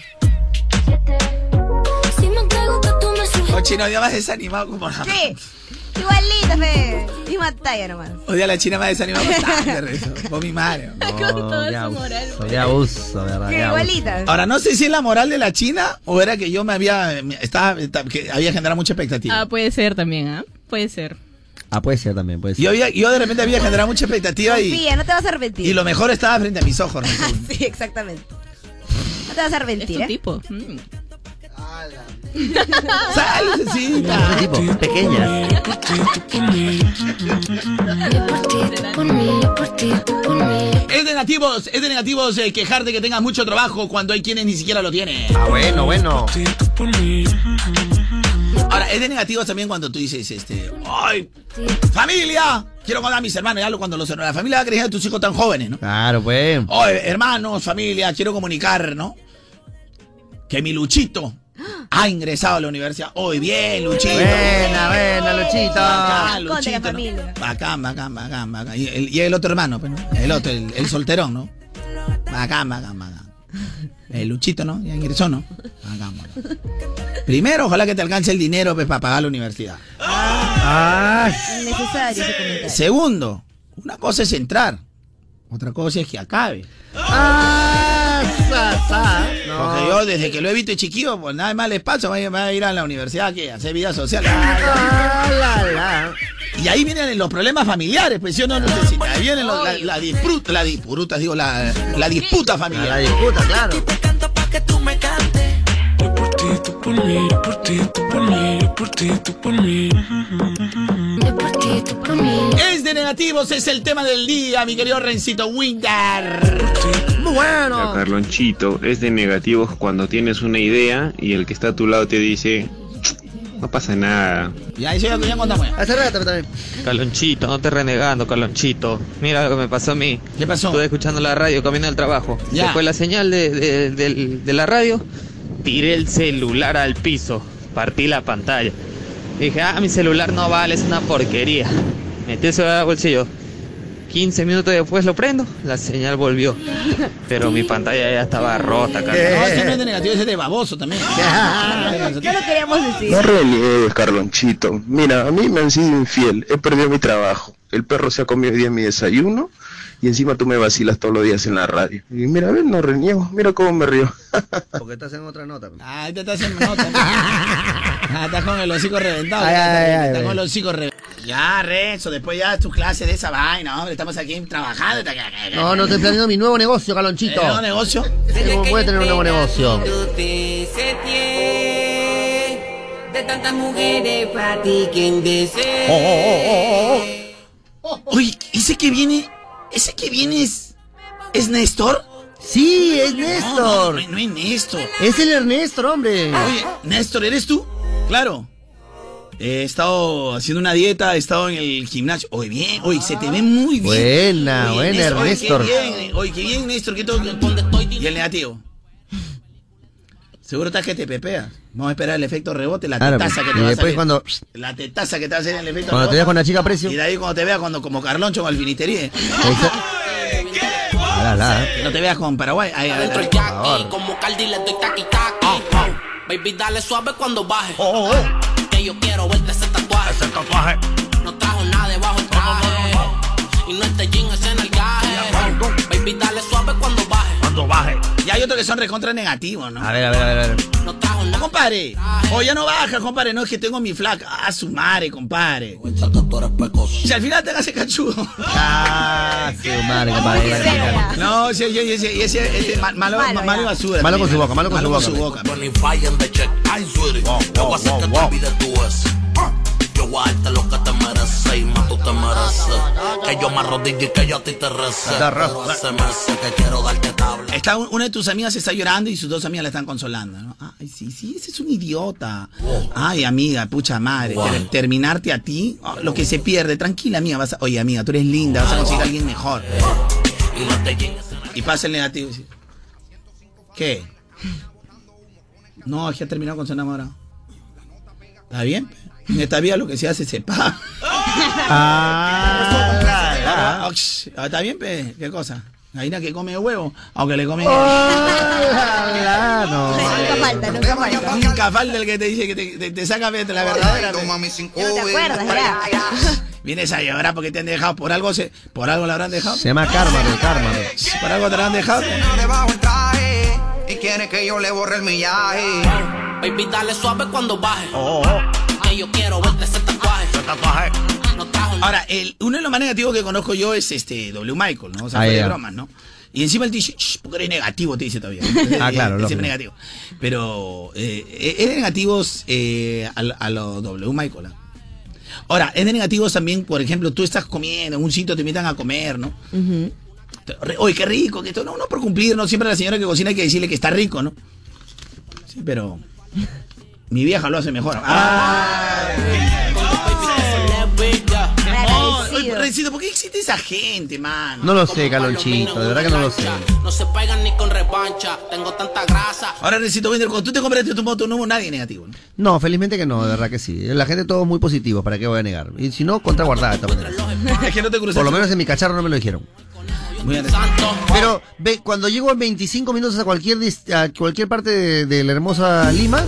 B: O chino, ya más desanimado como la.
C: Sí. Igualito, fe. Misma talla nomás.
B: O día la china más desanimada. bastante, mi madre.
E: Con toda su
A: abuso,
E: moral.
A: ya abuso, ¿verdad?
C: Igualita.
B: Ahora, no sé si es la moral de la china o era que yo me había. Estaba, que había generado mucha expectativa.
E: Ah, puede ser también, ¿ah? Puede ser.
A: Ah, puede ser también, puede ser.
B: Yo, había, yo de repente había generado mucha expectativa y,
C: Confía, no te vas a arrepentir.
B: y lo mejor estaba frente a mis ojos. Rezo.
C: Sí, exactamente. No te vas a
E: Es
C: arrepentir,
E: tu
C: ¿eh?
E: tipo. Mm.
B: Sal,
A: tipo, pequeñas.
B: Es de nativos, es de negativos eh, quejar de que tengas mucho trabajo cuando hay quienes ni siquiera lo tienen.
A: Ah, bueno, bueno.
B: Ahora, es de negativos también cuando tú dices, este, ¡ay! ¡Familia! Quiero contar a mis hermanos, ya lo- cuando los, la familia va a crecer a tus hijos tan jóvenes, ¿no?
A: Claro, pues.
B: Oye, hermanos, familia, quiero comunicar, ¿no? Que mi Luchito ha ingresado a la universidad. Hoy bien, Luchito.
A: Buena, buena, Luchito.
B: Bacán, Luchito. Bacán, bacán, bacán, bacán. Y el, y el otro hermano, pues, ¿no? El otro, el, el solterón, ¿no? Bacán, bacán, bacán. El Luchito, ¿no? Ya ingresó, ¿no? Bacán, bacán. Primero, ojalá que te alcance el dinero pues, para pagar la universidad.
C: Innecesario ese comentario.
B: Segundo, una cosa es entrar, otra cosa es que acabe.
A: Ah,
B: Porque yo desde que lo he visto de chiquillo, pues nada más les pasa, voy a, voy a ir a la universidad que hacer vida social.
A: Ah, la, la.
B: Y ahí vienen los problemas familiares, pues yo no, si ahí vienen los- la, la disputa, la disputa, digo, la, la disputa familiar.
A: La disputa, claro.
B: Es de negativos, es el tema del día, mi querido Rencito Winter.
A: Muy bueno.
S: Carlonchito, es de negativos cuando tienes una idea y el que está a tu lado te dice, no pasa nada.
B: Ya, eso ya, ya contamos. ya.
A: Hace rato también.
T: Calonchito, no te renegando, Calonchito. Mira lo que me pasó a mí.
B: ¿Qué pasó?
T: Estuve escuchando la radio, camino al trabajo.
B: Ya.
T: Fue la señal de, de- de la radio. Tiré el celular al piso. Partí la pantalla. Dije, ah, mi celular no vale, es una porquería. Celular al bolsillo. 15 minutos después lo prendo, la señal volvió. Pero mi pantalla ya estaba rota,
B: No,
T: Carlos.
B: ese no es de negativo, ese es de baboso también.
C: Ya lo queríamos decir.
U: No reniegues, Carlonchito. Mira, a mí me han sido infiel. He perdido mi trabajo. El perro se ha comido hoy día mi desayuno y encima tú me vacilas todos los días en la radio. Y mira, ven, no reniego. Mira cómo me río.
A: Porque estás en otra nota.
B: Ah, ahí te estás haciendo nota. Ah, estás con el hocico reventado.
A: Ay, ay,
B: estás-
A: ay,
B: estás
A: ay.
B: con el hocico reventado. Ya, Renzo, después ya tu clase de esa vaina, hombre. Estamos aquí trabajando.
A: No, no estoy planeando mi nuevo negocio, Calonchito.
B: ¿El nuevo negocio?
A: ¿Cómo puede tener un nuevo negocio?
M: De tantas mujeres para ti quien desee.
B: Oye, ese que viene, ese que viene es, ¿es Néstor?
A: Sí, es Néstor.
B: No, no, no es Néstor.
A: Es el Ernesto, hombre.
B: Oye, Néstor, ¿eres tú? Claro. He estado haciendo una dieta, he estado en el gimnasio. Oye, bien, oye, se te ve muy bien.
A: Buena,
B: Oye,
A: buena,
B: Néstor, oye,
A: Ernestor.
B: qué bien, oye, qué bien, Néstor, que todo. Y el negativo. Seguro estás que te pepeas. Vamos a esperar el efecto rebote, la
A: Claro,
B: tetaza que te
A: y
B: va a
A: después
B: salir.
A: cuando-
B: La tetaza que te va a hacer en el efecto
A: Cuando te veas con la chica a precio.
B: Y de ahí cuando te veas cuando, como Carloncho con el finitería.
A: Ah, la, la.
B: Que no te veas con Paraguay. Ahí,
N: Adentro el Jackie, como Cardi le doy taqui taqui. Baby, dale suave cuando baje. Que yo quiero verte ese tatuaje. Ese tatuaje. No trajo nada debajo el traje. Y no este jean es en el gaje. Baby, dale suave
B: hay otros que son recontra negativos, ¿no?
A: A ver, a ver, a ver. A ver.
B: No, compadre. O ya no baja, compadre. No es que tengo mi flaca. Ah, su madre, compadre. Si al final te hagas cachudo.
A: Ah, su madre, compadre.
B: No, si ese, ese, ese, ese, ma- malo,
A: Malo,
B: malo, basura.
A: Malo con su boca, malo con su boca.
B: su boca.
N: Ni fallen de check. Ay, sweetie. Yo voy a hacer que te olvides tú es. Yo voy a darte lo que te mereces y más tú te mereces. Que yo me arrodille y que yo a ti te recé.
B: Te
N: Pero hace meses que quiero darte tabla.
B: Está, un- una de tus amigas está llorando y sus dos amigas la están consolando, ¿no? Ay, sí, sí, ese es un idiota. Ay, amiga, pucha madre.
N: Wow.
B: terminarte a ti, oh, lo que se pierde. Tranquila, amiga. Vas a- oye, amiga, tú eres linda, vas a conseguir a alguien mejor. Y pasa el negativo. ¿Qué? No, es que ha terminado con su enamorado. ¿Está bien? En esta vida lo que se hace se paga. Ah, ox, ah, ¿Está bien, pe? ¿Qué cosa? Gallina que come huevo, aunque le come...
A: Ah, no.
C: Nunca falta, nunca falta.
B: Nunca falta el que te dice que te, te- te saca pe, la verdadera. pe.
C: Ya no te acuerdas, ya.
B: Vienes a llorar porque te han dejado. Por algo se, por algo la habrán dejado.
A: Se llama karma, el karma.
B: Por algo te la han dejado.
L: Debajo el traje y quiere que yo le borre el millaje.
N: Baby, dale suave cuando baje. Que yo quiero verte ese tatuaje. No trajo
B: Ahora, el, uno de los más negativos que conozco yo es este W. Michael, ¿no? O sea,
A: Ah,
B: fue de bromas, ¿no? Y encima él dice, "Shh, porque eres negativo, te dice todavía.
A: Ah, claro,
B: Es
A: lógico.
B: siempre negativo. Pero eh, es de negativos eh, a, lo- a lo W, Michael. ¿ah? Ahora, es de negativos también, por ejemplo, tú estás comiendo en un sitio, te invitan a comer, ¿no? Re- Oye, qué rico, que esto, no, no por cumplir, no siempre a la señora que cocina hay que decirle que está rico, ¿no? Sí, pero mi vieja lo hace mejor. Oye, Rencito, ¿por qué existe esa gente, mano?
A: No lo sé, Calonchito, de verdad que no lo sé.
N: No se pegan ni con revancha. Tengo tanta grasa.
B: Ahora, Rencito, Winder, cuando tú te compraste tu moto, no hubo nadie negativo. ¿no?
A: No, felizmente que no, de verdad que sí. La gente todo muy positivo, ¿para qué voy a negar? Y si no, contraguardada de todas maneras.
B: Es que no te cruzaste.
A: Por lo menos en mi cacharro no me lo dijeron.
B: Muy.
A: Pero ve, cuando llego en 25 minutos a cualquier a cualquier parte de, de la hermosa Lima,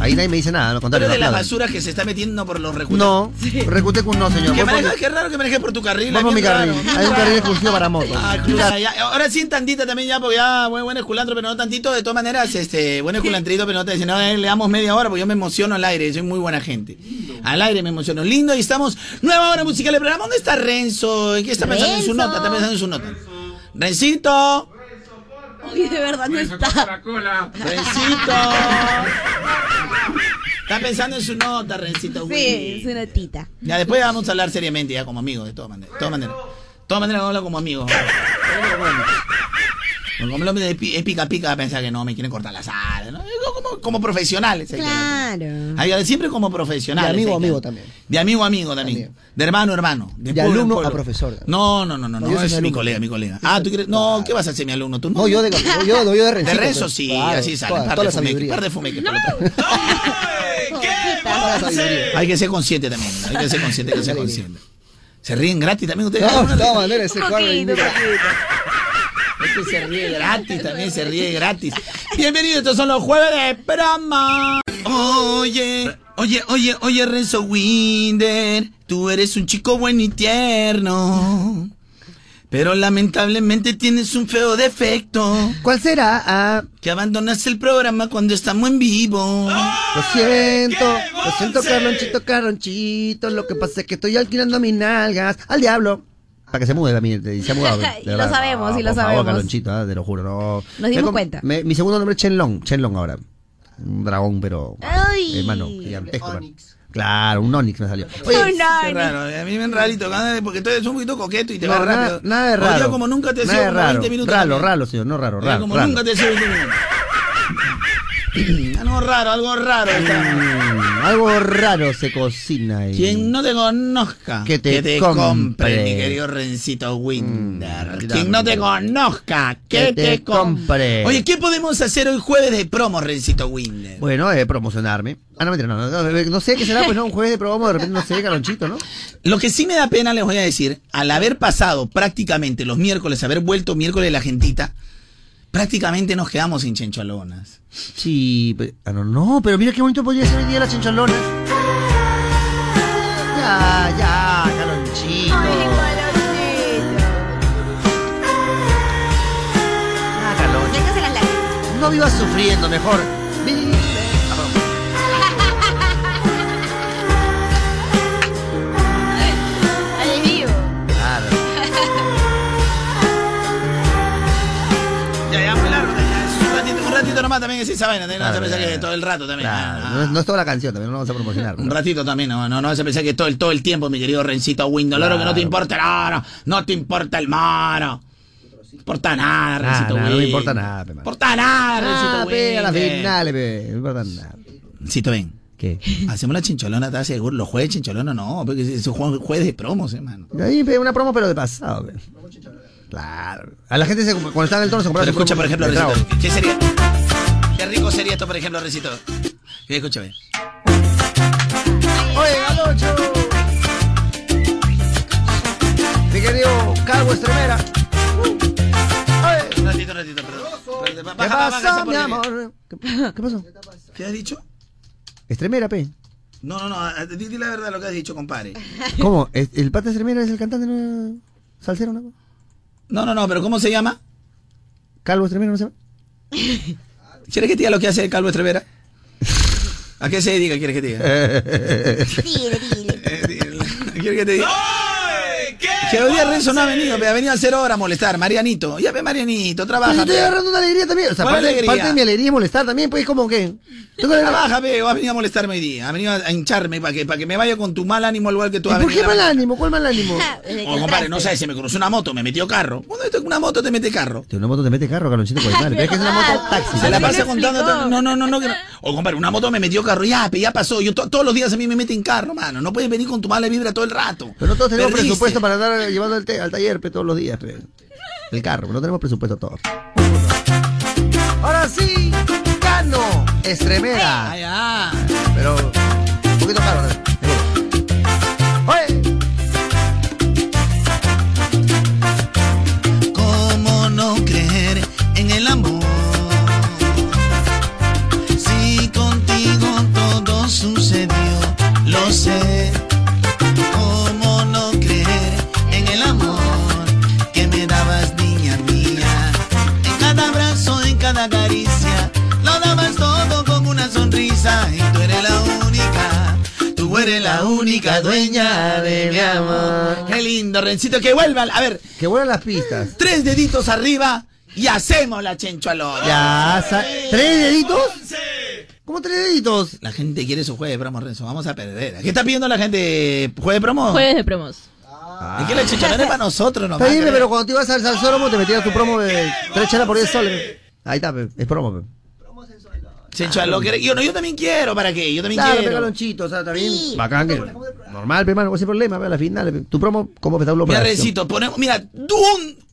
A: ahí nadie me dice nada,
B: Tú
A: contrario.
B: eres de las basuras que se está metiendo por los recursos.
A: No, Recutecun no, señor.
B: Que manejas, qué raro que manejes por tu carril.
A: por
B: es
A: mi carril.
B: raro.
A: Hay un carril exclusivo para motos.
B: Ah, claro, ya. Ahora sí en tantita también ya, porque ya buen, buen esculantro, pero no tantito. De todas maneras, este, buen esculantrito, pero no te dicen, no, eh, le damos media hora, porque yo me emociono al aire, soy muy buena gente. Al aire me emociono. Lindo, y estamos, nueva hora musical del programa. ¿Dónde está Renzo? ¿En qué está pensando en su nota? Está pensando en su nota. Rencito,
C: Oye, de verdad no está.
B: Rencito. Está pensando en su nota, Rencito.
C: Sí, es una tita.
B: Ya después vamos a hablar seriamente, ya como amigos, de todas maneras. De todas maneras. De todas maneras vamos a hablar como amigos. Como el hombre de pica pica pensar que no me quieren cortar las alas, ¿no? Como, como profesionales.
C: Claro.
B: Hay siempre como profesionales.
I: De amigo a amigo también.
B: De amigo a amigo también. De hermano a hermano. De,
I: alumno
B: pueblo.
I: a profesor.
B: No, no, no, no,
I: No,
B: no, es
I: mi alumno.
B: colega, mi colega. Ah, tú quieres. No, ¿qué vas a hacer mi alumno? Tú no.
I: No, yo de, yo, yo, yo de
B: De rezo
I: pues.
B: sí,
I: Claro,
B: así sale.
I: toda-
B: par,
I: toda
B: de fumeque, par de fumeque. Hay que ser consciente también. Hay que ser consciente, hay que ser consciente. ¿Se ríen gratis también ustedes?
I: No, de todas maneras, ese cuadro.
B: Este se ríe gratis, también se ríe gratis. Bienvenidos, estos son los jueves de broma. Oye, oye, oye, oye, Renzo Winder, tú eres un chico bueno y tierno. Pero lamentablemente tienes un feo defecto.
A: ¿Cuál será? Ah,
B: Que abandonas el programa cuando estamos en vivo.
A: lo siento, lo siento, Carlonchito, Carlonchito. Lo que pasa es que estoy alquilando mis nalgas al diablo. Para que se mude también, y se ha mudado. de
C: Y lo sabemos, y lo
A: favor,
C: sabemos.
A: Carlonchito, ah, te lo juro, no.
C: Nos dimos
A: Me
C: cuenta.
A: me- mi segundo nombre es Chenlong, Chenlong ahora. Un dragón, pero.
C: Ay.
A: Hermano, gigantesco. hermano. Claro, un Onix me salió.
C: Oye,
B: Qué raro, a mí me ven rarito, porque tú eres un poquito coqueto y te
A: No,
B: va
A: nada,
B: rápido.
A: nada de raro.
B: como nunca te
A: nada
B: sido
A: de raro.
B: 20 minutos.
A: Raro, raro, señor, no raro, raro.
B: como
A: raro.
B: nunca te he sido 20 minutos. algo raro, algo raro. está.
A: Algo raro se cocina ahí.
B: Quien no te conozca,
A: Que te
B: compre,
A: compre.
B: mi querido Rencito Winder.
A: Mm,
B: Quien no te conozca, que,
A: Que
B: te,
A: te
B: compre.
A: compre.
B: Oye, ¿qué podemos hacer hoy jueves de promo, Rencito Winder?
A: Bueno, eh, promocionarme. Ah, no, mentira, no, no, no, no sé qué será, pues no, un jueves de promo, de repente, no sé, Calonchito, ¿no?
B: Lo que sí me da pena, les voy a decir, al haber pasado prácticamente los miércoles, haber vuelto miércoles la gentita, prácticamente nos quedamos sin chencholonas.
A: Sí, pe- ah, no, no, pero mira qué bonito podría ser hoy día las chinchalonas. Ya, ya, Calonchito. Ah, Calonchito.
C: Las lágrimas.
A: No vivas sufriendo, mejor.
B: Nomás también es esa vaina, no
A: Claro,
B: se pensar que todo el rato también.
A: Claro,
B: ah,
A: no, es- no es toda la canción, también no la vamos a promocionar.
B: Un ratito también, no, no, no se pensar que todo el, todo el tiempo, mi querido Rencito Windoloro, que no te importa el oro, no te importa el moro. No importa nada,
A: Ah,
B: Rencito
A: nada, no me
B: Winder.
A: importa nada,
B: No importa nada,
A: Ah,
B: Rencito
A: pe, a finales, pe, no importa nada.
B: Rencito, ven.
A: ¿Qué?
B: Hacemos la chincholona, ¿estás seguro? Los jueves chincholona no, porque es un jue- jueves de promos, hermano.
A: Y Ahí, pe, una promo, pero de pasado, pe. Claro. A la gente, se, cuando estaba en el tono, se compraba
B: Pero escucha, por ejemplo. Recito. ¿Qué sería? Qué rico sería esto, por ejemplo, Recito. Escúchame.
A: Oye, Galocho. Mi querido Calvo Estremera.
B: Un ratito, un ratito, perdón.
A: ¿Qué
B: Baja,
A: pasó, mi amor? ¿Qué, qué pasó?
B: ¿Qué has dicho?
A: Estremera, pe.
B: No, no, no, a- di, di la verdad lo que has dicho, compadre.
A: ¿Cómo? ¿Es- ¿El pata Estremera es el cantante no? salsero, no?
B: No, no, no, pero ¿cómo se llama?
A: Calvo Estremera, no se
B: ¿Quieres que te diga lo que hace el Calvo Estrevera? ¿A qué se dedica? ¿Quieres que te diga?
C: Dile, dile.
B: ¿Quieres que te diga? Que hoy día Renzo no ha venido, pe, ha venido a hacer hora a molestar. Marianito. Ya ve, Marianito, trabaja.
A: Pero estoy
B: pe.
A: agarrando una alegría también. O sea,
B: ¿Cuál
A: parte,
B: alegría?
A: parte de mi alegría es molestar también, pues como que.
B: Trabaja, pe, o has venido a molestarme hoy día. Ha venido a hincharme para que, para que me vaya con tu mal ánimo al igual que tú
A: ¿Y
B: has
A: por
B: venido
A: qué mal ánimo? ¿Cuál mal ánimo?
B: Oh, compadre, no sabes, se me cruzó una moto, me metió carro. Cuando esto es una moto te mete carro.
A: Una moto te mete carro, Carlonchito, con madre. Pero es que es una moto taxi.
B: Se la pasa contando. No, no, no, no. O compadre, una moto me metió carro. Ya, pe, ya pasó. Yo to- todos los días a mí me meten carro, mano. No puedes venir con tu mala vibra todo el rato.
A: Pero no todos tenemos presupuesto para andar llevando al, al taller pe, todos los días. pe. El carro, pero no tenemos presupuesto todos. Ahora sí, Cano, Estremera. Pero un poquito caro.
B: Cada caricia, lo dabas todo con una sonrisa. Y tú eres la única, tú eres la única dueña de mi amor. Qué lindo, Rencito, que vuelvan. A ver,
A: que vuelan las pistas.
B: tres deditos arriba y hacemos la chenchualona.
A: Ya, ¿tres deditos? ¿Cómo tres deditos?
B: La gente quiere su jueves de promo, Renzo. Vamos a perder. ¿Qué está pidiendo la gente? ¿Jueves de promo?
E: Jueves de promos.
B: Es que la chenchualona es para nosotros nomás.
A: Está bien,
B: creo.
A: pero cuando te ibas al salsódromo te metías tu promo de tres chelas por 10 soles. Ahí está, pe, es promo. pe.
B: Chenchualón, quiere- yo, no, yo también quiero, ¿para qué? Yo también
A: Claro,
B: quiero.
A: pégalo un chito, o sea, está bien. Bacán que. Normal, pe, hermano, ese problema, pe, a la final. pe. Tu promo, ¿cómo está una
B: Mira? Rencito, ponemos, mira, tú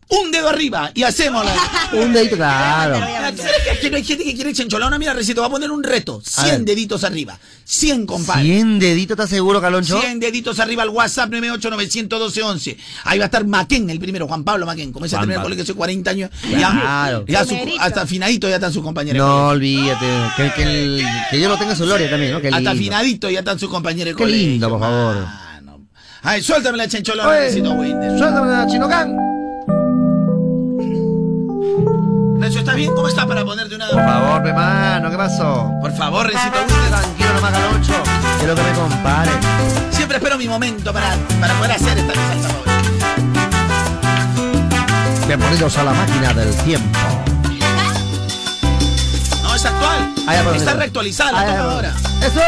B: un, dedo arriba y hacemos la...
A: Un dedito, claro.
B: Mira, ¿tú sabes que hay gente que quiere chencholona? Mira, Recito, va a poner un reto.
A: A
B: 100
A: ver.
B: deditos arriba. 100, compadre.
A: 100 deditos, ¿estás seguro, Caloncho?
B: 100 deditos arriba al WhatsApp 9891211. Ahí va a estar Maquén, el primero, Juan Pablo Maquén. Como ese
A: Juan
B: terminó el colegio hace 40 años.
A: Claro.
B: Ya, ya su-
A: Primerito.
B: hasta afinadito ya están sus compañeros.
A: No, olvídate. Que, que, el- que yo lo tenga en su gloria también, ¿no? Qué
B: Hasta afinadito ya están sus compañeros de
A: Qué
B: colegio.
A: lindo, por favor.
B: Ay, suéltame la chencholona,
A: Oye,
B: Winder.
A: Suéltame la chinocán.
B: Renzo, ¿estás bien? ¿Cómo estás para ponerte una...
A: Por favor, pe, mano, ¿qué pasó?
B: Por favor, Recito Winder.
A: Tranquilo nomás, Caloncho. Quiero que me compare.
B: Siempre espero mi momento para, para poder hacer esta mi favorita.
A: Bienvenidos a la máquina del tiempo.
B: No, es actual. Está reactualizada la
A: Ah,
B: ahora.
A: ¡Eso!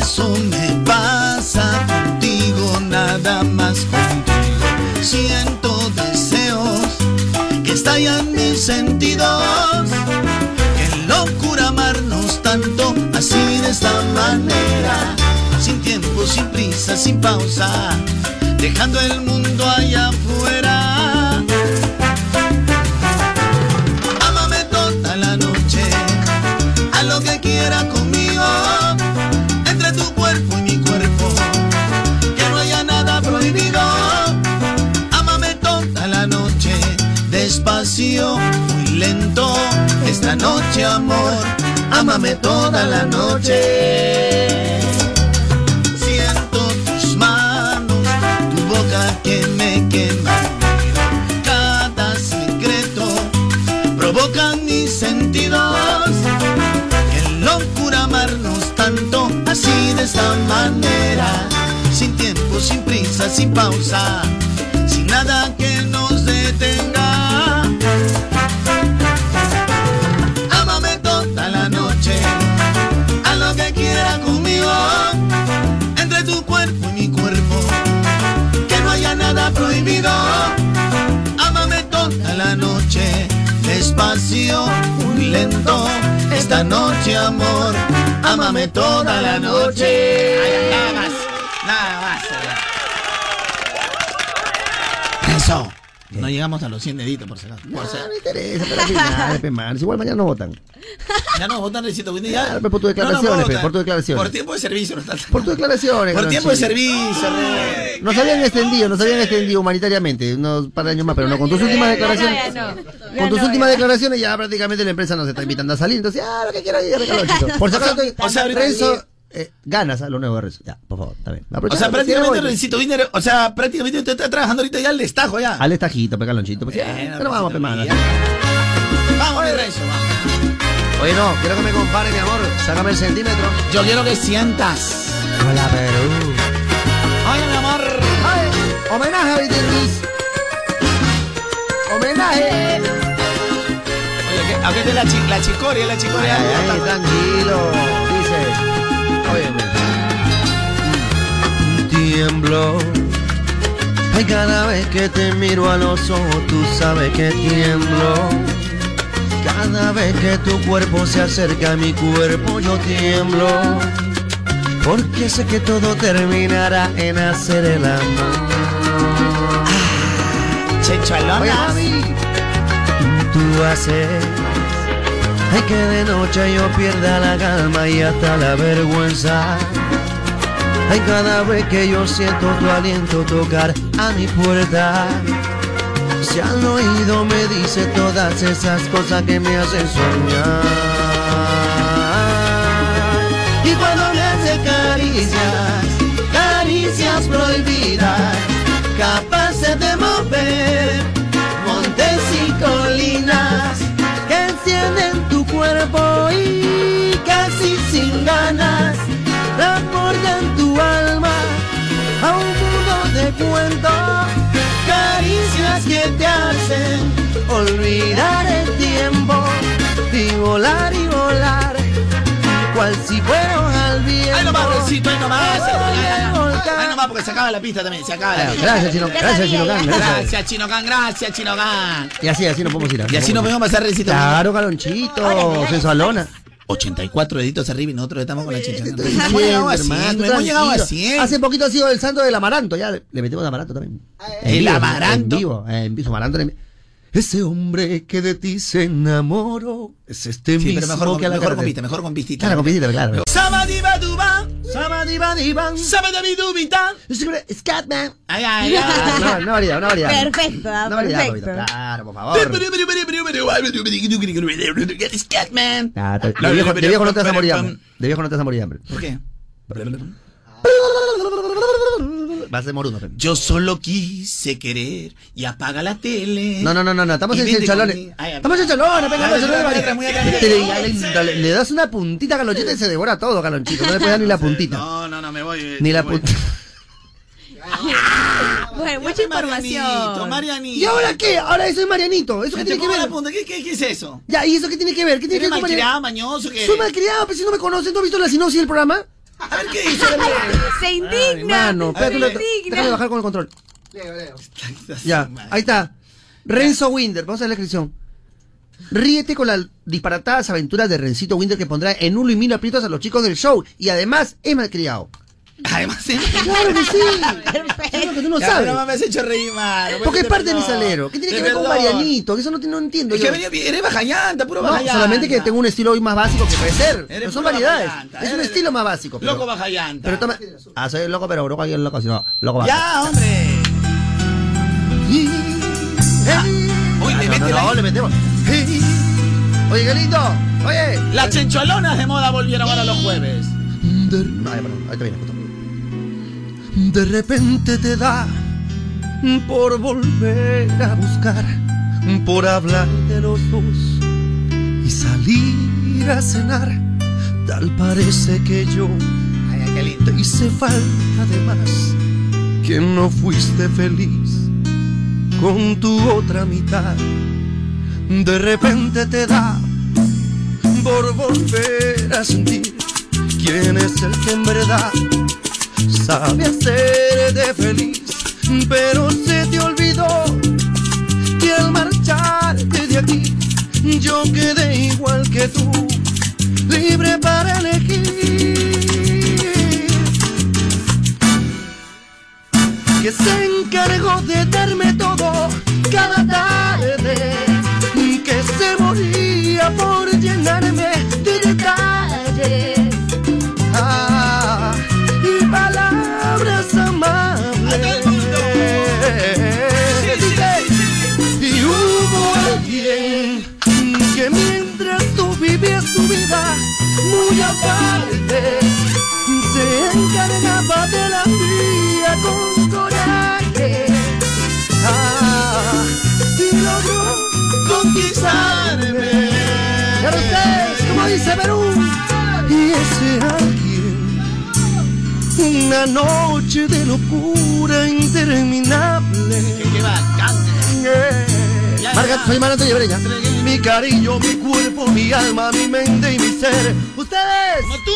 B: Eso me pasa contigo, nada más contigo. Siento estallan mis sentidos. Qué locura amarnos tanto así de esta manera. Sin tiempo, sin prisa, sin pausa. Dejando el mundo allá afuera. Ámame toda la noche. A lo que quiera conmigo muy lento. Esta noche, amor, ámame toda la noche. Siento tus manos, tu boca que me quema. Cada secreto provocan mis sentidos. Qué locura amarnos tanto así de esta manera. Sin tiempo, sin prisa, sin pausa, sin nada que nos detenga. Noche, despacio, muy lento. Esta noche, amor, ámame toda la noche. nada más, nada más. Eso. No llegamos a los 100 deditos, por si acaso.
A: No me interesa, pero al final, Igual mañana no votan.
B: Ya no votan, Recito Windy, ya.
A: Claro, por tus
B: No, no
A: declaraciones, por tus declaraciones.
B: Por tiempo de servicio. No está-
A: Por tus declaraciones.
B: Por tiempo de servicio.
A: Nos habían extendido, nos habían extendido humanitariamente unos par de años más, pero no, con tus últimas declaraciones. Con tus últimas declaraciones ya prácticamente la empresa nos está invitando a salir, entonces, ah, lo que quiera ir, Calonchito. Por si acaso,
B: O sea, ahorita-
A: Renzo, eh, ganas a lo nuevo de Renzo. Ya, por favor, está bien.
B: O sea, prácticamente Rencito Winner, o sea, prácticamente usted está trabajando ahorita ya al destajo ya.
A: Al estajito, pe, Calonchito. Pues, ya,
B: Bueno,
A: pero vamos, pe, mano.
B: Vamos, Renzo, vamos.
A: Oye, no, quiero que me compare, mi amor. Sácame el centímetro.
B: Yo quiero que sientas.
A: Hola, Perú.
C: Homenaje a Vitinis. Homenaje.
B: Oye, ¿qué- ¿a qué es la, chi- la chicoria? La chicoria.
C: Ay, ay, tranquilo. Dice. Oye,
A: tiemblo. Ay, cada vez que te miro a los ojos, tú sabes que tiemblo. Cada vez que tu cuerpo se acerca a mi cuerpo, yo tiemblo. Porque sé que todo terminará en hacer el amor.
B: Alonas.
A: mami, tú haces Ay, que de noche yo pierda la calma y hasta la vergüenza. Ay, cada vez que yo siento tu aliento tocar a mi puerta. Si al oído me dice todas esas cosas que me hacen soñar. Y cuando me hace caricias, caricias prohibidas, capaces de mover montes y colinas que encienden tu cuerpo y casi sin ganas transportan tu alma a un mundo de cuentos, que te hacen olvidar el tiempo y volar y volar, cual si fueran al viento.
B: Ahí nomás, Recito, ahí nomás. Ahí nomás, porque se acaba la pista también. Se acaba la pista.
C: gracias, Chino- gracias, Chino Can, gracias.
B: Gracias, Chino Can. Gracias, Chino Can.
C: Y así, así nos podemos ir.
B: Y así nos podemos pasar, Recito.
C: Claro, Galonchito, sensualona.
B: 84 deditos arriba y nosotros estamos con la chicha.
C: Estoy
B: Hemos llegado a 100,
C: hermano, tú
B: hemos llegado a
C: tranquilo.
B: 100.
C: Hace poquito ha sido el santo del amaranto, ya le, metimos amaranto también.
B: ¿El amaranto?
C: En vivo, en vivo, amaranto. Ese hombre que de ti se enamoró es este
B: Sí,
C: mismo
B: pero mejor,
C: que a la
B: mejor mejor con pistita.
C: Claro, con pistita, claro.
B: Sabadibaduba,
C: Sabadibadiban,
B: sabadabidubita.
C: Scatman.
B: Ay, ay, ay.
C: No, una variedad, una variedad.
V: Perfecto,
C: Una variedad,
V: perfecto.
C: Claro, por favor.
B: Scatman.
C: Ah, te- de viejo, de viejo no te vas a morir de hambre. De viejo no te vas a morir hambre.
B: ¿Por qué?
C: Vas ser moruno.
B: Yo solo quise querer y apaga la tele.
C: No, no, no, no, no, estamos en
B: ay,
C: Estamos en Chenchalones, venga, le, das una puntita a Galonchito y se devora todo, Galonchito. No le puedes dar ni la puntita.
B: No, no, no, me voy.
C: Ni la puntita.
V: Bueno, mucha
B: Marianito,
V: información.
B: Marianito.
C: ¿Y ahora qué? Ahora eso es Marianito. ¿Eso qué tiene que ver?
B: ¿Qué, qué, qué es eso?
C: Ya, ¿y eso qué tiene que ver? ¿Qué tiene que
B: ¿Eres
C: ver con
B: malcriado,
C: Marianito?
B: mañoso? ¿qué
C: Soy malcriado, pero si no me conocen, ¿tú has visto la sinopsis del programa?
B: A ver, ¿qué dice?
V: Se indigna.
C: Mano,
V: se
C: espérate,
V: indigna.
C: déjame bajar con el control. Ya, ahí está. Renzo Winder, vamos a ver la descripción. Ríete con las disparatadas aventuras de Rencito Winder que pondrá en un y mil aprietos a los chicos del show. Y además es malcriado.
B: Además, sí.
C: Claro que sí. Es lo que tú no
B: Ya,
C: sabes.
B: me has hecho reír mal.
C: Porque es
B: te
C: parte de mi salero. ¿Qué tiene que ver con. Marianito? Que eso no, no entiendo
B: Es
C: yo.
B: que venía- eres bajallanta, puro
C: No,
B: bajallanta.
C: solamente que tengo un estilo hoy más básico que puede ser.
B: Eres
C: Pero son variedades. Es un estilo más básico. Pero,
B: Loco bajallanta.
C: pero toma. Ah, soy loco, pero loco aquí es loco, sino loco bajallanta.
B: Ya, hombre. Uy, le
C: Ah, no, no, no, le metemos. Oye, qué lindo. Oye.
B: Las chencholonas de moda volvieron ahora los jueves.
C: Ay, perdón, ahí te viene, justo.
A: De repente te da por volver a buscar, por hablar de los dos y salir a cenar. Tal parece que yo te hice falta de más, que no fuiste feliz con tu otra mitad. De repente te da por volver a sentir quién es el que en verdad sabe hacerte feliz, pero se te olvidó que al marcharte de aquí yo quedé igual que tú, libre para elegir. Que se encargó de darme todo cada tarde, de la mía con coraje. Ah, y logró conquistarme.
C: Pero ustedes, como dice Perú.
A: Y ese alguien Una noche de locura interminable.
B: ¡Qué bacán!
A: Marga, soy Maranto y Breña. Mi cariño, mi cuerpo, mi alma, mi mente y mi ser. ¡Ustedes!
B: Como tú,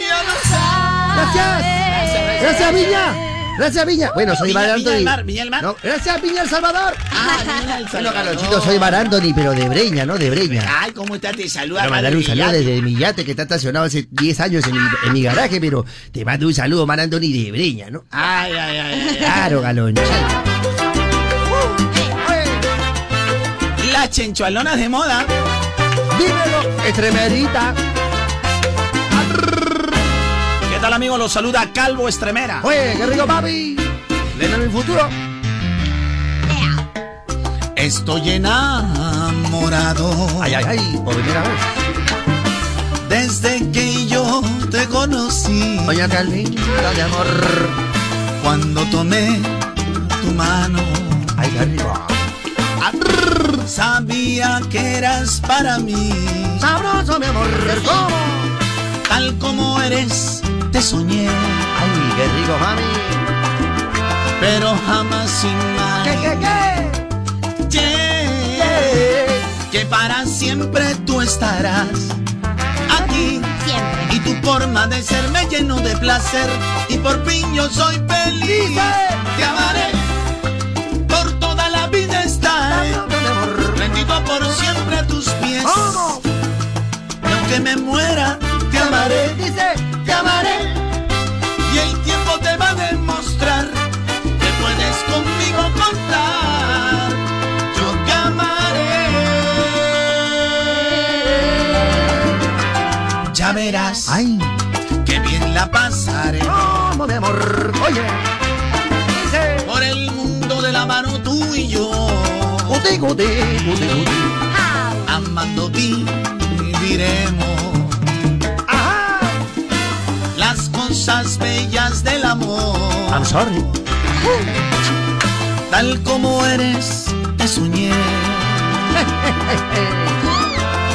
B: ya lo sabes.
A: ¡Gracias! ¡Gracias, Viña! ¡Gracias, Viña! Bueno, soy
B: Viña-
A: Mar
B: Viña del Mar, Viña del Mar.
A: No, gracias, Viña El Salvador.
B: Ah, mira el
A: Bueno,
B: Salvador.
A: Carlonchito, soy Mar Anthony, pero de Breña, ¿no? De Breña.
B: Ay, ¿cómo está? Te saluda.
A: Quiero mandarle un saludo desde mi yate que está estacionado hace 10 años en mi, en mi garaje, pero te mando un saludo, Mar Anthony, de Breña, ¿no?
B: Ay, ay, ay. ay, ay.
A: Claro, galonchito.
B: Las chenchualonas de moda.
A: Dímelo, estremerita.
B: ¿Qué tal, amigo? Los saluda Calvo Estremera.
A: Oye, qué rico, papi. Ven en el futuro.
B: Estoy enamorado.
A: Ay, ay, ay, por primera vez.
B: Desde que yo te conocí.
A: Doña Calvin, de amor.
B: Cuando tomé tu mano.
A: Ay, rico.
B: Sabía que eras para mí.
A: Sabroso, mi amor. ¿Cómo?
B: Tal como eres, te soñé.
A: Ay, qué rico, mami.
B: Pero jamás
A: ¿Qué,
B: imaginé
A: qué, qué?
B: que para siempre tú estarás aquí.
C: Siempre.
B: Y tu forma de ser me lleno de placer. Y por fin yo soy feliz. Te amaré. Por toda la vida estaré. Rendido por siempre a tus pies.
A: ¿Cómo?
B: Y aunque me muera, te amaré.
A: Dice, te amaré.
B: Y el tiempo te va a demostrar que puedes conmigo contar. Yo te amaré. Ya verás
A: Ay,
B: que bien la pasaré.
A: ¿cómo, mi amor? Oye. Dice.
B: Por el mundo de la mano tú y yo.
A: Guti, guti, guti, guti.
B: Amando viviremos cosas bellas del amor.
A: I'm sorry.
B: Tal como eres, te soñé.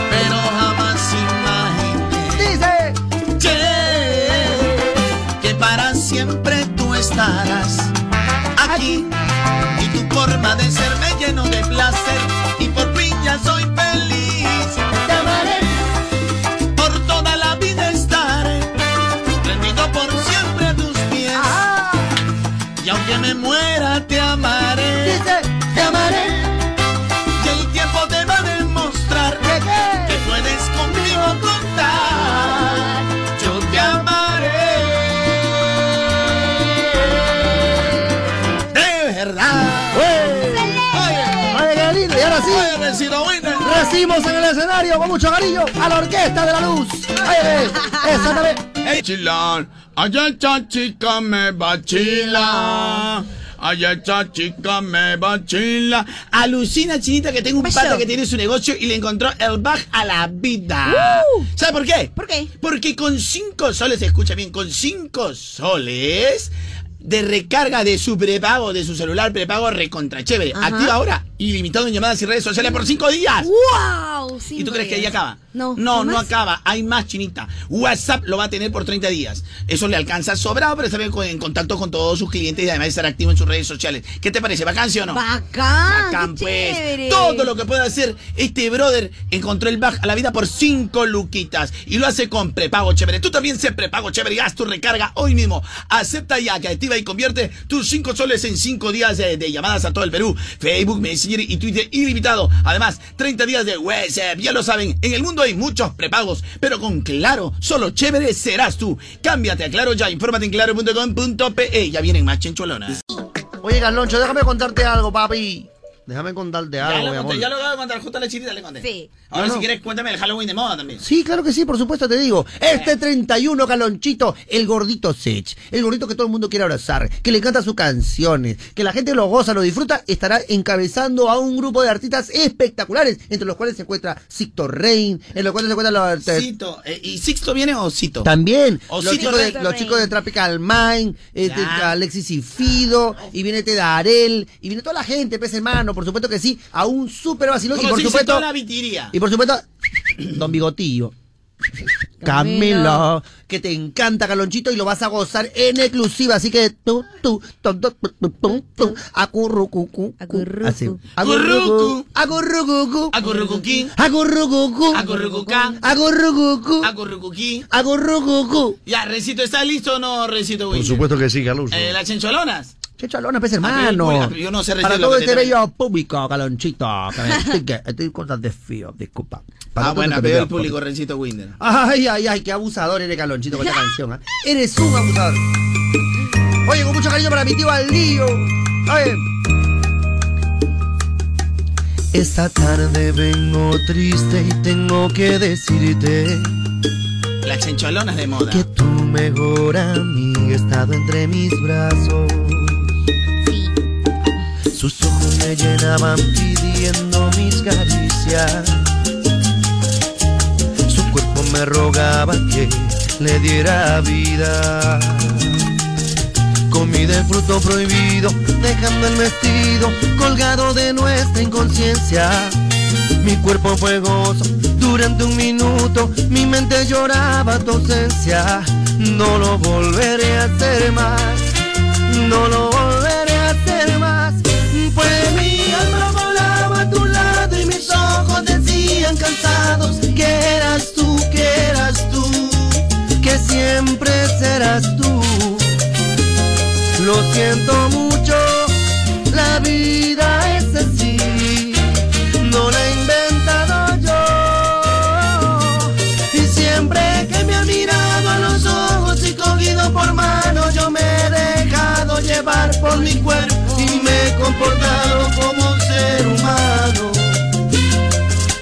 B: Pero jamás imaginé
A: Dice.
B: que, que para siempre tú estarás aquí. Y tu forma de ser me lleno de placer. Y por fin ya soy feliz. Aunque me muera, te amaré.
A: Dice, te amaré.
B: Y el tiempo te va a demostrar
A: ¿Qué,
B: que puedes conmigo contar. Yo te amaré. De verdad.
A: Oye, oye, qué lindo. Y ahora sí. Recibimos en el escenario con mucho cariño a la Orquesta de la Luz. Oye, esa también.
W: Hey, chilar, allá esta chica me vacila. Allá esta chica me vacila.
B: Alucina, chinita, que tengo un pata que tiene su negocio y le encontró el bug a la vida.
C: Uh.
B: ¿Sabe por qué?
C: ¿Por qué?
B: Porque con 5 soles, escucha bien, con 5 soles de recarga de su prepago, de su celular prepago recontra chévere. Activa ahora, ilimitado en llamadas y redes sociales por 5 días.
C: ¡Wow!
B: ¿Y tú crees que ahí acaba?
C: No.
B: No,
C: ¿hay
B: no acaba. Hay más, chinita. WhatsApp lo va a tener por 30 días. Eso le alcanza sobrado, bien con- en contacto con todos sus clientes y además estar activo en sus redes sociales. ¿Qué te parece? ¿Vacancia o no?
C: Bacán.
B: Bacán, pues.
C: chévere.
B: Todo lo que puede hacer este brother encontró el bug a la vida por 5 luquitas. Y lo hace con prepago chévere. Tú también sé prepago chévere y haz tu recarga hoy mismo. Acepta ya que activa y convierte tus 5 soles en 5 días de, de llamadas a todo el Perú. Facebook, Messenger y Twitter ilimitado. Además, 30 días de WhatsApp. Ya lo saben, en el mundo hay muchos prepagos. Pero con Claro, solo chévere serás tú. Cámbiate a Claro ya. Infórmate en claro.com.pe. Ya vienen más chenchualonas.
A: Oye, Carloncho, déjame contarte algo, papi. Déjame contarte
B: Ya
A: algo,
B: lo,
A: mi
B: conté,
A: amor.
B: ya lo acabo de contar, justo a la chirita le conté.
C: Sí.
B: Ahora
A: No,
B: si quieres cuéntame el Halloween de moda también.
A: Sí, claro que sí, por supuesto te digo. Este 31 Calonchito, el gordito Sech, el gordito que todo el mundo quiere abrazar, que le encanta sus canciones, que la gente lo goza, lo disfruta, estará encabezando a un grupo de artistas espectaculares, entre los cuales se encuentra Sicto Rain, en los cuales se encuentran los...
B: Cito. eh, ¿Y Sixto viene o Cito?
A: También,
B: O
A: los,
B: Cito
A: chicos de, los chicos de Tropical Mind, este. Alexis y Fido, y viene Tedarel, y viene toda la gente, pez hermano, por supuesto que sí, a un súper vacilón.
B: Como y por
A: supuesto.
B: La vitiría.
A: Y por supuesto, Don Bigotillo. Camilo, que te encanta, Calonchito, y lo vas a gozar en exclusiva. Así que tú, tú, tú, tú, tú, tú, tú, acurrucucu, acurrucu, acurrucu, acurrucucu,
B: acurrucuquín,
A: acurrucucu,
B: acurrucucán,
A: acurrucucu,
B: acurrucuquín,
A: acurrucucu.
B: Ya, Recito, ¿está listo o no, Recito?
X: Por supuesto que sí, Caloncho.
B: Eh, las chincholonas.
A: Chencholonas, pues, hermano.
B: yo no sé
A: Para todo este bello público, que me- Estoy, con tan desfío, disculpa. Para
B: Ah, bueno,
A: este bello
B: el público, Recito Winder.
A: Ay, ay, ay, qué abusador eres, Calonchito, con esta canción. ¿ah? Eres un abusador. Oye, con mucho cariño para mi tío Aldillo. Oye.
L: Esta tarde vengo triste y tengo que decirte
B: Las chencholonas de moda.
L: que tu mejor amiga ha estado entre mis brazos. Sus ojos me llenaban pidiendo mis caricias. Su cuerpo me rogaba que le diera vida. Comí del fruto prohibido, dejando el vestido colgado de nuestra inconsciencia. Mi cuerpo fue gozo durante un minuto, mi mente lloraba tu ausencia. No lo volveré a hacer más, no lo volveré cansados que eras tú, que eras tú, que siempre serás tú. Lo siento mucho, la vida es así, no la he inventado yo. Y siempre que me ha mirado a los ojos y cogido por mano, yo me he dejado llevar por mi cuerpo y me he comportado como un ser humano.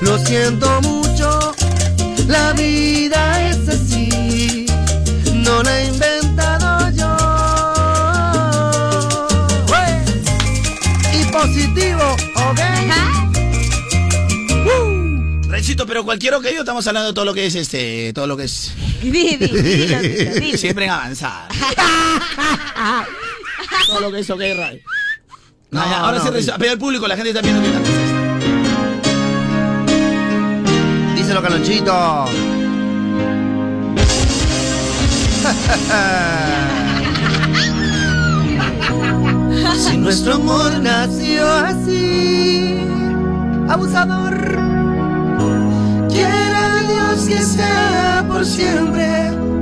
L: Lo siento mucho,
B: Pero cualquier ok, estamos hablando de todo lo que es este, todo lo que es.
C: Di, di, dilo, dilo, dilo.
B: Siempre en avanzada. todo lo que es ok, Ray. No,
A: No,
B: ya, ahora
A: no, ok.
B: Recito, pero el público, la gente está viendo que esta.
A: Díselo, Calonchito. Si nuestro amor nació así, abusador, quiera Dios que sea por siempre.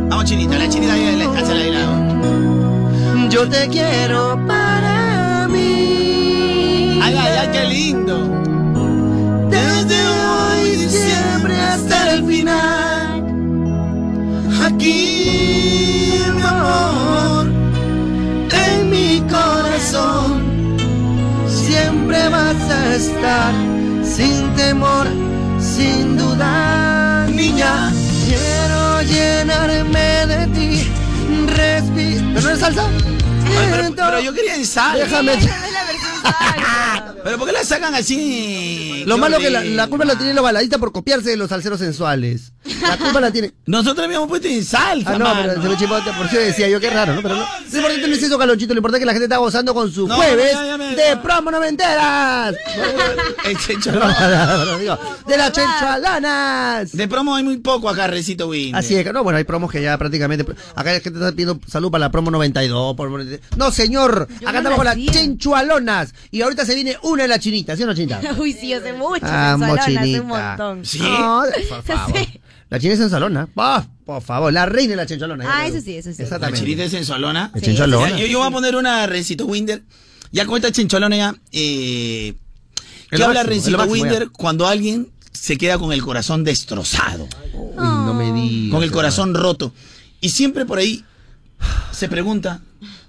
B: Vamos, chinita, la chinita ahí, la- ahí, la-
L: Yo te quiero para mí.
B: Ay, ay, ay, qué lindo.
L: Desde hoy siempre hasta el final. Aquí, mi amor, en mi corazón, siempre vas a estar sin temor, sin duda, niña. Quiero llenarme de ti, respirar. ¿Pero no es salsa?
B: Ay, pero, pero yo quería en salsa.
A: Déjame.
B: Pero ¿por qué la sacan así?
A: Lo
B: Qué
A: malo que la, la culpa la tiene los baladistas por copiarse de los salseros sensuales. La culpa la tiene.
B: Nosotros habíamos puesto en salsa,
A: Ah, no,
B: mano.
A: pero se lo chipote, por eso decía yo, qué raro, ¿no? Pero no. Lo importante no es eso, Calonchito, lo importante es que la gente está gozando con su
B: No,
A: jueves
B: ya, ya me-
A: de promo noventeras. De las chenchalanas.
B: De promo hay muy poco acá, Recito Win.
A: Así es, que no, bueno, hay promos que ya prácticamente. Acá la gente está pidiendo salud para la promo 92. por- No, señor,
C: Yo
A: acá
C: no
A: estamos con las
C: la
A: chenchualonas. Y ahorita se viene una de las chinitas, ¿sí o no, chinita?
C: Uy, sí, hace mucho.
A: Ah,
C: Salón, hace un montón.
B: ¿Sí?
A: No, por favor.
C: Sí.
A: La china es en salona. Ah, por favor, la reina de la chencholona.
C: Ah, eso sí, eso sí.
B: La
A: Exactamente.
B: chinita es en Solona.
A: La chencholona.
B: Ya, Yo, yo voy a poner una Rencito Winder. Ya con esta chencholona ya. Eh, ¿Qué habla Rencito Winder
A: ya.
B: cuando alguien se queda con el corazón destrozado?
A: Uy, no me digas.
B: Con el corazón roto. Y siempre por ahí se pregunta,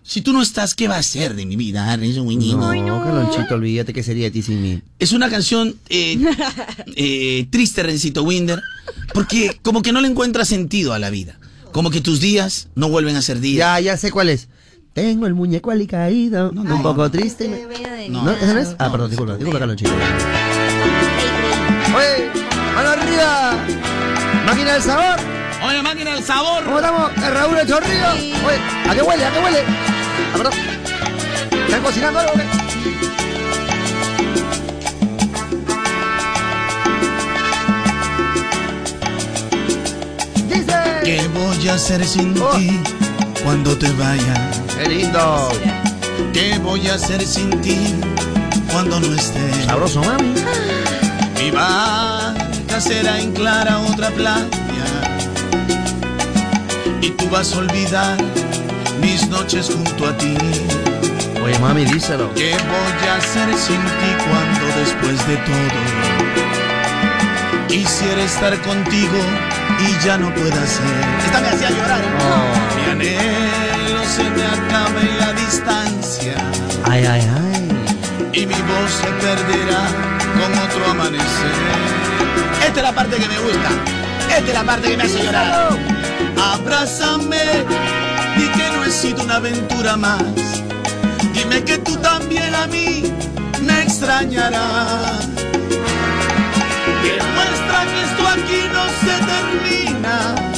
B: si tú no estás, ¿qué va a ser de mi vida, Rencito Winder?
A: No, Calonchito, olvídate que sería de ti sin mí.
B: Es una canción eh, eh, triste, Rencito Winder, porque como que no le encuentra sentido a la vida. Como que tus días no vuelven a ser días.
A: Ya, ya sé cuál es. Tengo el muñeco alicaído, un poco triste.
B: No.
A: ¿No? ¿Esa no es? Ah, perdón, disculpa, disculpa, Calonchito. Oye, mano arriba. Máquina del sabor.
B: Oye, máquina del sabor.
A: ¿Cómo estamos? El Raúl el Chorrillo. Oye, ¿a qué huele? ¿A qué huele? ¿Están cocinando algo? Dice.
B: ¿Qué voy a hacer sin ti cuando te vaya?
A: ¡Qué lindo!
B: ¿Qué voy a hacer sin ti cuando no estés?
A: Sabroso, mami.
B: Mi barca será en clara otra playa y tú vas a olvidar mis noches junto a ti.
A: Oye, mami, díselo.
B: ¿Qué voy a hacer sin ti cuando después de todo quisiera estar contigo y ya no pueda ser? Esta me hacía llorar. ¿eh? Mi anhelo se me acaba en la distancia
A: Ay, ay, ay.
B: y mi voz se perderá con otro amanecer. Esta es la parte que me gusta. Esta es la parte que me hace llorar. Abrázame, di que no he sido una aventura más. Dime que tú también a mí me extrañarás. Demuestra que esto aquí no se termina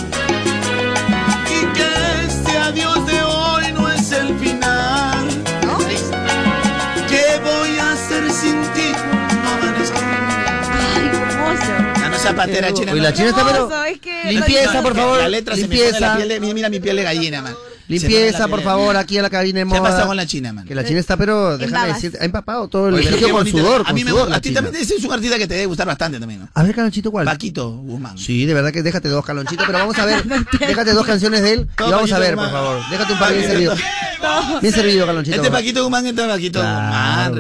B: zapatera china. No.
A: la china está pero...
C: Hermoso, es que-
A: Limpieza, por favor.
B: La letra se me pone la
A: Limpieza.
B: piel de, mira, mi piel de gallina, man. Se me
A: Limpieza, por favor, aquí a la cabina de
B: ¿Qué
A: moda.
B: pasa con la china, man?
A: Que la china está, pero déjame decirte, ha empapado todo el
B: Oye,
A: con sudor.
B: A mí me
A: sudor,
B: A ti también es un artista que te debe gustar bastante también, ¿no?
A: A ver, Calonchito, ¿cuál?
B: Paquito Guzmán.
A: Sí, de verdad que déjate dos, Calonchito, pero vamos a ver. déjate dos canciones de él y vamos a ver, por favor. Déjate un par bien
B: Paquito.
A: Bien servido, Calonchito.
B: Este Paquito Guzmán, este Paquito Guzmán.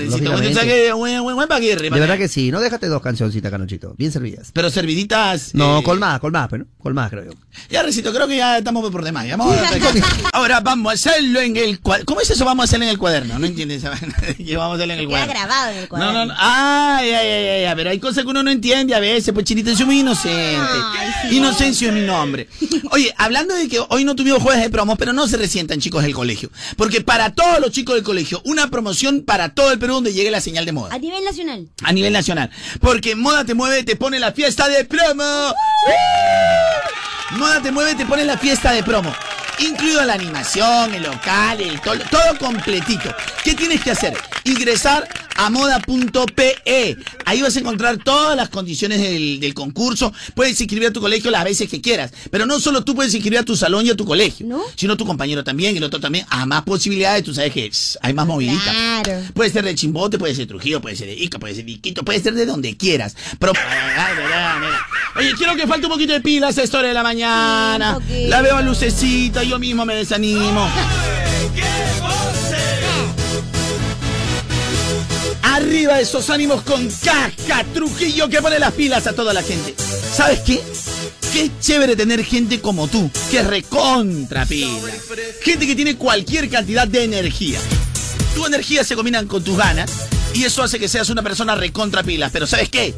B: Buen, Paquirri,
A: De verdad que sí, no déjate dos cancioncitas, Calonchito. Bien servidas.
B: Pero serviditas.
A: No,
B: eh,
A: colmadas, colmadas, pero colmadas, creo yo.
B: Ya, Recito, creo que ya estamos por demás. Ya vamos a- Ahora vamos a hacerlo en el cuaderno. ¿Cómo es eso? Vamos a hacerlo en el cuadernno. No entiendes vamos a hacerlo en el
C: Queda
B: cuaderno.
C: grabado en el
B: No,
C: cuaderno.
B: no, no. Ay, ay, ay, ay, ay, pero hay cosas que uno no entiende a veces, pues chinita, soy muy inocente. Inocencio es mi nombre. Oye, hablando de que hoy no tuvimos jueves de promos, pero no se resientan chicos del colegio. Porque para todos los chicos del colegio, una promoción para todo el Perú donde llegue la señal de moda.
C: A nivel nacional.
B: A nivel nacional. Porque Moda Te Mueve te pone la fiesta de promo. Moda Te Mueve te pone la fiesta de promo. Incluido la animación, el local, el todo, todo completito. ¿Qué tienes que hacer? Ingresar a moda.pe. Ahí vas a encontrar todas las condiciones del, del concurso. Puedes inscribir a tu colegio las veces que quieras. Pero no solo tú puedes inscribir a tu salón y a tu colegio, sino tu compañero también, el otro también. A más posibilidades, tú sabes que hay más movidita.
C: Claro.
B: Puede ser de Chimbote, puede ser de Trujillo, puede ser de Ica, puede ser de Iquito, puede ser de donde quieras. Pero. Oye, quiero que falte un poquito de pilas a esta hora de la mañana.
C: Sí,
B: la veo a lucecita, yo mismo me desanimo. Arriba esos ánimos con caja Trujillo que pone las pilas a toda la gente. ¿Sabes qué? Qué chévere tener gente como tú, que recontra pila. Gente que tiene cualquier cantidad de energía. Tu energía se combina con tus ganas y eso hace que seas una persona recontra pilas. Pero ¿sabes qué?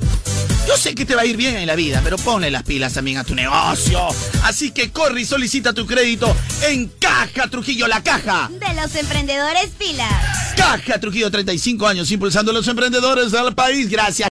B: Yo sé que te va a ir bien en la vida, pero ponle las pilas también a tu negocio. Así que corre y solicita tu crédito en Caja Trujillo, la caja.
C: De los emprendedores pilas.
B: Caja Trujillo, 35 años impulsando a los emprendedores del país. Gracias.